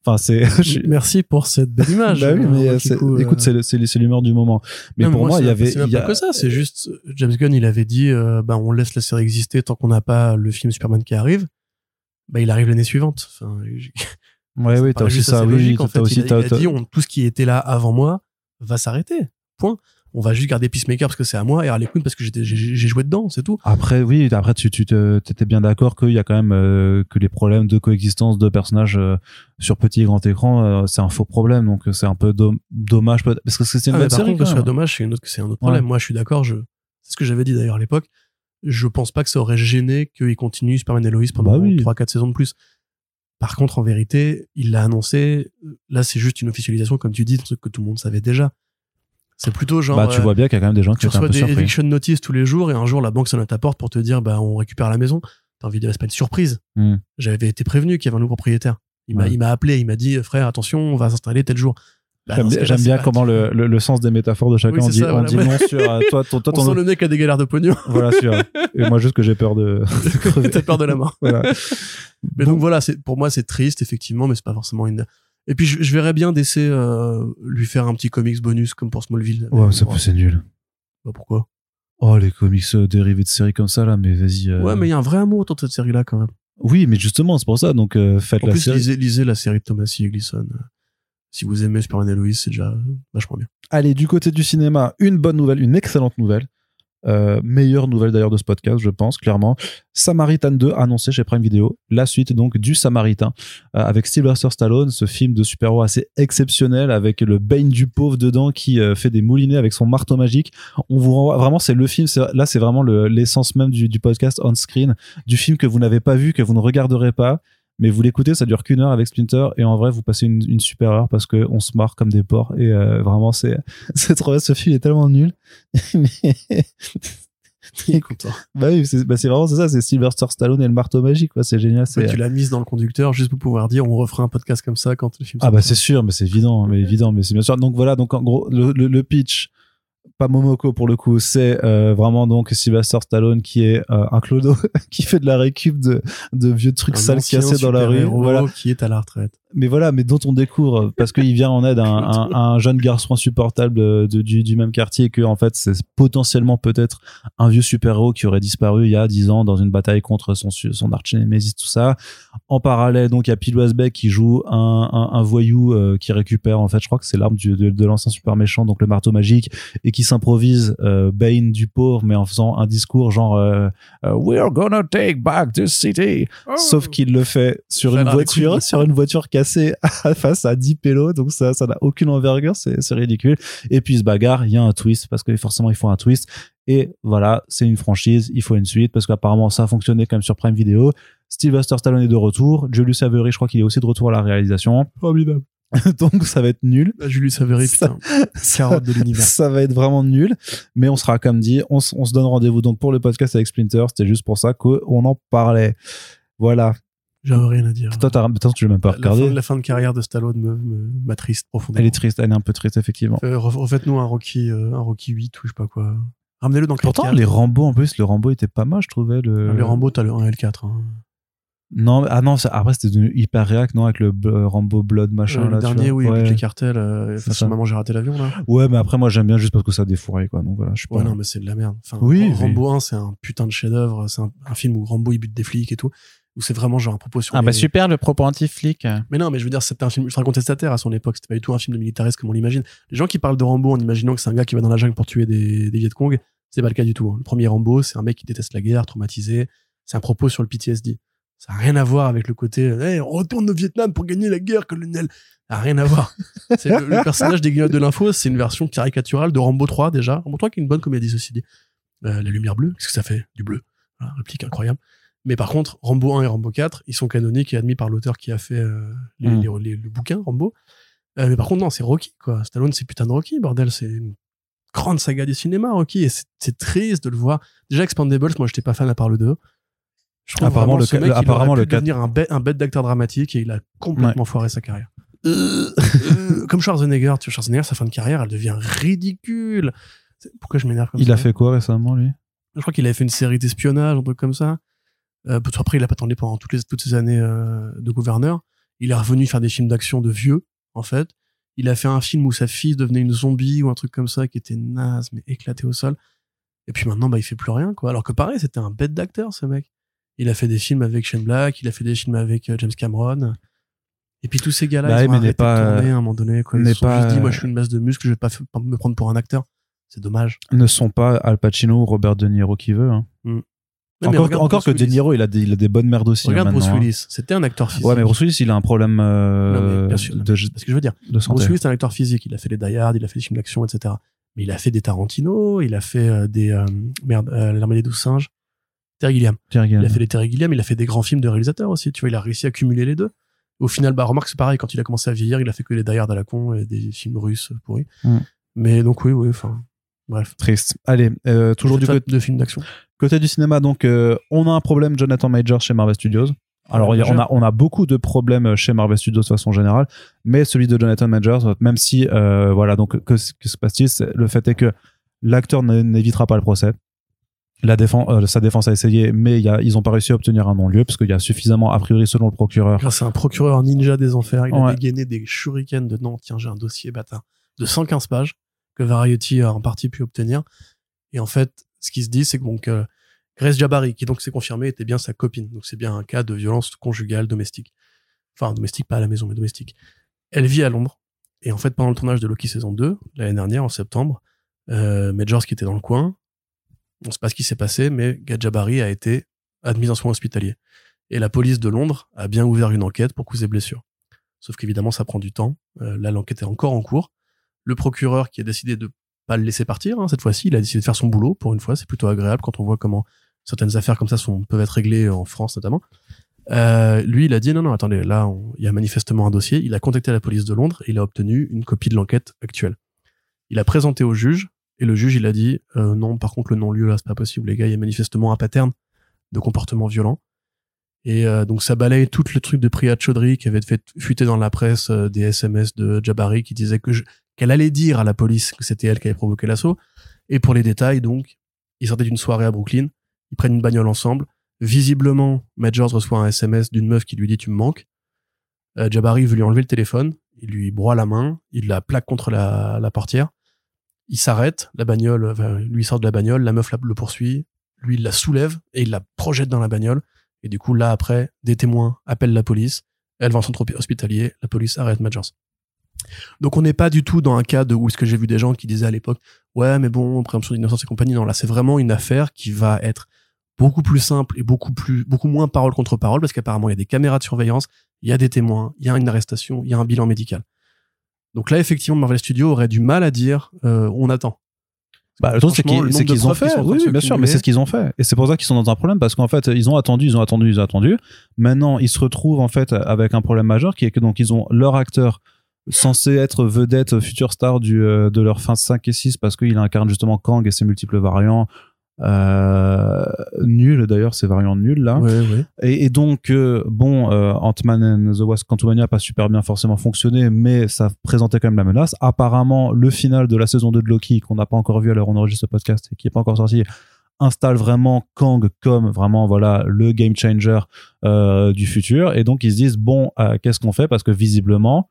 Enfin, c'est, <laughs> merci pour cette belle image bah oui, mais euh, c'est- euh. écoute, c'est, l'humeur du moment. Mais Non, pour moi, il y avait, il y a- pas que ça c'est juste James Gunn il avait dit euh, bah on laisse la série exister tant qu'on n'a pas le film Superman qui arrive bah il arrive l'année suivante enfin, <laughs> ouais, oui, t'as aussi ça, assez oui, logique, en fait. aussi, il, il a dit on- tout ce qui était là avant moi va s'arrêter. Point. On va juste garder Peacemaker parce que c'est à moi et Harley Quinn parce que j'ai joué dedans, c'est tout. Après, oui, après, tu, tu t'étais bien d'accord qu'il y a quand même euh, que les problèmes de coexistence de personnages euh, sur petit et grand écran, euh, c'est un faux problème. Donc, c'est un peu dom- dommage. Parce que c'est une Ah, série. que ce quand soit même. dommage, c'est autre- c'est un autre problème. Moi, je suis d'accord. C'est ce que j'avais dit d'ailleurs à l'époque. Je pense pas que ça aurait gêné qu'il continue Superman et Lois pendant Bah oui. 3-4 saisons de plus. Par contre, en vérité, il l'a annoncé. Là, c'est juste une officialisation, comme tu dis, d'un truc que tout le monde savait déjà. C'est plutôt genre. Bah, tu euh, vois bien qu'il y a quand même des gens qui étaient un reçois peu des surpris. eviction notices tous les jours et un jour la banque sonne à ta porte pour te dire bah on récupère la maison. T'as envie de pas une surprise. Hmm. J'avais été prévenu qu'il y avait un nouveau propriétaire. Il m'a Ouais. il m'a appelé, il m'a dit frère attention on va s'installer tel jour. Bah, J'aime bien, comment le, le, le sens des métaphores de chacun. Oui, on dit, ça, on voilà. dit non sur euh, <laughs> toi, toi, On ton- sent le mec a des galères de pognon. voilà sur. et moi juste que j'ai peur de. <laughs> T'as peur de la mort. voilà. Mais Bon. donc voilà, c'est pour moi c'est triste effectivement, mais c'est pas forcément une. Et puis je, je verrais bien d'essayer euh, lui faire un petit comics bonus comme pour Smallville. Ouais, c'est Bon, c'est nul. bah, pourquoi? Oh, les comics euh, dérivés de séries comme ça là, mais vas-y. euh, Ouais, mais il y a un vrai amour autour de cette série là quand même. Oui, mais justement, c'est pour ça. Donc, euh, faites En la plus, série. lisez, lisez la série de Thomas E. Gleason. Si vous aimez Superman et Lois, c'est déjà vachement bien. Allez, du côté du cinéma, une bonne nouvelle, une excellente nouvelle. Euh, meilleure nouvelle d'ailleurs de ce podcast, je pense, clairement. Samaritan 2 annoncé chez Prime Video. La suite donc du Samaritain euh, avec Sylvester Stallone, ce film de super-héros assez exceptionnel avec le Bane du pauvre dedans qui euh, fait des moulinets avec son marteau magique. On vous renvoie vraiment, c'est le film. Là, c'est vraiment le- l'essence même du, du podcast on screen, du film que vous n'avez pas vu, que vous ne regarderez pas. Mais vous l'écoutez, ça dure qu'une heure avec Splinter et en vrai, vous passez une, une super heure parce que on se marre comme des porcs et euh, vraiment, c'est <laughs> c'est trop. Ce film est tellement nul. <laughs> Mais- Il est content. bah oui, c'est bah vraiment ça, c'est Sylvester Stallone et le marteau magique, quoi. C'est génial. Ouais, C'est tu l'as mise dans le conducteur juste pour pouvoir dire on refera un podcast comme ça quand le film ah bah c'est sûr, mais c'est évident, mais évident, mais c'est bien sûr. Donc voilà, donc en gros le, le, le pitch, pas Momoko pour le coup, c'est euh, vraiment donc Sylvester Stallone qui est euh, un clodo <laughs> qui fait de la récup de, de vieux trucs Un sales cassés dans la rue. Voilà. qui est à la retraite. Mais voilà, mais dont on découvre parce qu'il vient en aide à un, un- un jeune garçon insupportable de- de- du, du même quartier et que en fait c'est potentiellement peut-être un vieux super-héros qui aurait disparu il y a 10 ans dans une bataille contre son son arch-némésis tout ça. En parallèle, donc il y a Westbeck qui joue un, un, voyou euh, qui récupère en fait, je crois que c'est l'arme du- de, de l'ancien super méchant, donc le marteau magique, et qui s'improvise euh, Bane du pauvre, mais en faisant un discours genre euh, euh, We're gonna take back this city. Sauf qu'il le fait sur une voiture, sur une voiture <laughs> face à 10 pélos, donc ça, ça n'a aucune envergure, c'est c'est ridicule. Et puis il se bagarre, il y a un twist parce que forcément il faut un twist. Et voilà, c'est une franchise, il faut une suite parce qu'apparemment ça a fonctionné comme sur Prime Video. Sylvester Stallone est de retour, Julius Avery, je crois qu'il est aussi de retour à la réalisation. Formidable. <laughs> donc ça va être nul. Là, Julius Avery, Ça- putain. Carotte de l'univers. <laughs> Ça va être vraiment nul, mais on sera comme dit, on, on se donne rendez-vous donc pour le podcast avec Splinter. C'était juste pour ça qu'on en parlait. Voilà. J'avais rien à dire. Toi, t'as, tu l'as même pas la, la regardé. fin, la fin de carrière de Stallone me, me- m'attriste profondément. Elle est triste, elle est un peu triste effectivement. Euh, ref- Refaites-nous un Rocky, euh, un Rocky 8 ou je sais pas quoi. Ramenez-le dans Pourtant, Critical. les Rambo en plus, le Rambo était pas mal, je trouvais. Le... Ah, Les Rambo, t'as le 1 et le 4. hein. Non, ah non, ça- après c'était devenu hyper réac, non, avec le b- Rambo Blood machin. Euh, là, le dernier, oui, avec ouais. les cartels. Euh, façon maman, j'ai raté l'avion, là. Ouais, mais après, moi j'aime bien juste parce que ça a défouré, quoi. Donc voilà, je suis pas. Ouais, non, mais c'est de la merde. Enfin, Oui, Rambo 1, c'est un putain de chef-d'œuvre. C'est un, un film où Rambo, il bute des flics et tout. Où c'est vraiment genre un propos sur. Ah bah les- super le propos anti-flic. Mais non, mais je veux dire, c'était un film ultra contestataire à son époque. C'était pas du tout un film de militariste comme on l'imagine. Les gens qui parlent de Rambo en imaginant que c'est un gars qui va dans la jungle pour tuer des, des Viet Cong, c'est pas le cas du tout. hein. Le premier Rambo, c'est un mec qui déteste la guerre, traumatisé. C'est un propos sur le PTSD. Ça a rien à voir avec le côté, hey, on retourne au Vietnam pour gagner la guerre, colonel. Ça a rien à voir. <laughs> c'est le, le personnage des Guignols de l'info, c'est une version caricaturale de Rambo 3 déjà. Rambo 3 qui est une bonne comédie, ceci dit. Euh, la lumière bleue, qu'est-ce que ça fait? Du bleu. Voilà, réplique incroyable. Mais par contre, Rambo 1 et Rambo 4, ils sont canoniques et admis par l'auteur qui a fait euh, les, Mm. les- les- le bouquin Rambo. Euh, mais par contre, non, c'est Rocky, quoi. Stallone, c'est putain de Rocky, bordel. C'est une grande saga du cinéma, Rocky. Et c'est- triste de le voir. Déjà, Expandables, moi, j'étais pas fan à part le 2. Je trouve Apparemment, le ce mec, il apparemment, aurait le pu quatre- devenir un bête, un bête d'acteur dramatique et il a complètement foiré sa carrière. Euh, comme Schwarzenegger, tu vois, Schwarzenegger, sa fin de carrière, elle devient ridicule. Pourquoi je m'énerve comme Il ça? a fait quoi récemment, lui? Je crois qu'il avait fait une série d'espionnage, un truc comme ça. Euh, qu'après, il a pas attendu pendant toutes, les, toutes ces années euh, de gouverneur. Il est revenu faire des films d'action de vieux, en fait. Il a fait un film où sa fille devenait une zombie ou un truc comme ça qui était naze, mais éclaté au sol. Et puis maintenant, bah, il fait plus rien, quoi. Alors que pareil, c'était un bête d'acteur, ce mec. Il a fait des films avec Shane Black, il a fait des films avec euh, James Cameron. Et puis tous ces gars-là, Bah ils ont mais arrêté n'est pas, de tourner à un moment donné, quoi. Ils se sont pas, juste dit, moi, euh, je suis une masse de muscles, je vais pas me prendre pour un acteur. C'est dommage. Ne sont pas Al Pacino ou Robert De Niro qui veut. hein. Ouais, encore regarde encore que De. Niro, il a des, il a des bonnes merdes aussi. hein, Regarde Bruce hein. Willis, c'était un acteur physique. Ouais, mais Bruce Willis, il a un problème euh, bien sûr, de, c'est ce que je veux dire. Bruce Willis, c'est un acteur physique. Il a fait les Die Hard, il a fait des films d'action, etc. Mais il a fait des Tarantino, il a fait euh, des euh, merde, euh, l'armée des douze singes. Terry Gilliam. Pierre Il a Gilliam. fait des Terry Gilliam, il a fait des grands films de réalisateurs aussi. Tu vois, il a réussi à cumuler les deux. Au final, bah remarque, c'est pareil. Quand il a commencé à vieillir, il a fait que les Die Hard à la con et des films russes pourris. Mm. Mais donc oui, oui. Enfin, bref. Triste. Allez, euh, toujours du côté, de films d'action. côté du cinéma, donc euh, on a un problème Jonathan Majors chez Marvel Studios. Alors, on a, on a beaucoup de problèmes chez Marvel Studios de façon générale, mais celui de Jonathan Majors, même si, euh, voilà, donc, que, que se passe-t-il? C'est- Le fait est que l'acteur n'évitera pas le procès. La défense, euh, sa défense a essayé, mais y a, ils n'ont pas réussi à obtenir un non-lieu, parce qu'il y a suffisamment, a priori, selon le procureur, à un procureur ninja des enfers, il Ouais. a dégainé des shurikens de non, tiens, j'ai un dossier bâtard de 115 pages que Variety a en partie pu obtenir. Et en fait, ce qui se dit, c'est que donc euh, Grace Jabari, qui donc s'est confirmé, était bien sa copine. Donc c'est bien un cas de violence conjugale domestique. Enfin, domestique, pas à la maison, mais domestique. Elle vit à Londres. Et en fait, pendant le tournage de Loki saison 2, l'année dernière, en septembre, euh, Majors qui était dans le coin, on sait pas ce qui s'est passé, mais Gad Jabari a été admis en soins hospitaliers. Et la police de Londres a bien ouvert une enquête pour cause et blessures. Sauf qu'évidemment, ça prend du temps. Euh, là, l'enquête est encore en cours. Le procureur qui a décidé de pas le laisser partir, hein, cette fois-ci, il a décidé de faire son boulot. Pour une fois, c'est plutôt agréable quand on voit comment certaines affaires comme ça sont, peuvent être réglées en France notamment. Euh, lui, il a dit non, non, attendez, là, il y a manifestement un dossier. Il a contacté la police de Londres et il a obtenu une copie de l'enquête actuelle. Il a présenté au juge et le juge, il a dit euh, non, par contre, le non-lieu là, c'est pas possible, les gars, il y a manifestement un pattern de comportement violent. Et euh, donc ça balaye tout le truc de Priya Chaudhry qui avait fait fuiter dans la presse euh, des SMS de Jabari qui disait que je- qu'elle allait dire à la police que c'était elle qui avait provoqué l'assaut. Et pour les détails, donc, ils sortaient d'une soirée à Brooklyn, ils prennent une bagnole ensemble. Visiblement, Majors reçoit un SMS d'une meuf qui lui dit tu me manques. Euh, Jabari veut lui enlever le téléphone, il lui broie la main, il la plaque contre la, la portière. Il s'arrête, la bagnole, lui sort de la bagnole, la meuf le poursuit, lui la soulève et il la projette dans la bagnole. Et du coup, là après, des témoins appellent la police, elle va en centre hospitalier, la police arrête Majors. Donc on n'est pas du tout dans un cas de où ce que j'ai vu des gens qui disaient à l'époque, ouais mais bon, présomption d'innocence et compagnie. Non, là c'est vraiment une affaire qui va être beaucoup plus simple et beaucoup plus, beaucoup moins parole contre parole parce qu'apparemment il y a des caméras de surveillance, il y a des témoins, il y a une arrestation, il y a un bilan médical. Donc là, effectivement, Marvel Studios aurait du mal à dire euh, on attend. Bah, le truc, c'est qu'ils ont qui fait. Oui, bien sûr, mais c'est ce qu'ils ont fait. Et c'est pour ça qu'ils sont dans un problème parce qu'en fait, ils ont attendu, ils ont attendu, ils ont attendu. Maintenant, ils se retrouvent en fait avec un problème majeur qui est que donc ils ont leur acteur censé être vedette future star du, euh, de leur fin 5 et 6 parce qu'il incarne justement Kang et ses multiples variants. Euh, nul d'ailleurs, ces variants nuls là. Ouais, ouais. Et, et donc, euh, bon, euh, Ant-Man and the Wasp Quantumania pas super bien forcément fonctionné, mais ça présentait quand même la menace. Apparemment, le final de la saison 2 de Loki, qu'on n'a pas encore vu à l'heure où on enregistre ce podcast et qui n'est pas encore sorti, installe vraiment Kang comme vraiment voilà le game changer du futur. Et donc, ils se disent, bon, qu'est-ce qu'on fait? Parce que visiblement,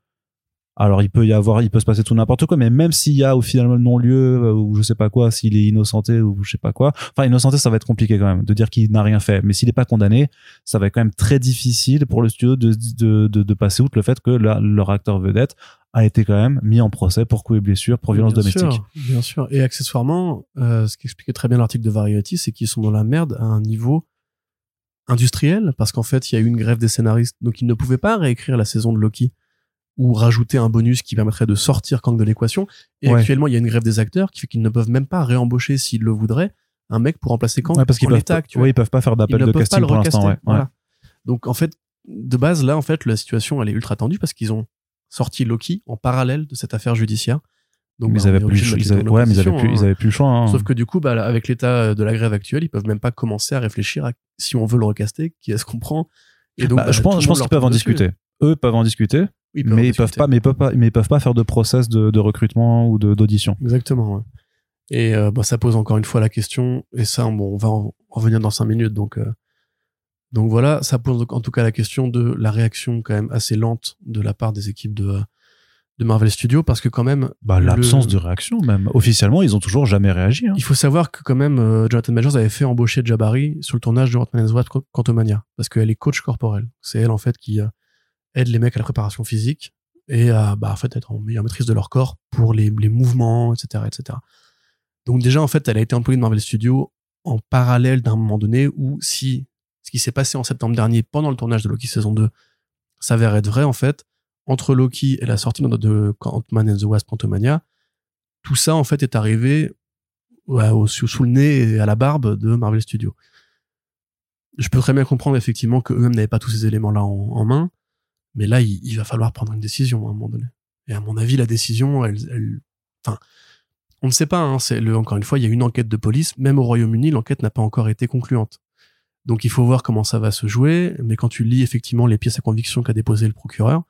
alors il peut y avoir, il peut se passer tout n'importe quoi, mais même s'il y a au final non-lieu euh, ou je sais pas quoi, s'il est innocenté ou je sais pas quoi, enfin innocenté ça va être compliqué quand même de dire qu'il n'a rien fait, mais s'il n'est pas condamné, ça va être quand même très difficile pour le studio de, de, de, de passer outre le fait que la- leur acteur vedette a été quand même mis en procès pour coups et blessures, pour violence Bien domestique. sûr, bien sûr. Et accessoirement, euh, ce qu'expliquait très bien l'article de Variety, c'est qu'ils sont dans la merde à un niveau industriel, parce qu'en fait, il y a eu une grève des scénaristes, donc ils ne pouvaient pas réécrire la saison de Loki ou rajouter un bonus qui permettrait de sortir Kang de l'équation. Et Ouais. actuellement, il y a une grève des acteurs qui fait qu'ils ne peuvent même pas réembaucher, s'ils le voudraient, un mec pour remplacer Kang Ouais, parce qu'ils en peuvent, pas- actuel. ouais, ils peuvent pas faire d'appel de casting pour l'instant. Voilà. Donc en fait, de base là, en fait, la situation elle est ultra tendue parce qu'ils ont sorti Loki en parallèle de cette affaire judiciaire. Donc Mais bah, ils avaient plus, en avaient- ouais, mais ils avaient opposition, plus, ils hein. avaient plus le choix. hein. Sauf que du coup, bah, avec l'état de la grève actuelle, ils peuvent même pas commencer à réfléchir à si on veut le recaster, qui est-ce qu'on prend. Et donc, Bah, bah, je tout pense, je pense qu'ils peuvent en dessus. discuter. Eux peuvent en discuter, ils mais ils peuvent pas, mais peuvent pas, mais peuvent pas faire de process de, de recrutement ou d'audition. Exactement. ouais. Et euh, bah, ça pose encore une fois la question, et ça, bon, on va en en revenir dans cinq minutes. Donc, euh, donc voilà, ça pose en tout cas la question de la réaction quand même assez lente de la part des équipes de, de Marvel Studios, parce que quand même, Bah, Le- l'absence de réaction même. Officiellement, ils ont toujours jamais réagi. hein. il faut savoir que quand même, euh, Jonathan Majors avait fait embaucher Jabari sur le tournage de Ant-Man and the Wasp Quantumania, parce qu'elle est coach corporelle. C'est elle en fait qui euh, aide les mecs à la préparation physique et à bah, en fait être en meilleure maîtrise de leur corps pour les, les mouvements, etc., etc. Donc déjà en fait, elle a été employée de Marvel Studios en parallèle d'un moment donné où si ce qui s'est passé en septembre dernier pendant le tournage de Loki saison 2 s'avère être vrai en fait, entre Loki et la sortie de, Ant-Man and the Wasp Quantumania, tout ça en fait est arrivé sous, le nez et à la barbe de Marvel Studios. Je peux très bien comprendre effectivement que eux-mêmes n'avaient pas tous ces éléments-là en, en main, mais là, il, va falloir prendre une décision à un moment donné. Et à mon avis, la décision, enfin, on ne sait pas. Hein, encore une fois, il y a une enquête de police. Même au Royaume-Uni, l'enquête n'a pas encore été concluante. Donc, il faut voir comment ça va se jouer. Mais quand tu lis effectivement les pièces à conviction qu'a déposé le procureur,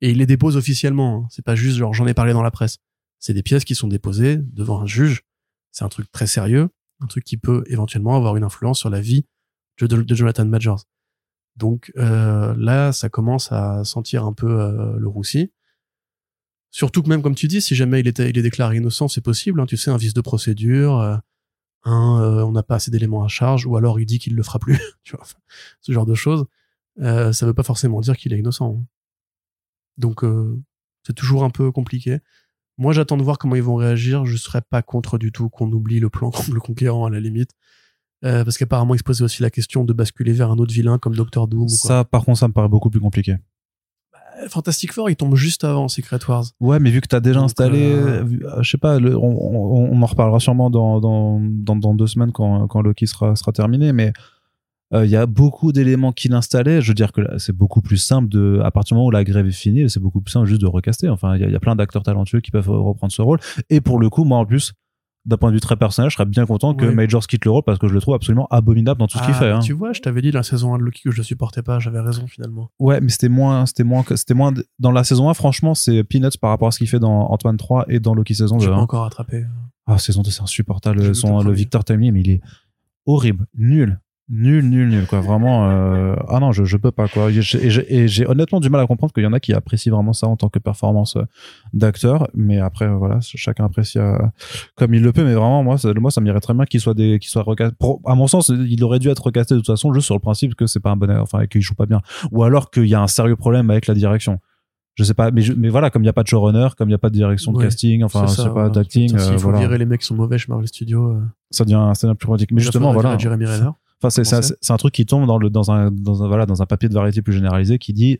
et il les dépose officiellement. hein, c'est pas juste genre j'en ai parlé dans la presse. C'est des pièces qui sont déposées devant un juge. C'est un truc très sérieux, un truc qui peut éventuellement avoir une influence sur la vie de, de- de Jonathan Majors. Donc euh, là, ça commence à sentir un peu euh, le roussi. Surtout que même comme tu dis, si jamais il, est déclaré innocent, c'est possible. hein, tu sais, un vice de procédure, euh, euh, on n'a pas assez d'éléments à charge, ou alors il dit qu'il le fera plus. <laughs> tu vois, ce genre de choses. Ça veut pas forcément dire qu'il est innocent. hein. Donc c'est toujours un peu compliqué. Moi, j'attends de voir comment ils vont réagir. Je serais pas contre du tout qu'on oublie le plan contre <laughs> le conquérant à la limite. Euh, parce qu'apparemment, il se posait aussi la question de basculer vers un autre vilain comme Doctor Doom. ou quoi. Ça, par contre, ça me paraît beaucoup plus compliqué. Euh, Fantastic Four, il tombe juste avant Secret Wars. Ouais, mais vu que t'as déjà Donc, installé, euh, euh, je sais pas, le- on, on- on en reparlera sûrement dans, dans, dans, dans deux semaines quand, quand Loki sera, sera terminé, mais euh, il y a beaucoup d'éléments qu'il installait. Je veux dire que c'est beaucoup plus simple de, à partir du moment où la grève est finie, c'est beaucoup plus simple juste de recaster. Enfin, il y, a- il y a plein d'acteurs talentueux qui peuvent reprendre ce rôle. Et pour le coup, moi en plus, d'un point de vue très personnel, je serais bien content que Ouais. Majors quitte le rôle parce que je le trouve absolument abominable dans tout ce qu'il Ah, fait. hein. Tu vois, je t'avais dit dans la saison 1 de Loki que je le supportais pas. J'avais raison finalement. Ouais, mais c'était moins, c'était moins, c'était moins. Dans la saison 1, franchement, c'est peanuts par rapport à ce qu'il fait dans Antoine 3 et dans Loki saison 2. J'ai pas hein. encore attrapé. Ah, saison 2, c'est insupportable. Son, le. Victor Timely, mais il est horrible, nul. Nul, nul, nul, quoi. Vraiment, euh, ah non, je, je peux pas, quoi. Et j'ai- honnêtement du mal à comprendre qu'il y en a qui apprécient vraiment ça en tant que performance euh, d'acteur. Mais après, euh, voilà, chacun apprécie euh, comme il le peut. Mais vraiment, moi, ça, moi, ça m'irait très bien qu'il soit des, qu'il soit recasté. Pour- À mon sens, il aurait dû être recasté de toute façon, juste sur le principe que c'est pas un bon, enfin, qu'il joue pas bien. Ou alors qu'il y a un sérieux problème avec la direction. Je sais pas, mais, je- mais voilà, comme il n'y a pas de showrunner, comme il n'y a pas de direction de Ouais, casting, enfin, C'est c'est ça, pas d'acting, S'il euh, faut voilà. virer les mecs qui sont mauvais chez Marvel Studios. euh, ça devient, ça devient plus pratique. Mais justement, voilà. virer Jeremy Renner. Enfin, c'est, un truc qui tombe dans le, dans un, dans un, voilà, dans un papier de variété plus généralisé qui dit,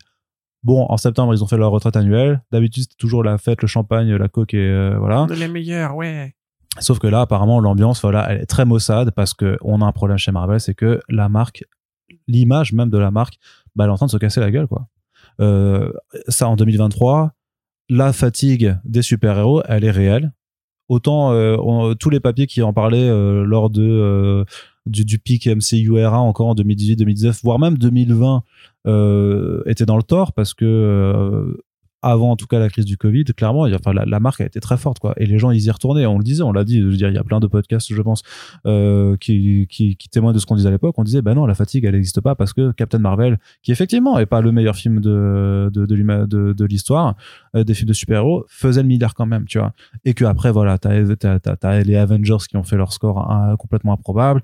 bon, en septembre, ils ont fait leur retraite annuelle. D'habitude, c'est toujours la fête, le champagne, la coke et, euh, voilà. Les meilleurs, ouais. Sauf que là, apparemment, l'ambiance, voilà, elle est très maussade parce que on a un problème chez Marvel, c'est que la marque, l'image même de la marque, bah, elle est en train de se casser la gueule, quoi. Euh, ça, en 2023, la fatigue des super-héros, elle est réelle. Autant euh, tous les papiers qui en parlaient euh, lors euh, du, pic MCU era encore en 2018-2019, voire même 2020, euh, étaient dans le tort parce que avant en tout cas la crise du Covid, clairement, enfin, la, marque a été très forte quoi. Et les gens ils y retournaient, on le disait, on l'a dit. Je veux dire, il y a plein de podcasts, je pense, euh, qui, témoignent de ce qu'on disait à l'époque. On disait, ben non, la fatigue elle n'existe pas parce que Captain Marvel, qui effectivement est pas le meilleur film de l'histoire euh, des films de super-héros, faisait le milliard quand même, tu vois. Et que après voilà, t'as- t'as les Avengers qui ont fait leur score hein, complètement improbable.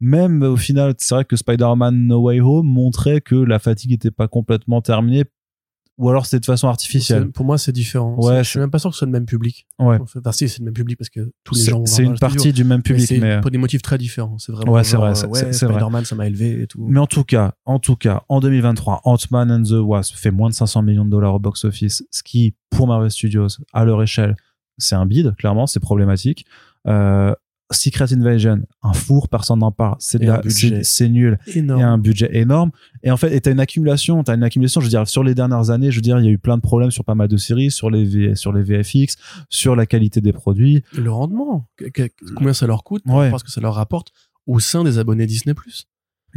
Même au final, c'est vrai que Spider-Man No Way Home montrait que la fatigue n'était pas complètement terminée, ou alors c'était de façon artificielle. C'est- Pour moi, c'est différent. Ouais, C'est- je c'est- suis même pas sûr que ce soit le même public. Ouais. Enfin, si, c'est le même public parce que tous les C'est gens c'est une partie du même public, mais mais, c'est pour des motifs très différents. C'est vraiment. Ouais, c'est vrai, euh, c'est- Ouais, c'est- c'est. Spider-Man, ça m'a élevé et tout. mais en tout cas, en tout cas, en 2023, Ant-Man and the Wasp fait moins de 500 millions de dollars au box-office, ce qui, pour Marvel Studios, à leur échelle, c'est un bide, clairement, c'est problématique. Euh, Secret Invasion, un four, personne n'en parle, c'est c'est nul. énorme. et un budget énorme. Et en fait, et t'as une accumulation, t'as une accumulation, je veux dire, sur les dernières années, je veux dire, il y a eu plein de problèmes sur pas mal de séries, sur les, V- sur les VFX, sur la qualité des produits. Le rendement. Combien ça leur coûte? Ouais. Parce que ça leur rapporte au sein des abonnés Disney+.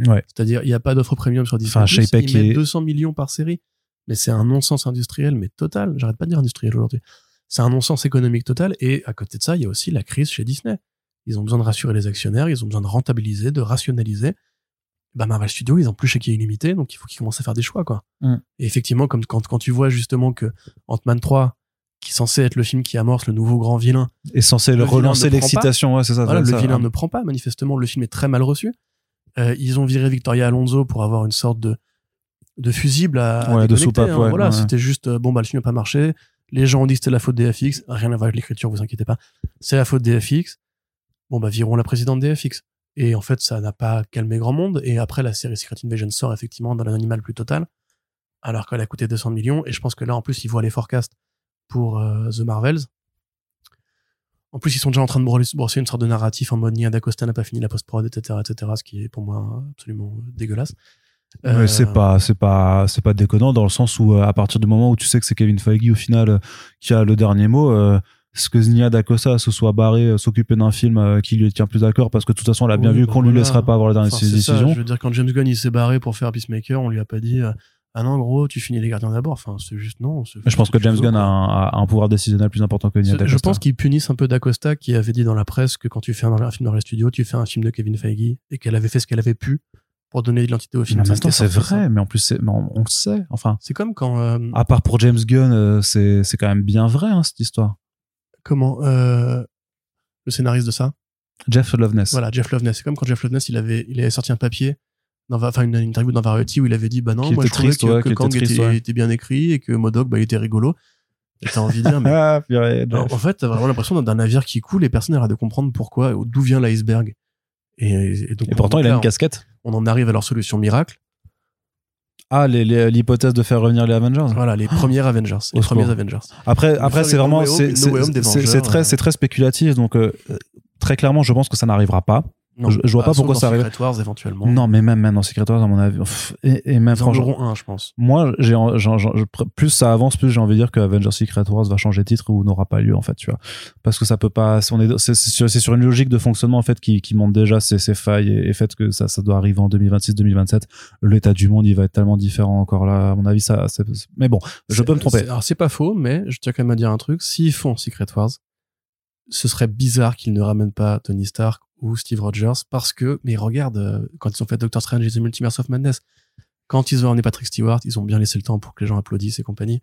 Ouais. C'est-à-dire, il n'y a pas d'offre premium sur Disney+. Enfin, Chapek ils mettent est- 200 millions par série. Mais c'est un non-sens industriel, mais total. J'arrête pas de dire industriel aujourd'hui. C'est un non-sens économique total. Et à côté de ça, il y a aussi la crise chez Disney. Ils ont besoin de rassurer les actionnaires, ils ont besoin de rentabiliser, de rationaliser. Bah, Marvel Studios, ils ont plus chéquier illimité, donc il faut qu'ils commencent à faire des choix, quoi. Mm. Et effectivement, comme quand, quand tu vois justement que Ant-Man 3, qui est censé être le film qui amorce le nouveau grand vilain, Et censé Le relancer l'excitation, ouais, c'est ça. voilà, le ça. vilain ne prend pas, manifestement, le film est très mal reçu. Euh, ils ont viré Victoria Alonso pour avoir une sorte de, de fusible à, à Ouais, de soupape, hein. ouais, Voilà, c'était juste, euh, bon, bah, le film n'a pas marché. Les gens ont dit que c'était la faute des FX. Rien à voir avec l'écriture, vous inquiétez pas. C'est la faute des FX. Bon, bah, virons la présidente des FX. Et en fait, ça n'a pas calmé grand monde. Et après, la série Secret Invasion sort effectivement dans l'animal plus total. Alors qu'elle a coûté 200 millions. Et je pense que là, en plus, ils voient les forecasts pour euh, The Marvels. En plus, ils sont déjà en train de brosser une sorte de narratif en mode Nia D'Acosta n'a pas fini la post-prod, etc., etc., ce qui est pour moi absolument dégueulasse. Euh, c'est pas, c'est pas, c'est pas déconnant dans le sens où, euh, à partir du moment où tu sais que c'est Kevin Feige au final euh, qui a le dernier mot, euh, ce que Nia D'Acosta se soit barré, euh, s'occuper d'un film euh, qui lui tient plus à cœur parce que de toute façon, elle a bien Oui, vu bah qu'on lui voilà. laisserait pas avoir la dernière Enfin, ça, décision. je veux dire, quand James Gunn il s'est barré pour faire Peacemaker, on lui a pas dit euh, Ah non, gros, tu finis les gardiens d'abord. Enfin, c'est juste non. je pense que James Gunn a un, a un pouvoir décisionnel plus important que Nia Je- D'Acosta. Je pense qu'ils punissent un peu d'Acosta qui avait dit dans la presse que quand tu fais un, un film dans les studios, tu fais un film de Kevin Feige et qu'elle avait fait ce qu'elle avait pu pour donner de l'identité au film. c'est vrai, mais en plus, mais on, on le sait. Enfin, C'est comme quand. euh, à part pour James Gunn, euh, c'est c'est quand même bien vrai, hein, cette histoire. Comment euh, Le scénariste de ça Jeff Loveness. Voilà, Jeff Loveness. C'est comme quand Jeff Loveness, il avait, il avait sorti un papier, enfin une, une interview dans Variety où il avait dit Bah non, moi je triste, que, ouais, que Kang était ouais. bien écrit et que Modoc, bah, il était rigolo. Et t'as envie de dire, mais. <laughs> Ah, purée, en fait, t'as vraiment l'impression d'un navire qui coule et personne n'arrête de comprendre pourquoi, d'où vient l'iceberg. Et, et donc, Et pourtant, il a là, une casquette. on en arrive à leur solution miracle. Ah, les- les- l'hypothèse de faire revenir les Avengers. Voilà, les premiers Avengers. Les premiers. Avengers. Après, après c'est vraiment, c'est No très, c'est très spéculatif. Donc, euh, très clairement, je pense que ça n'arrivera pas. Non, Je- je vois pas pourquoi ça arrive. Secret Wars, éventuellement. Non, mais même, même dans Secret Wars, à mon avis. pff, Et, et même Ils en franchement, auront un, je pense. moi, j'ai, plus ça avance, plus j'ai envie de dire que Avengers Secret Wars va changer de titre ou n'aura pas lieu, en fait, tu vois. Parce que ça peut pas, on est, c'est, sur, une logique de fonctionnement, en fait, qui, qui montre déjà ses, ses failles et, et fait que ça, ça doit arriver en 2026-2027. L'état du monde, il va être tellement différent encore là. À mon avis, ça, mais bon, je peux me tromper. Alors, c'est pas faux, mais je tiens quand même à dire un truc. S'ils font Secret Wars, ce serait bizarre qu'ils ne ramènent pas Tony Stark ou Steve Rogers parce que, mais regarde, euh, quand ils ont fait Doctor Strange et The Multiverse of Madness, quand ils ont emmené Patrick Stewart, ils ont bien laissé le temps pour que les gens applaudissent et compagnie.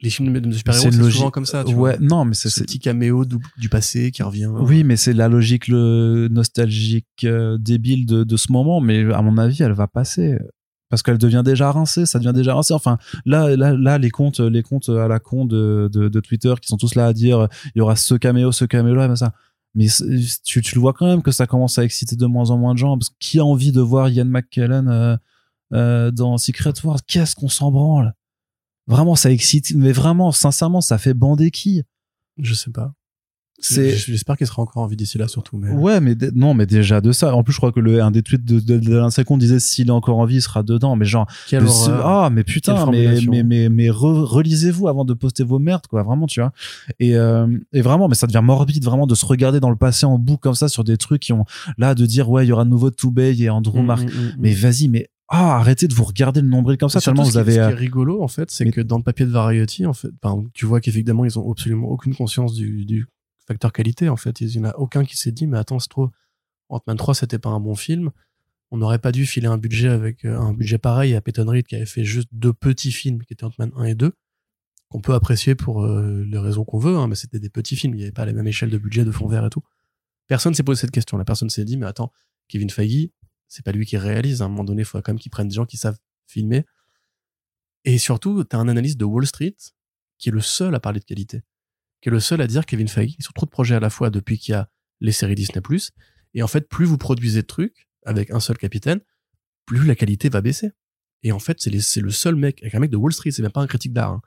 Les films de super-héros, C'est souvent comme ça, tu ouais, vois. non, mais c'est Ce petit caméo du, du passé qui revient. Oui, mais c'est la logique le nostalgique euh, débile de, de ce moment, mais à mon avis, elle va passer parce qu'elle devient déjà rincée, ça devient déjà rincé. Enfin, là, là, là, les comptes, les comptes à la con de, de, de Twitter qui sont tous là à dire il y aura ce caméo, ce caméo là, mais ça. Mais tu, tu le vois quand même que ça commence à exciter de moins en moins de gens. Parce que qui a envie de voir Ian McKellen euh, euh, dans Secret Wars? Qu'est-ce qu'on s'en branle? Vraiment, ça excite. Mais vraiment, sincèrement, ça fait bander qui? Je sais pas. J'espère qu'il sera encore en vie d'ici là, surtout. Mais... Ouais, mais non, mais déjà de ça. En plus, je crois que le un des tweets de, de, de Second disait s'il est encore en vie, il sera dedans. Mais genre, Quelle ce- ah, mais putain, mais mais mais mais re- relisez-vous avant de poster vos merdes, quoi. Vraiment, tu vois. Et euh, et vraiment, mais ça devient morbide, vraiment, de se regarder dans le passé en boucle comme ça sur des trucs qui ont là de dire ouais, il y aura de nouveau Toubey et Andrew Mm, Mark. mm, mm, mm. Mais vas-y, mais ah, arrêtez de vous regarder le nombril comme ça. Tellement vous avez. Ce euh, qui est rigolo, en fait, c'est mais- que dans le papier de Variety, en fait, ben, tu vois qu'évidemment, ils ont absolument aucune conscience du, du facteur qualité, en fait. Il y en a aucun qui s'est dit, mais attends, c'est trop. Ant-Man 3, c'était pas un bon film. On n'aurait pas dû filer un budget avec euh, un budget pareil à Peyton Reed qui avait fait juste deux petits films qui étaient Ant-Man 1 et 2 qu'on peut apprécier pour euh, les raisons qu'on veut, hein, mais c'était des petits films, il n'y avait pas la même échelle de budget, de fond vert et tout. Personne s'est posé cette question. La personne s'est dit, mais attends, Kevin Feige, c'est pas lui qui réalise. À un moment donné, il faut quand même qu'il prenne des gens qui savent filmer. Et surtout, tu as un analyste de Wall Street qui est le seul à parler de qualité, qui est le seul à dire Kevin Feige, ils trop de projets à la fois depuis qu'il y a les séries Disney+. Et en fait, plus vous produisez de trucs avec un seul capitaine, plus la qualité va baisser. Et en fait, c'est le seul mec, avec un mec de Wall Street, c'est même pas un critique d'art, hein,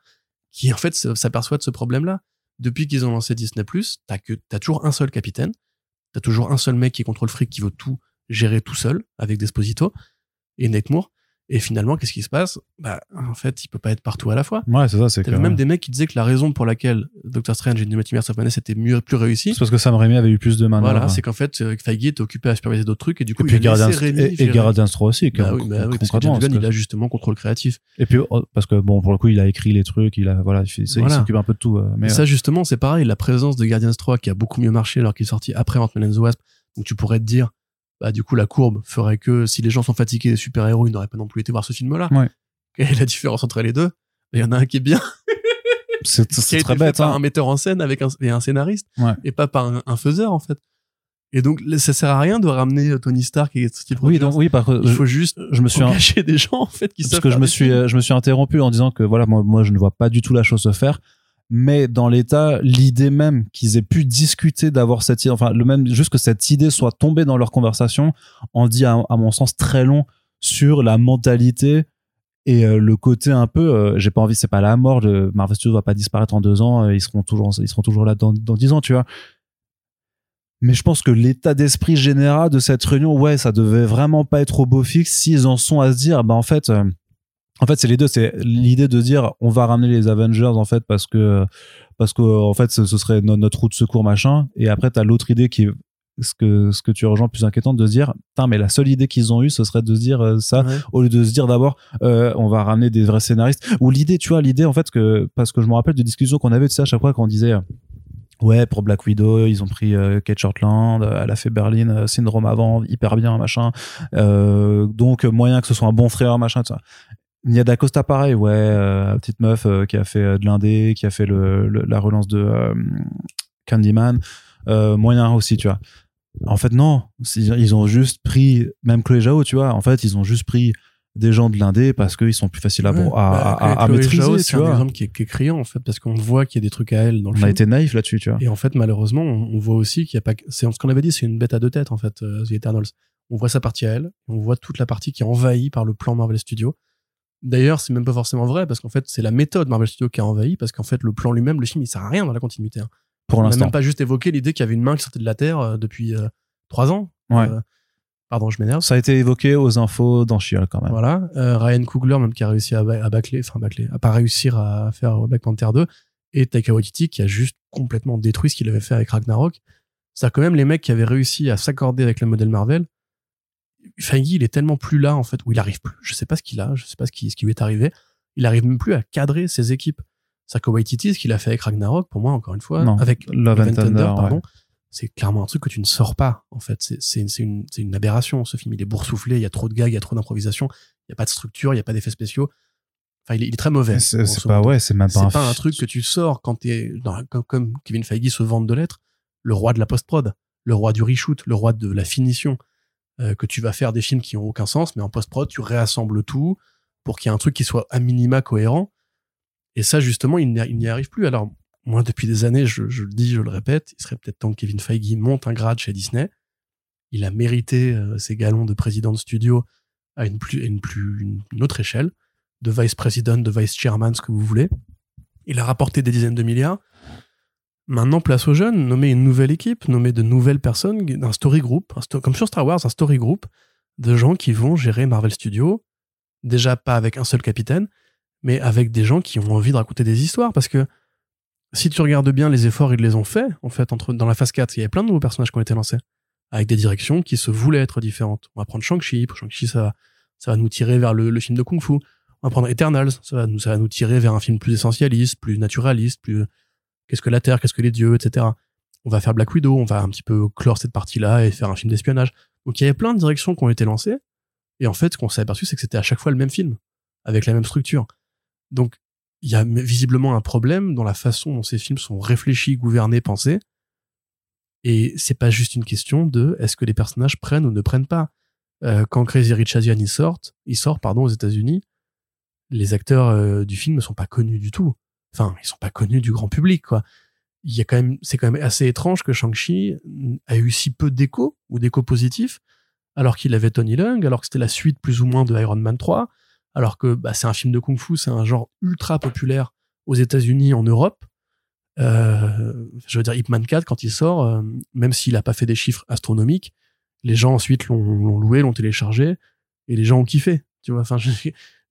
qui en fait s'aperçoit de ce problème-là. Depuis qu'ils ont lancé Disney+, t'as que t'as toujours un seul capitaine, t'as toujours un seul mec qui contrôle fric, qui veut tout gérer tout seul avec Desposito et Nick. Et finalement, qu'est-ce qui se passe? Bah, en fait, il peut pas être partout à la fois. Ouais, c'est ça, c'est même des mecs qui disaient que la raison pour laquelle Doctor Strange et The Multiverse of Madness était mieux, plus réussi, C'est parce que Sam Raimi avait eu plus de main. voilà, c'est qu'en fait, euh, Feige était occupé à superviser d'autres trucs et du coup, Et puis il a laissé Guardians, Rémi et, et 3 aussi, Bah oui, bah oui, parce que concrètement, James Gunn, parce que- il a justement contrôle créatif. Et puis oh, parce que bon pour le coup il a écrit les trucs, il a voilà, il, Voilà. s'occupe un peu de tout. euh, mais Et ça, justement, c'est pareil. La présence de Guardians 3 qui a beaucoup mieux marché alors qu'il est sorti après Ant-Man and the Wasp. Donc, tu pourrais te dire, bah, du coup, la courbe ferait que si les gens sont fatigués des super-héros, ils n'auraient pas non plus été voir ce film-là. Ouais. <laughs> Quelle est la différence entre les deux? Il y en a un qui est bien, euh, <laughs> c'est très fait bête. par hein. un metteur en scène avec un, et un scénariste, Ouais. et pas par un, un faiseur, en fait. Et donc, ça sert à rien de ramener euh, Tony Stark et Steve Oui Rogers. donc oui par Il faut juste je me suis un- engager des gens, en fait, qui parce que je me suis films. euh, je me suis interrompu en disant que voilà moi moi je ne vois pas du tout la chose se faire. Mais dans l'état, l'idée même qu'ils aient pu discuter d'avoir cette idée, enfin le même juste que cette idée soit tombée dans leur conversation, en dit à, mon sens très long sur la mentalité et euh, le côté un peu euh, j'ai pas envie c'est pas la mort le Marvel Studios va pas disparaître en deux ans euh, ils seront toujours ils seront toujours là dans dix ans tu vois. Mais je pense que l'état d'esprit général de cette réunion ouais ça devait vraiment pas être au beau fixe. S'ils en sont à se dire bah en fait en fait c'est les deux c'est l'idée de dire on va ramener les Avengers en fait parce que parce que en fait ce, ce serait no- notre route de secours machin. Et après t'as l'autre idée qui est ce que ce que tu rejoins plus inquiétante de se dire putain mais la seule idée qu'ils ont eue ce serait de se dire euh, ça Ouais. au lieu de se dire d'abord euh, on va ramener des vrais scénaristes. Ou l'idée tu vois l'idée en fait que parce que je me rappelle de discussions qu'on avait tu sais à chaque fois quand on disait euh, ouais pour Black Widow ils ont pris euh, Kate Shortland euh, elle a fait Berlin euh, syndrome avant hyper bien machin donc moyen que ce soit un bon frère machin tout ça Nia D'Acosta pareil ouais euh, petite meuf euh, qui a fait euh, de l'indé qui a fait le, le- la relance de euh, Candyman euh, moyen aussi tu vois en fait non ils ont juste pris même Chloé Zhao tu vois en fait ils ont juste pris des gens de l'indé parce qu'ils sont plus faciles à, Ouais. à, Bah, à- à Chloé maîtriser c'est un vois exemple qui est, qui est criant, en fait, parce qu'on voit qu'il y a des trucs à elle dans le on film. a été naïf là-dessus tu vois Et en fait, malheureusement, on, on voit aussi qu'il y a pas. que- C'est ce qu'on avait dit, c'est une bête à deux têtes en fait, euh, The Eternals. On voit sa partie à elle, on voit toute la partie qui est envahie par le plan Marvel Studios. D'ailleurs, c'est même pas forcément vrai parce qu'en fait, c'est la méthode Marvel Studios qui a envahi parce qu'en fait, le plan lui-même, le film, il sert à rien dans la continuité. hein. pour On n'a l'instant même pas juste évoqué l'idée qu'il y avait une main qui sortait de la Terre euh, depuis euh, trois ans. Ouais. Euh, pardon, je m'énerve. ça a été évoqué aux infos dans quand même Voilà. Euh, Ryan Coogler, même qui a réussi à, bâcler, enfin bâcler, à pas réussir à faire Black Panther 2, et Taika Waititi qui a juste complètement détruit ce qu'il avait fait avec Ragnarok. C'est quand même les mecs qui avaient réussi à s'accorder avec le modèle Marvel. Feige, il est tellement plus là en fait, où il arrive plus. Je sais pas ce qu'il a, je sais pas ce qui, ce qui lui est arrivé. Il arrive même plus à cadrer ses équipes. Taika Waititi, ce qu'il a fait avec Ragnarok, pour moi, encore une fois, Non, avec Love and Thunder, pardon, c'est clairement un truc que tu ne sors pas en fait c'est une, aberration ce film il est boursouflé il y a trop de gags il y a trop d'improvisation il y a pas de structure il y a pas d'effets spéciaux enfin il est, il est très mauvais C'est pas, ouais, c'est même pas c'est un, pas un truc que tu sors quand t'es comme, comme Kevin Feige se vante de l'être le roi de la post-prod le roi du reshoot le roi de la finition euh, que tu vas faire des films qui ont aucun sens mais en post-prod tu réassembles tout pour qu'il y ait un truc qui soit à minima cohérent et ça justement il n'y arrive plus alors moi depuis des années je, le dis je le répète il serait peut-être temps que Kevin Feige monte un grade chez Disney il a mérité euh, ses galons de président de studio à une plus, une plus une autre échelle de vice-président, de vice-chairman, ce que vous voulez. Il a rapporté des dizaines de milliards. Maintenant, place aux jeunes, nommer une nouvelle équipe, nommer de nouvelles personnes, un story group, comme sur Star Wars, un story group de gens qui vont gérer Marvel Studios, déjà pas avec un seul capitaine, mais avec des gens qui ont envie de raconter des histoires, parce que si tu regardes bien les efforts, ils les ont faits, en fait, entre, dans la phase 4, il y avait plein de nouveaux personnages qui ont été lancés, avec des directions qui se voulaient être différentes. On va prendre Shang-Chi, pour Shang-Chi, ça va, ça va nous tirer vers le, le film de Kung Fu. On va prendre Eternals, ça va nous, ça va nous tirer vers un film plus essentialiste, plus naturaliste, plus qu'est-ce que la Terre, qu'est-ce que les dieux, etc. On va faire Black Widow, on va un petit peu clore cette partie-là et faire un film d'espionnage. Donc il y avait plein de directions qui ont été lancées. Et en fait, ce qu'on s'est aperçu, c'est que c'était à chaque fois le même film, avec la même structure. Donc il y a visiblement un problème dans la façon dont ces films sont réfléchis, gouvernés, pensés. Et c'est pas juste une question de est-ce que les personnages prennent ou ne prennent pas. Euh, quand Crazy Rich Asian il sort, il sort pardon aux États-Unis, les acteurs euh, du film ne sont pas connus du tout. Enfin, ils sont pas connus du grand public quoi. Il y a quand même, c'est quand même assez étrange que Shang-Chi a eu si peu d'échos ou d'échos positifs, alors qu'il avait Tony Leung, alors que c'était la suite plus ou moins de Iron Man 3, alors que bah, c'est un film de kung-fu, c'est un genre ultra populaire aux États-Unis, en Europe. Euh, je veux dire, Ip Man 4, quand il sort, euh, même s'il a pas fait des chiffres astronomiques, les gens ensuite l'ont loué, l'ont téléchargé, et les gens ont kiffé. Tu vois, enfin,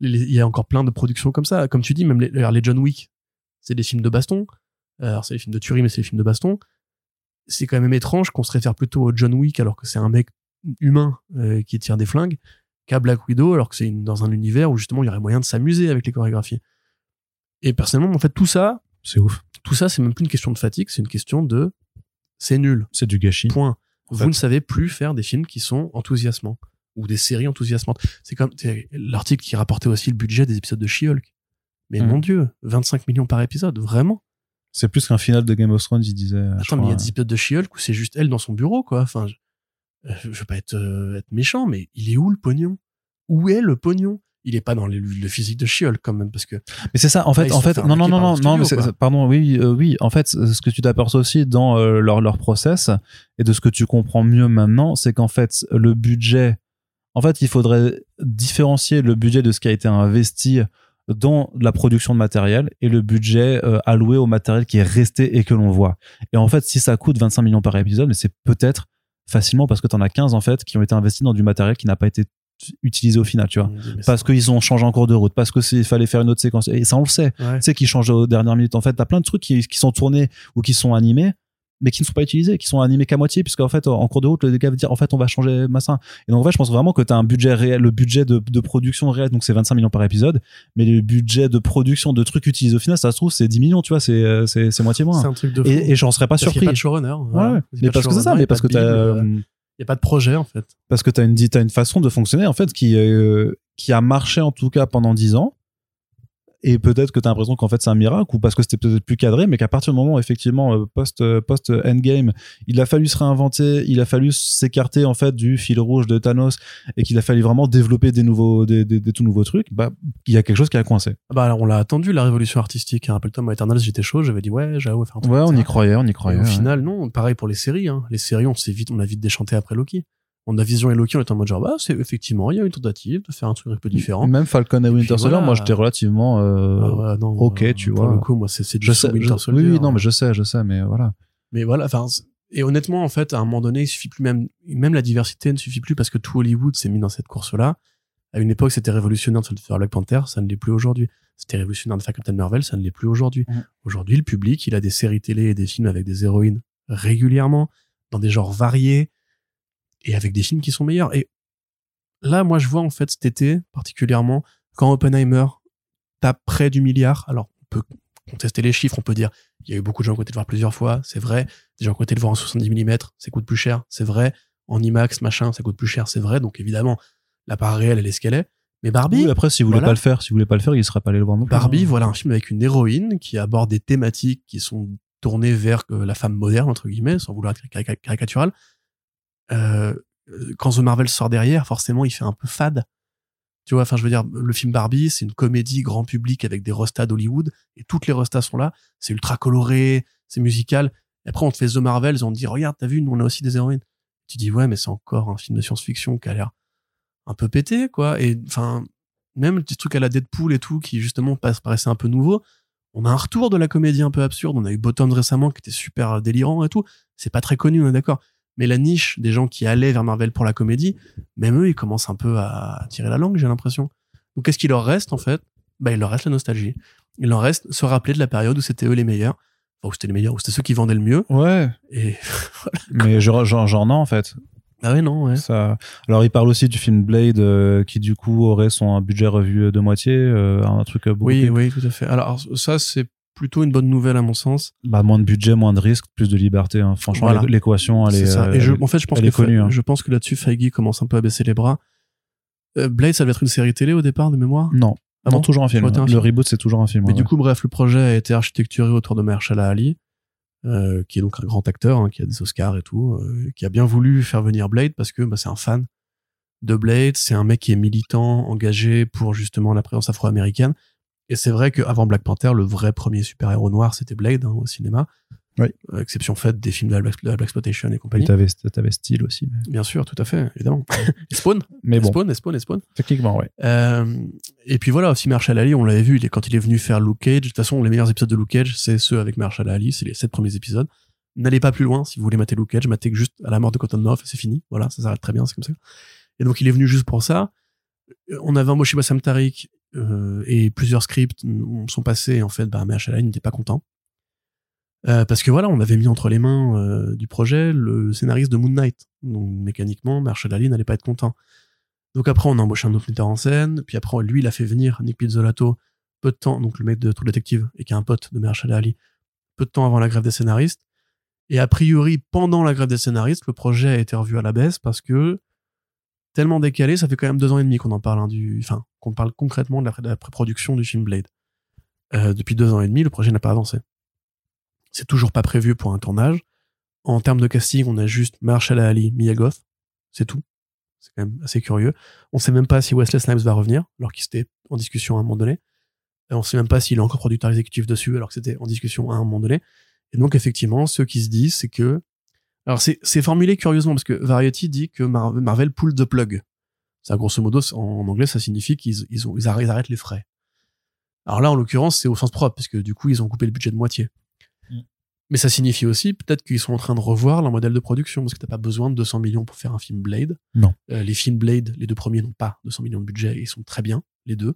il y a encore plein de productions comme ça. Comme tu dis, même les John Wick, c'est des films de baston. Alors, c'est des films de tuerie, mais c'est des films de baston. C'est quand même étrange qu'on se réfère plutôt au John Wick alors que c'est un mec humain euh, qui tire des flingues qu'à Black Widow alors que c'est dans un univers où justement il y aurait moyen de s'amuser avec les chorégraphies. Et personnellement, en fait, tout ça, C'est ouf. tout ça, c'est même plus une question de fatigue, c'est une question de c'est nul. C'est du gâchis. Point. Vous fait. ne savez plus faire des films qui sont enthousiasmants ou des séries enthousiasmantes. C'est comme l'article qui rapportait aussi le budget des épisodes de She-Hulk. Mais Mhm. mon dieu, 25 millions par épisode, vraiment? C'est plus qu'un final de Game of Thrones, il disait. je Attends, mais il y a des épisodes de She-Hulk où c'est juste elle dans son bureau, quoi? Enfin, je, euh, je veux pas être, euh, être méchant, mais il est où le pognon? Où est le pognon? Il est pas dans le, le physique de She-Hulk quand même, parce que Mais c'est ça, en fait, ils en fait, non, non, non, non, non, mais c'est- pardon, oui, euh, oui, en fait, ce que tu t'aperçois aussi dans euh, leur, leur process et de ce que tu comprends mieux maintenant, c'est qu'en fait, le budget, en fait, il faudrait différencier le budget de ce qui a été investi dans la production de matériel et le budget euh, alloué au matériel qui est resté et que l'on voit. Et en fait, si ça coûte 25 millions par épisode, mais c'est peut-être facilement parce que tu en as 15 en fait qui ont été investis dans du matériel qui n'a pas été utilisé au final, tu vois. Parce qu'ils ont changé en cours de route, parce que c'est- il fallait faire une autre séquence. Et ça, on le sait. Ouais. Tu sais, qu'ils changent aux dernières minutes. En fait, t'as plein de trucs qui, qui sont tournés ou qui sont animés, mais qui ne sont pas utilisés, qui sont animés qu'à moitié, puisqu'en fait, en cours de route, le gars va dire, en fait, on va changer massin. Et donc, en fait, je pense vraiment que t'as un budget réel, le budget de, de production réel, donc c'est 25 millions par épisode, mais le budget de production de trucs utilisés au final, ça se trouve, c'est 10 millions, tu vois, c'est, euh, c'est, c'est moitié C'est moins. un truc de fou. Et, et j'en serais pas Parce qu'il y a surpris. pas de showrunner. Voilà. ouais. Mais pas parce que c'est ça, mais parce que Bible, euh, Il n'y a pas de projet, en fait. parce que t'as une, t'as une façon de fonctionner, en fait, qui, euh, qui a marché en tout cas pendant 10 ans. Et peut-être que tu as l'impression qu'en fait c'est un miracle ou parce que c'était peut-être plus cadré, mais qu'à partir du moment où effectivement euh, post euh, post endgame, il a fallu se réinventer, il a fallu s'écarter en fait du fil rouge de Thanos et qu'il a fallu vraiment développer des nouveaux des, des, des tout nouveaux trucs, bah il y a quelque chose qui a coincé. Ah Bah, alors, on l'a attendu, la révolution artistique. hein. Rappelle-toi, moi, Eternals, j'étais chaud, j'avais dit, ouais, va faire un truc. Ouais, on y croyait, on y Et croyait. au ouais. final, non. Pareil pour les séries. Hein. Les séries, on s'est vite, on a vite déchanté après Loki. On a Vision et Loki, on était en mode genre, bah, c'est effectivement, il y a une tentative de faire un truc un peu différent. Même Falcon et Winter puis Soldier, voilà. moi j'étais relativement euh, Ah ouais, non, ok, euh, tu pour vois. le coup, moi, c'est du je sais, Winter Soldier. oui, oui, non, hein. mais je sais, je sais, mais voilà. Mais voilà, enfin, et honnêtement, en fait, à un moment donné, il suffit plus même, même la diversité ne suffit plus parce que tout Hollywood s'est mis dans cette course-là. À une époque, c'était révolutionnaire de faire Black Panther, ça ne l'est plus aujourd'hui. C'était révolutionnaire de faire Captain Marvel, ça ne l'est plus aujourd'hui. Mhm. Aujourd'hui, le public, il a des séries télé et des films avec des héroïnes régulièrement, dans des genres variés, et avec des films qui sont meilleurs. Et là, moi, je vois, en fait, cet été, particulièrement, quand Oppenheimer tape près du milliard, alors, on peut contester les chiffres, on peut dire, il y a eu beaucoup de gens qui ont été le voir plusieurs fois, c'est vrai. Des gens qui ont été le voir en 70 mm, ça coûte plus cher, c'est vrai. En IMAX, machin, ça coûte plus cher, c'est vrai. Donc évidemment, la part réelle, elle est ce qu'elle est. Mais Barbie, Oui, après, si vous voulez Voilà. pas le faire, si vous voulez pas le faire, il serait pas allé le voir non plus. Barbie, hein. voilà un film avec une héroïne qui aborde des thématiques qui sont tournées vers euh, la femme moderne, entre guillemets, sans vouloir être carica- caricatural. Euh, euh, quand The Marvel sort derrière, forcément, il fait un peu fade. Tu vois, enfin, je veux dire, le film Barbie, c'est une comédie grand public avec des restas d'Hollywood, et toutes les restas sont là. C'est ultra coloré, c'est musical. Et après, on te fait The Marvels, on te dit, regarde, t'as vu, nous, on a aussi des héroïnes. Tu dis, ouais, mais c'est encore un film de science-fiction qui a l'air un peu pété, quoi. Et, enfin, même des trucs à la Deadpool et tout, qui justement paraissaient un peu nouveaux. On a un retour de la comédie un peu absurde. On a eu Bottoms récemment qui était super délirant et tout. C'est pas très connu, on est d'accord. Mais la niche des gens qui allaient vers Marvel pour la comédie, même eux, ils commencent un peu à tirer la langue, j'ai l'impression. Donc, qu'est-ce qu'il leur reste, en fait? Bah, il leur reste la nostalgie. Il leur reste se rappeler de la période où c'était eux les meilleurs. Enfin, où c'était les meilleurs, où c'était ceux qui vendaient le mieux. Ouais, Et, <laughs> mais genre, genre, genre non, en fait. ah ouais, non, ouais. Ça... Alors, il parle aussi du film Blade, euh, qui du coup aurait son budget revu de moitié, euh, un truc beaucoup Oui, oui, tout à fait. Alors, ça, c'est plutôt une bonne nouvelle, à mon sens. Bah, moins de budget, moins de risques, plus de liberté. hein. Franchement, Voilà. l'équation, elle est. Ça. euh, Et je, elle est- en fait, je pense que, connue, hein. je pense que là-dessus, Feige commence un peu à baisser les bras. Euh, Blade, ça devait être une série télé au départ, de mémoire? Non, Ah non, bon? toujours un film. Un Le film. reboot, c'est toujours un film. Mais ouais, du coup, bref, le projet a été architecturé autour de Mahershala Ali, euh, qui est donc un grand acteur, hein, qui a des Oscars et tout, euh, qui a bien voulu faire venir Blade parce que bah, c'est un fan de Blade, c'est un mec qui est militant, engagé pour justement la présence afro-américaine. Et c'est vrai qu'avant Black Panther, le vrai premier super-héros noir, c'était Blade hein, au cinéma. Oui. Euh, exception faite des films de la Black, de la Black Exploitation et compagnie. t'avais, t'avais style aussi. Mais, Bien sûr, tout à fait, évidemment. <laughs> Et Spawn, mais bon, Spawn, et Spawn, et Spawn. techniquement, ouais. Euh, et puis voilà, aussi Marshall Ali, on l'avait vu, il est, quand il est venu faire Luke Cage. De toute façon, les meilleurs épisodes de Luke Cage, c'est ceux avec Marshall Ali, c'est les sept premiers épisodes. N'allez pas plus loin si vous voulez mater Luke Cage, matez juste à la mort de Cottonmouth et c'est fini. Voilà, ça s'arrête très bien, c'est comme ça. Et donc il est venu juste pour ça. Euh, On avait embauché Bassam Tariq et plusieurs scripts sont passés. Et en fait, bah, Marshall Ali n'était pas content. Euh, parce que voilà, on avait mis entre les mains euh, du projet le scénariste de Moon Knight. Donc mécaniquement, Marshall Ali n'allait pas être content. Donc après, on a embauché un autre metteur en scène. Puis après, lui, il a fait venir Nick Pizzolato peu de temps, donc le mec de True Detective, et qui est un pote de Mahershala Ali, peu de temps avant la grève des scénaristes. Et a priori, pendant la grève des scénaristes, le projet a été revu à la baisse parce que tellement décalé, ça fait quand même deux ans et demi qu'on en parle, hein, du, enfin, qu'on parle concrètement de la, pré-production du film Blade. Euh, depuis deux ans et demi, le projet n'a pas avancé. C'est toujours pas prévu pour un tournage. En termes de casting, on a juste Mahershala Ali, Mia Goth, c'est tout. C'est quand même assez curieux. On sait même pas si Wesley Snipes va revenir, alors qu'il était en discussion à un moment donné. Et on sait même pas s'il est encore producteur exécutif dessus, alors que c'était en discussion à un moment donné. Et donc, effectivement, ce qui se dit, c'est que. Alors, c'est formulé curieusement, parce que Variety dit que Mar- Marvel pull the plug. Ça, grosso modo, en, anglais, ça signifie qu'ils ils ont, ils arrêtent, les frais. Alors là, en l'occurrence, c'est au sens propre, parce que du coup, ils ont coupé le budget de moitié. Mm. Mais ça signifie aussi peut-être qu'ils sont en train de revoir leur modèle de production, parce que t'as pas besoin de 200 millions pour faire un film Blade. Non. Euh, les films Blade, les deux premiers n'ont pas 200 millions de budget, et ils sont très bien, les deux.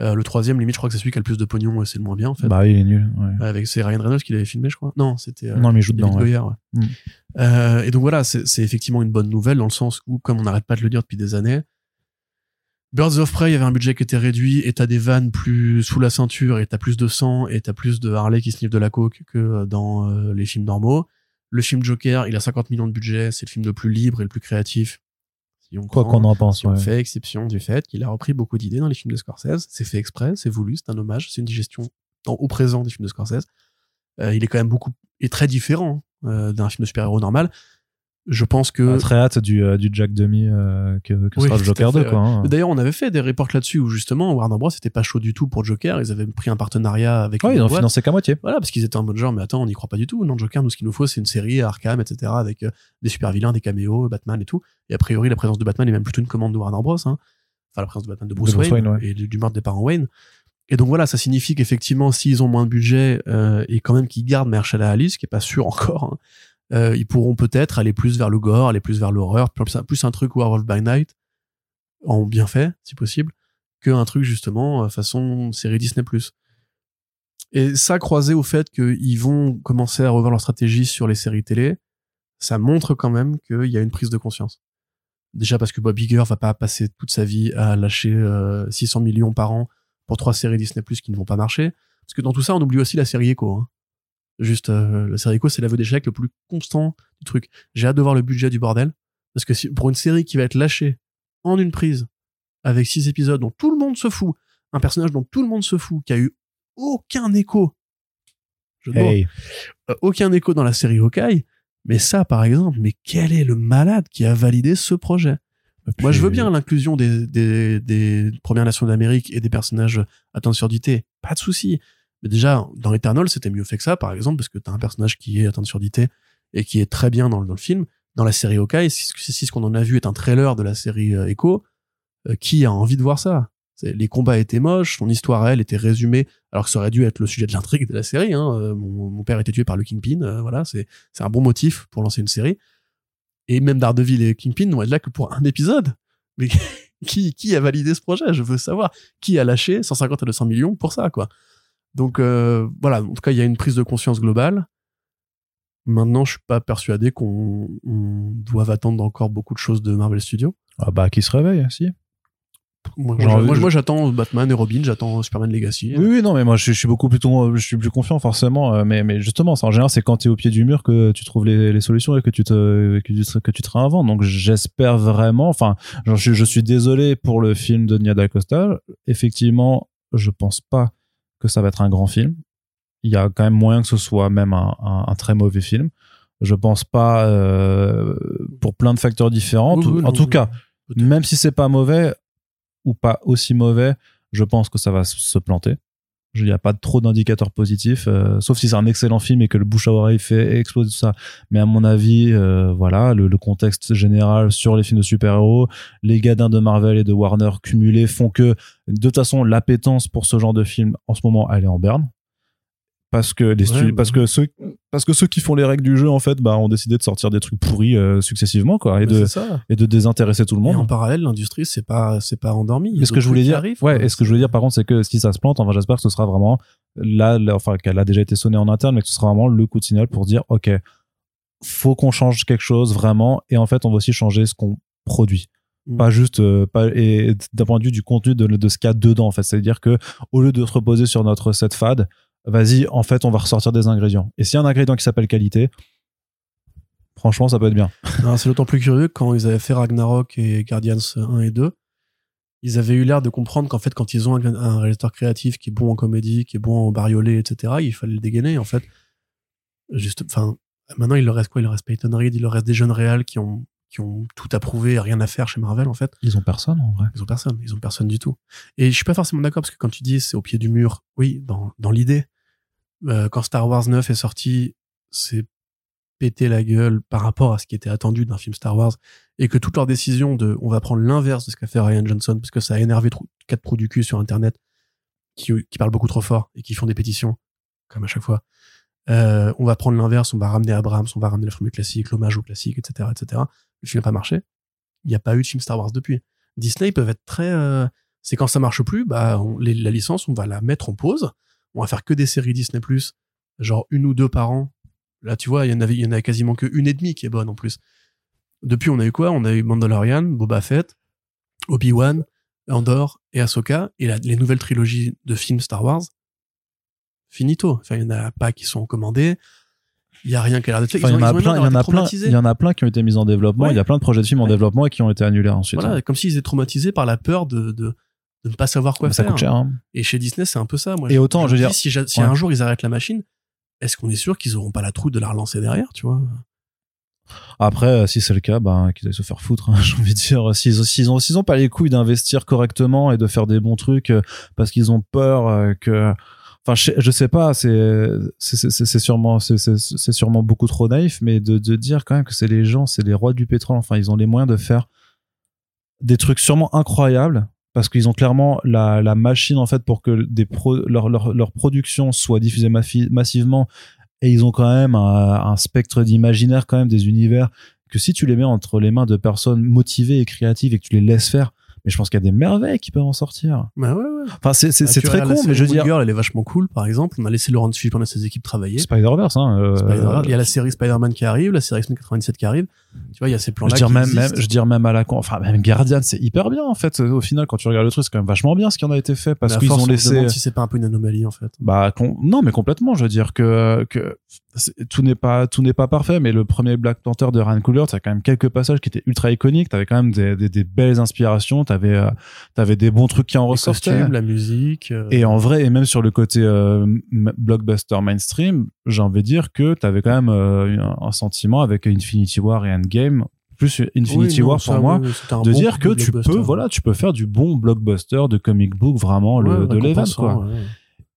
Euh, le troisième, limite, je crois que c'est celui qui a le plus de pognon, et c'est le moins bien, en fait. Bah, il est nul. ouais. Avec c'est Ryan Reynolds qui l'avait filmé, je crois. Non, c'était euh, non, mais il joue dedans. ouais. Goyer. ouais. Mm. Euh, et donc voilà, c'est effectivement une bonne nouvelle dans le sens où, comme on n'arrête pas de le dire depuis des années, Birds of Prey avait un budget qui était réduit et t'as des vannes plus sous la ceinture et t'as plus de sang et t'as plus de Harley qui sniffe de la coke que euh, dans euh, les films normaux. Le film Joker, il a 50 millions de budget, c'est le film le plus libre et le plus créatif. Si on Quoi qu'on en pense, si on ouais. fait exception du fait qu'il a repris beaucoup d'idées dans les films de Scorsese. C'est fait exprès, c'est voulu, c'est un hommage, c'est une digestion dans- au présent des films de Scorsese. Euh, il est quand même beaucoup et très différent euh, d'un film de super-héros normal. Je pense que On a très hâte du, euh, du Jack Demi euh, que, que Oui, sera le à Joker fait, 2, quoi. hein. D'ailleurs, on avait fait des reports là-dessus où justement Warner Bros était pas chaud du tout pour Joker. Ils avaient pris un partenariat avec Ouais, ils ont boîte. financé qu'à moitié. Voilà, parce qu'ils étaient en mode genre, mais attends, on n'y croit pas du tout. Non, Joker, nous, ce qu'il nous faut, c'est une série Arkham, etc., avec euh, des super vilains, des caméos, Batman et tout. Et a priori, la présence de Batman est même plutôt une commande de Warner Bros. Hein. Enfin, la présence de Batman de Bruce, De Bruce Wayne, Wayne, ouais. et du, du meurtre des parents Wayne. Et donc voilà, ça signifie qu'effectivement, s'ils ont moins de budget et quand même qu'ils gardent Mahershala Ali, ce qui est pas sûr <laughs> encore, hein, euh, ils pourront peut-être aller plus vers le gore, aller plus vers l'horreur, plus, plus un truc Werewolf by Night, en bien fait, si possible, qu'un truc justement euh, façon série Disney+. Et ça, croisé au fait qu'ils vont commencer à revoir leur stratégie sur les séries télé, ça montre quand même qu'il y a une prise de conscience. Déjà parce que Bob Iger va pas passer toute sa vie à lâcher euh, 600 millions par an pour trois séries Disney Plus qui ne vont pas marcher. Parce que dans tout ça, on oublie aussi la série Echo. hein. Juste, euh, la série Echo, c'est l'aveu d'échec le plus constant du truc. J'ai hâte de voir le budget du bordel. Parce que si, pour une série qui va être lâchée en une prise, avec six épisodes dont tout le monde se fout, un personnage dont tout le monde se fout, qui a eu aucun écho, je Hey. euh, aucun écho dans la série Hawkeye, mais ça, par exemple, mais quel est le malade qui a validé ce projet? Moi, je veux bien l'inclusion des, des, des Premières Nations d'Amérique et des personnages atteints de surdité. Pas de souci. Mais déjà, dans Eternal, c'était mieux fait que ça, par exemple, parce que t'as un personnage qui est atteint de surdité et qui est très bien dans, le- dans le film. Dans la série Hawkeye, si, ce qu'on en a vu est un trailer de la série euh, Echo, euh, qui a envie de voir ça Les combats étaient moches, son histoire, elle, était résumée, alors que ça aurait dû être le sujet de l'intrigue de la série. Hein. Euh, Mon, mon père était tué par le Kingpin, euh, voilà, c'est un bon motif pour lancer une série. Et même Daredevil et Kingpin n'ont être là que pour un épisode. Mais <laughs> qui, qui a validé ce projet? Je veux savoir. Qui a lâché 150 à 200 millions pour ça, quoi? Donc euh, voilà, en tout cas, il y a une prise de conscience globale. Maintenant, je suis pas persuadé qu'on on doive attendre encore beaucoup de choses de Marvel Studios. Ah bah, qui se réveille, si. Moi, Genre, moi, j'attends Batman et Robin, j'attends Superman Legacy. Oui, oui, non, mais moi, je, je suis beaucoup plus, je suis plus confiant, forcément. euh, Mais, mais justement, en général, c'est quand tu es au pied du mur que tu trouves les, les solutions et que tu te, que tu que tu te réinventes. Donc, j'espère vraiment, enfin, je, je suis désolé pour le film de Nia Costa. Effectivement, je pense pas que ça va être un grand film. Il y a quand même moyen que ce soit même un, un, un très mauvais film. Je pense pas, euh, pour plein de facteurs différents. Oui, Tout- oui, en tout cas, même si c'est pas mauvais ou pas aussi mauvais, je pense que ça va se planter. Il n'y a pas trop d'indicateurs positifs, euh, sauf si c'est un excellent film et que le bouche à oreille fait exploser tout ça. Mais à mon avis, euh, voilà, le, contexte général sur les films de super-héros, les gadins de Marvel et de Warner cumulés font que, de toute façon, l'appétence pour ce genre de film, en ce moment, elle est en berne. Parce que, les Ouais, bah. parce, que ceux, parce que ceux qui font les règles du jeu, en fait, bah, ont décidé de sortir des trucs pourris euh, successivement, quoi, et Mais de, c'est et de désintéresser tout le Et monde. en parallèle, l'industrie, c'est pas, c'est pas endormi. Il y a Mais ce que je voulais dire, arrivent, ouais, quoi. et ce que je voulais dire par contre, c'est que si ça se plante, enfin, j'espère que ce sera vraiment là, là, enfin, qu'elle a déjà été sonnée en interne, mais que ce sera vraiment le coup de signal pour dire, ok, faut qu'on change quelque chose vraiment, et en fait, on va aussi changer ce qu'on produit. Mm. Pas juste, euh, pas, et d'un point de vue du contenu de, de ce qu'il y a dedans, en fait. C'est-à-dire que, au lieu de se reposer sur notre set fade, vas-y, en fait, on va ressortir des ingrédients. Et s'il y a un ingrédient qui s'appelle qualité, franchement, ça peut être bien. <laughs> C'est d'autant plus curieux quand ils avaient fait Ragnarok et Guardians 1 et 2, ils avaient eu l'air de comprendre qu'en fait, quand ils ont un, un réalisateur créatif qui est bon en comédie, qui est bon en bariolé, etc., il fallait le dégainer, en fait. Juste, enfin, maintenant, il leur reste quoi? Il leur reste Peyton Reed, il leur reste des jeunes réals qui ont, qui ont tout approuvé, rien à faire chez Marvel, en fait. Ils ont personne, en vrai. Ils ont personne, ils ont personne du tout. Et je suis pas forcément d'accord parce que quand tu dis c'est au pied du mur, oui, dans, dans l'idée, euh, quand Star Wars 9 est sorti, c'est pété la gueule par rapport à ce qui était attendu d'un film Star Wars et que toute leur décision de on va prendre l'inverse de ce qu'a fait Ryan Johnson parce que ça a énervé quatre trous du cul sur internet qui, qui parlent beaucoup trop fort et qui font des pétitions comme à chaque fois. Euh, on va prendre l'inverse, on va ramener Abrams, on va ramener la formule classique, l'hommage au classique, etc., etc. Le film n'a pas marché. Il n'y a pas eu de film Star Wars depuis. Disney peuvent être très euh, c'est quand ça marche plus bah la licence on va la mettre en pause. On va faire que des séries Disney Plus genre une ou deux par an. Là tu vois il y en a quasiment que une et demie qui est bonne en plus. Depuis on a eu quoi? On a eu Mandalorian Boba Fett Obi-Wan Andor et Ahsoka. Et la- les nouvelles trilogies de films Star Wars finito. Enfin il y en a pas qui sont commandés il y a rien qui a l'air d'être fait Enfin, il y en a plein, il y en a plein, il y en a plein qui ont été mis en développement. Ouais. Il y a plein de projets de films en Ouais. développement et qui ont été annulés ensuite. voilà comme s'ils étaient traumatisés par la peur de, de, de ne pas savoir quoi ça faire coûte cher. hein. Et chez Disney, c'est un peu ça. Moi, Et autant, je veux dire- si, j'a- si ouais. un jour ils arrêtent la machine, est-ce qu'on est sûr qu'ils auront pas la trouille de la relancer derrière, tu vois? Après, si c'est le cas, ben, qu'ils aillent se faire foutre, hein, <laughs> j'ai envie de dire. S'ils ont, ont pas les couilles d'investir correctement et de faire des bons trucs euh, parce qu'ils ont peur euh, que. Enfin, je, je sais pas, c'est c'est- sûrement c'est sûrement beaucoup trop naïf, mais de, de dire quand même que c'est les gens, c'est les rois du pétrole. Enfin, ils ont les moyens de faire des trucs sûrement incroyables parce qu'ils ont clairement la, la machine en fait pour que des pro, leur, leur, leur production soit diffusée massivement et ils ont quand même un, un spectre d'imaginaire quand même des univers que si tu les mets entre les mains de personnes motivées et créatives et que tu les laisses faire mais je pense qu'il y a des merveilles qui peuvent en sortir. Bah ouais, ouais. Enfin, c'est c'est Bah, c'est très con, mais je veux dire. Elle est vachement cool, par exemple. On a laissé Laurent Fishburne et ses équipes travailler. Spider-Verse, hein. euh, Spider-Man. Il y a la série Spider-Man qui arrive, la série X-Men 97 qui arrive. Tu vois, il y a ces je plans-là. qui même, même, je dire même à la con, enfin même Guardian, c'est hyper bien en fait. Au final, quand tu regardes le truc, c'est quand même vachement bien ce qui en a été fait parce qu'ils ont laissé. si c'est pas un peu une anomalie, en fait. Bah non, mais complètement. Je veux dire que tout n'est pas tout n'est pas parfait, mais le premier Black Panther de Ryan Coogler, t'as quand même quelques passages qui étaient ultra iconiques. T'avais quand même des, des, des belles inspirations. T'avais euh, t'avais des bons trucs qui en ressortaient. la musique. euh, Et en vrai, et même sur le côté euh, blockbuster mainstream, j'ai envie de dire que t'avais quand même euh, un, un sentiment avec Infinity War et Endgame, plus Infinity oui, non, War ça, pour moi, oui, de bon dire que tu blockbuster. peux, voilà, tu peux faire du bon blockbuster de comic book vraiment le, de l'event, quoi. ouais.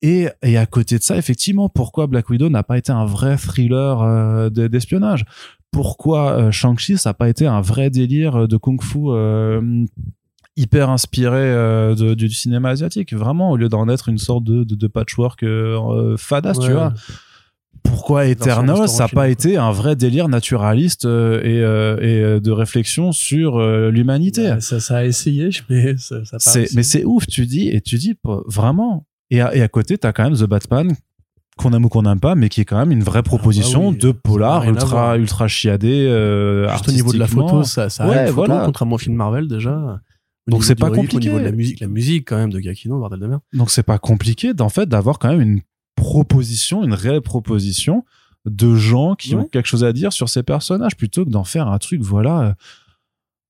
Et, et à côté de ça, effectivement, pourquoi Black Widow n'a pas été un vrai thriller euh, de- d'espionnage? Pourquoi euh, Shang-Chi, ça n'a pas été un vrai délire euh, de kung-fu euh, hyper inspiré euh, de- du cinéma asiatique? Vraiment, au lieu d'en être une sorte de, de, de patchwork euh, tu vois? Pourquoi ça n'a pas été un vrai délire naturaliste euh, et, euh, et euh, de réflexion sur euh, l'humanité Ouais, ça, ça a essayé, mais <laughs> ça, ça c'est mais c'est ouf tu dis et tu dis vraiment et à, et à côté t'as quand même The Batman qu'on aime ou qu'on n'aime pas mais qui est quand même une vraie proposition Ah bah oui, de polar ultra ultra chiadé Juste au niveau de la photo, ça, ça Ouais, a une photo, voilà. contrairement au film Marvel déjà. Au Donc c'est pas compliqué. Au niveau de la musique, la musique quand même de Gakino, bordel de merde. donc c'est pas compliqué d'en fait d'avoir quand même une proposition une réelle proposition de gens qui Ouais. ont quelque chose à dire sur ces personnages plutôt que d'en faire un truc voilà euh,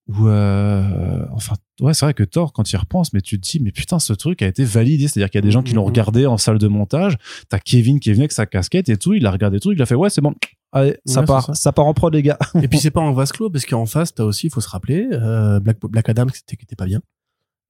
où euh, enfin ouais c'est vrai que Thor quand il repense mais tu te dis mais putain ce truc a été validé c'est à dire qu'il y a des gens qui l'ont Mhm. regardé en salle de montage t'as Kevin qui est venu avec sa casquette et tout il a regardé le truc il a fait ouais c'est bon allez ça Ouais, part ça. ça. part en prod les gars Et puis c'est pas en vase clos, parce qu'en face, t'as aussi, il faut se rappeler, euh, Black, Black Adam qui était pas bien.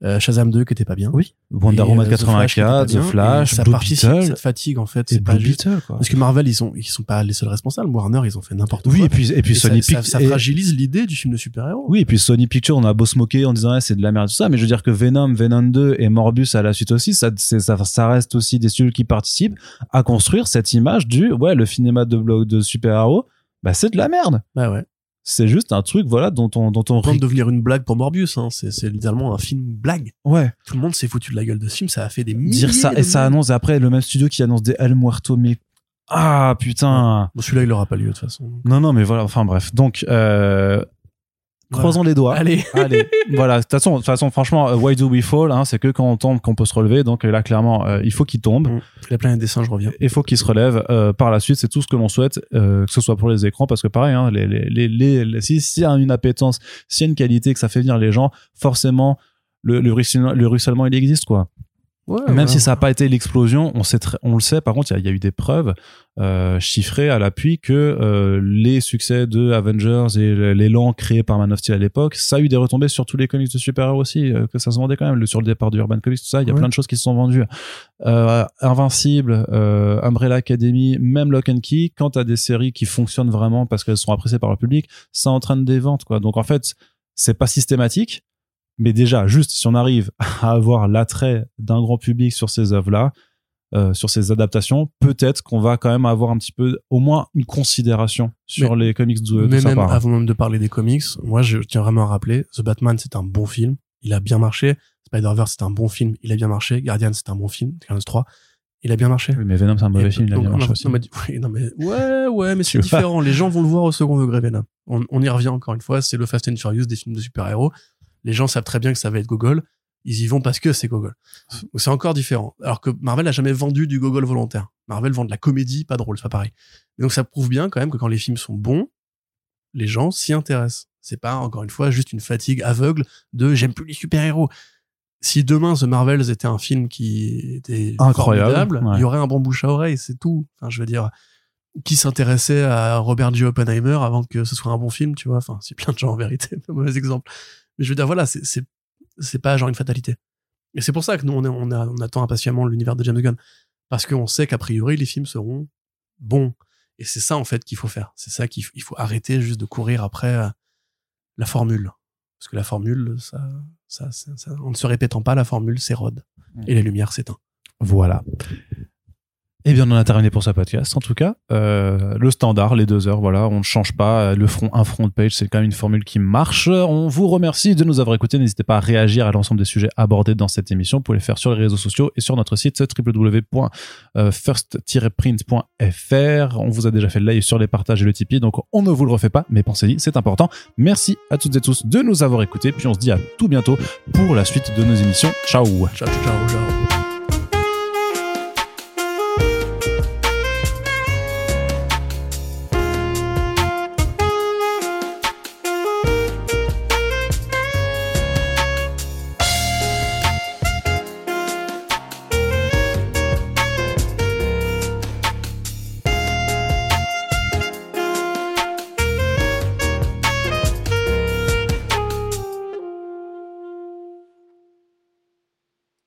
Euh, Shazam 2 qui était pas bien. oui Wonder Woman euh, The Flash 84 The ça participe cette fatigue, en fait. C'est pas Blue juste. Beetle quoi Parce que Marvel, ils sont, ils sont pas les seuls responsables. Warner, ils ont fait n'importe oui quoi. et puis et puis Et Sony ça, Pic- ça fragilise l'idée du film de super-héros. Oui, et puis Sony Pictures, on a beau se moquer en disant ah, c'est de la merde tout ça, mais je veux dire que Venom, Venom 2 et Morbus à la suite aussi, ça, ça, ça reste aussi des studios qui participent à construire cette image du ouais le cinéma de bloc de super-héros, bah c'est de la merde. Bah ouais. C'est juste un truc voilà dont on dont on de devenir une blague pour Morbius, hein. c'est c'est littéralement un film blague. Ouais, Tout le monde s'est foutu de la gueule de ce film, ça a fait des milliers dire ça et ça annonce après le même studio qui annonce des El Muerto mais ah putain. Bon, celui-là, il aura pas lieu de toute façon. Non non mais voilà, enfin bref. Donc euh, croisons les doigts. Allez. <laughs> Allez, voilà. De toute façon, franchement, euh, Why Do We Fall, hein, c'est que quand on tombe qu'on peut se relever. Donc euh, là, clairement, euh, il faut qu'il tombe. Mm. La planète des singes revient. Il faut qu'il se relève. Euh, par la suite, c'est tout ce que l'on souhaite, euh, que ce soit pour les écrans, parce que pareil, hein, les, les, les, les- les- si s'il y a une appétence, s'il y a une qualité, que ça fait venir les gens, forcément, le, le, ruissellement, le ruissellement, il existe, quoi. Ouais, Même si ça n'a pas été l'explosion, on, sait très- on le sait. Par contre, il y y, a eu des preuves euh, chiffrées à l'appui que euh, les succès de Avengers et l'élan créé par Man of Steel à l'époque, ça a eu des retombées sur tous les comics de super-héros aussi, euh, que ça se vendait quand même. Le- sur le départ du Urban Comics, tout ça, il y a Ouais. plein de choses qui se sont vendues. Invincible, Umbrella Academy, même Lock and Key, quand tu as des séries qui fonctionnent vraiment parce qu'elles sont appréciées par le public, ça entraîne des ventes. quoi. Donc en fait, c'est pas systématique. Mais déjà, juste si on arrive à avoir l'attrait d'un grand public sur ces œuvres-là, euh, sur ces adaptations, peut-être qu'on va quand même avoir un petit peu, au moins une considération sur les comics de, de Mais sa même part. avant même de parler des comics, moi je tiens vraiment à rappeler, The Batman c'est un bon film, il a bien marché. Spider-Verse c'est un bon film, il a bien marché. Guardian c'est un bon film, Guardians 3, il a bien marché. Oui, mais Venom, c'est un mauvais film, il a bien marché aussi. non, mais, <laughs> oui, non, mais- ouais, ouais, mais c'est différent. Les gens vont le voir au second degré, Venom. On, on y revient encore une fois. C'est le Fast and Furious des films de super-héros. Les gens savent très bien que ça va être Gogol. Ils y vont parce que c'est Gogol. C'est encore différent. Alors que Marvel a jamais vendu du Gogol volontaire. Marvel vend de la comédie, pas drôle, c'est pas pareil. Et donc ça prouve bien quand même que quand les films sont bons, les gens s'y intéressent. C'est pas, encore une fois, juste une fatigue aveugle de j'aime plus les super-héros. Si demain The Marvels était un film qui était Incroyable, formidable, ouais. il y aurait un bon bouche à oreille, c'est tout. Enfin, je veux dire, qui s'intéressait à Robert J. Oppenheimer avant que ce soit un bon film, tu vois? Enfin, c'est plein de gens en vérité, <laughs> mauvais exemple. Mais je veux dire, voilà, c'est c'est c'est pas genre une fatalité. Et c'est pour ça que nous on, est, on, a- on attend impatiemment l'univers de James Gunn, parce qu'on sait qu'a priori les films seront bons. Et c'est ça en fait qu'il faut faire. C'est ça qu'il faut, il faut arrêter juste de courir après euh, la formule, parce que la formule, ça, ça, ça, ça- en ne se répétant pas, la formule s'érode et la lumière s'éteint. Voilà. Eh bien, on en a terminé pour ce podcast. En tout cas, euh, le standard, les deux heures, voilà, on ne change pas. Le front, un front page, c'est quand même une formule qui marche. On vous remercie de nous avoir écoutés. N'hésitez pas à réagir à l'ensemble des sujets abordés dans cette émission. Vous pouvez les faire sur les réseaux sociaux et sur notre site www.first-print.fr. On vous a déjà fait le live sur les partages et le Tipeee, donc on ne vous le refait pas, mais pensez-y, c'est important. Merci à toutes et tous de nous avoir écoutés. Puis on se dit à tout bientôt pour la suite de nos émissions. Ciao Ciao, ciao, ciao.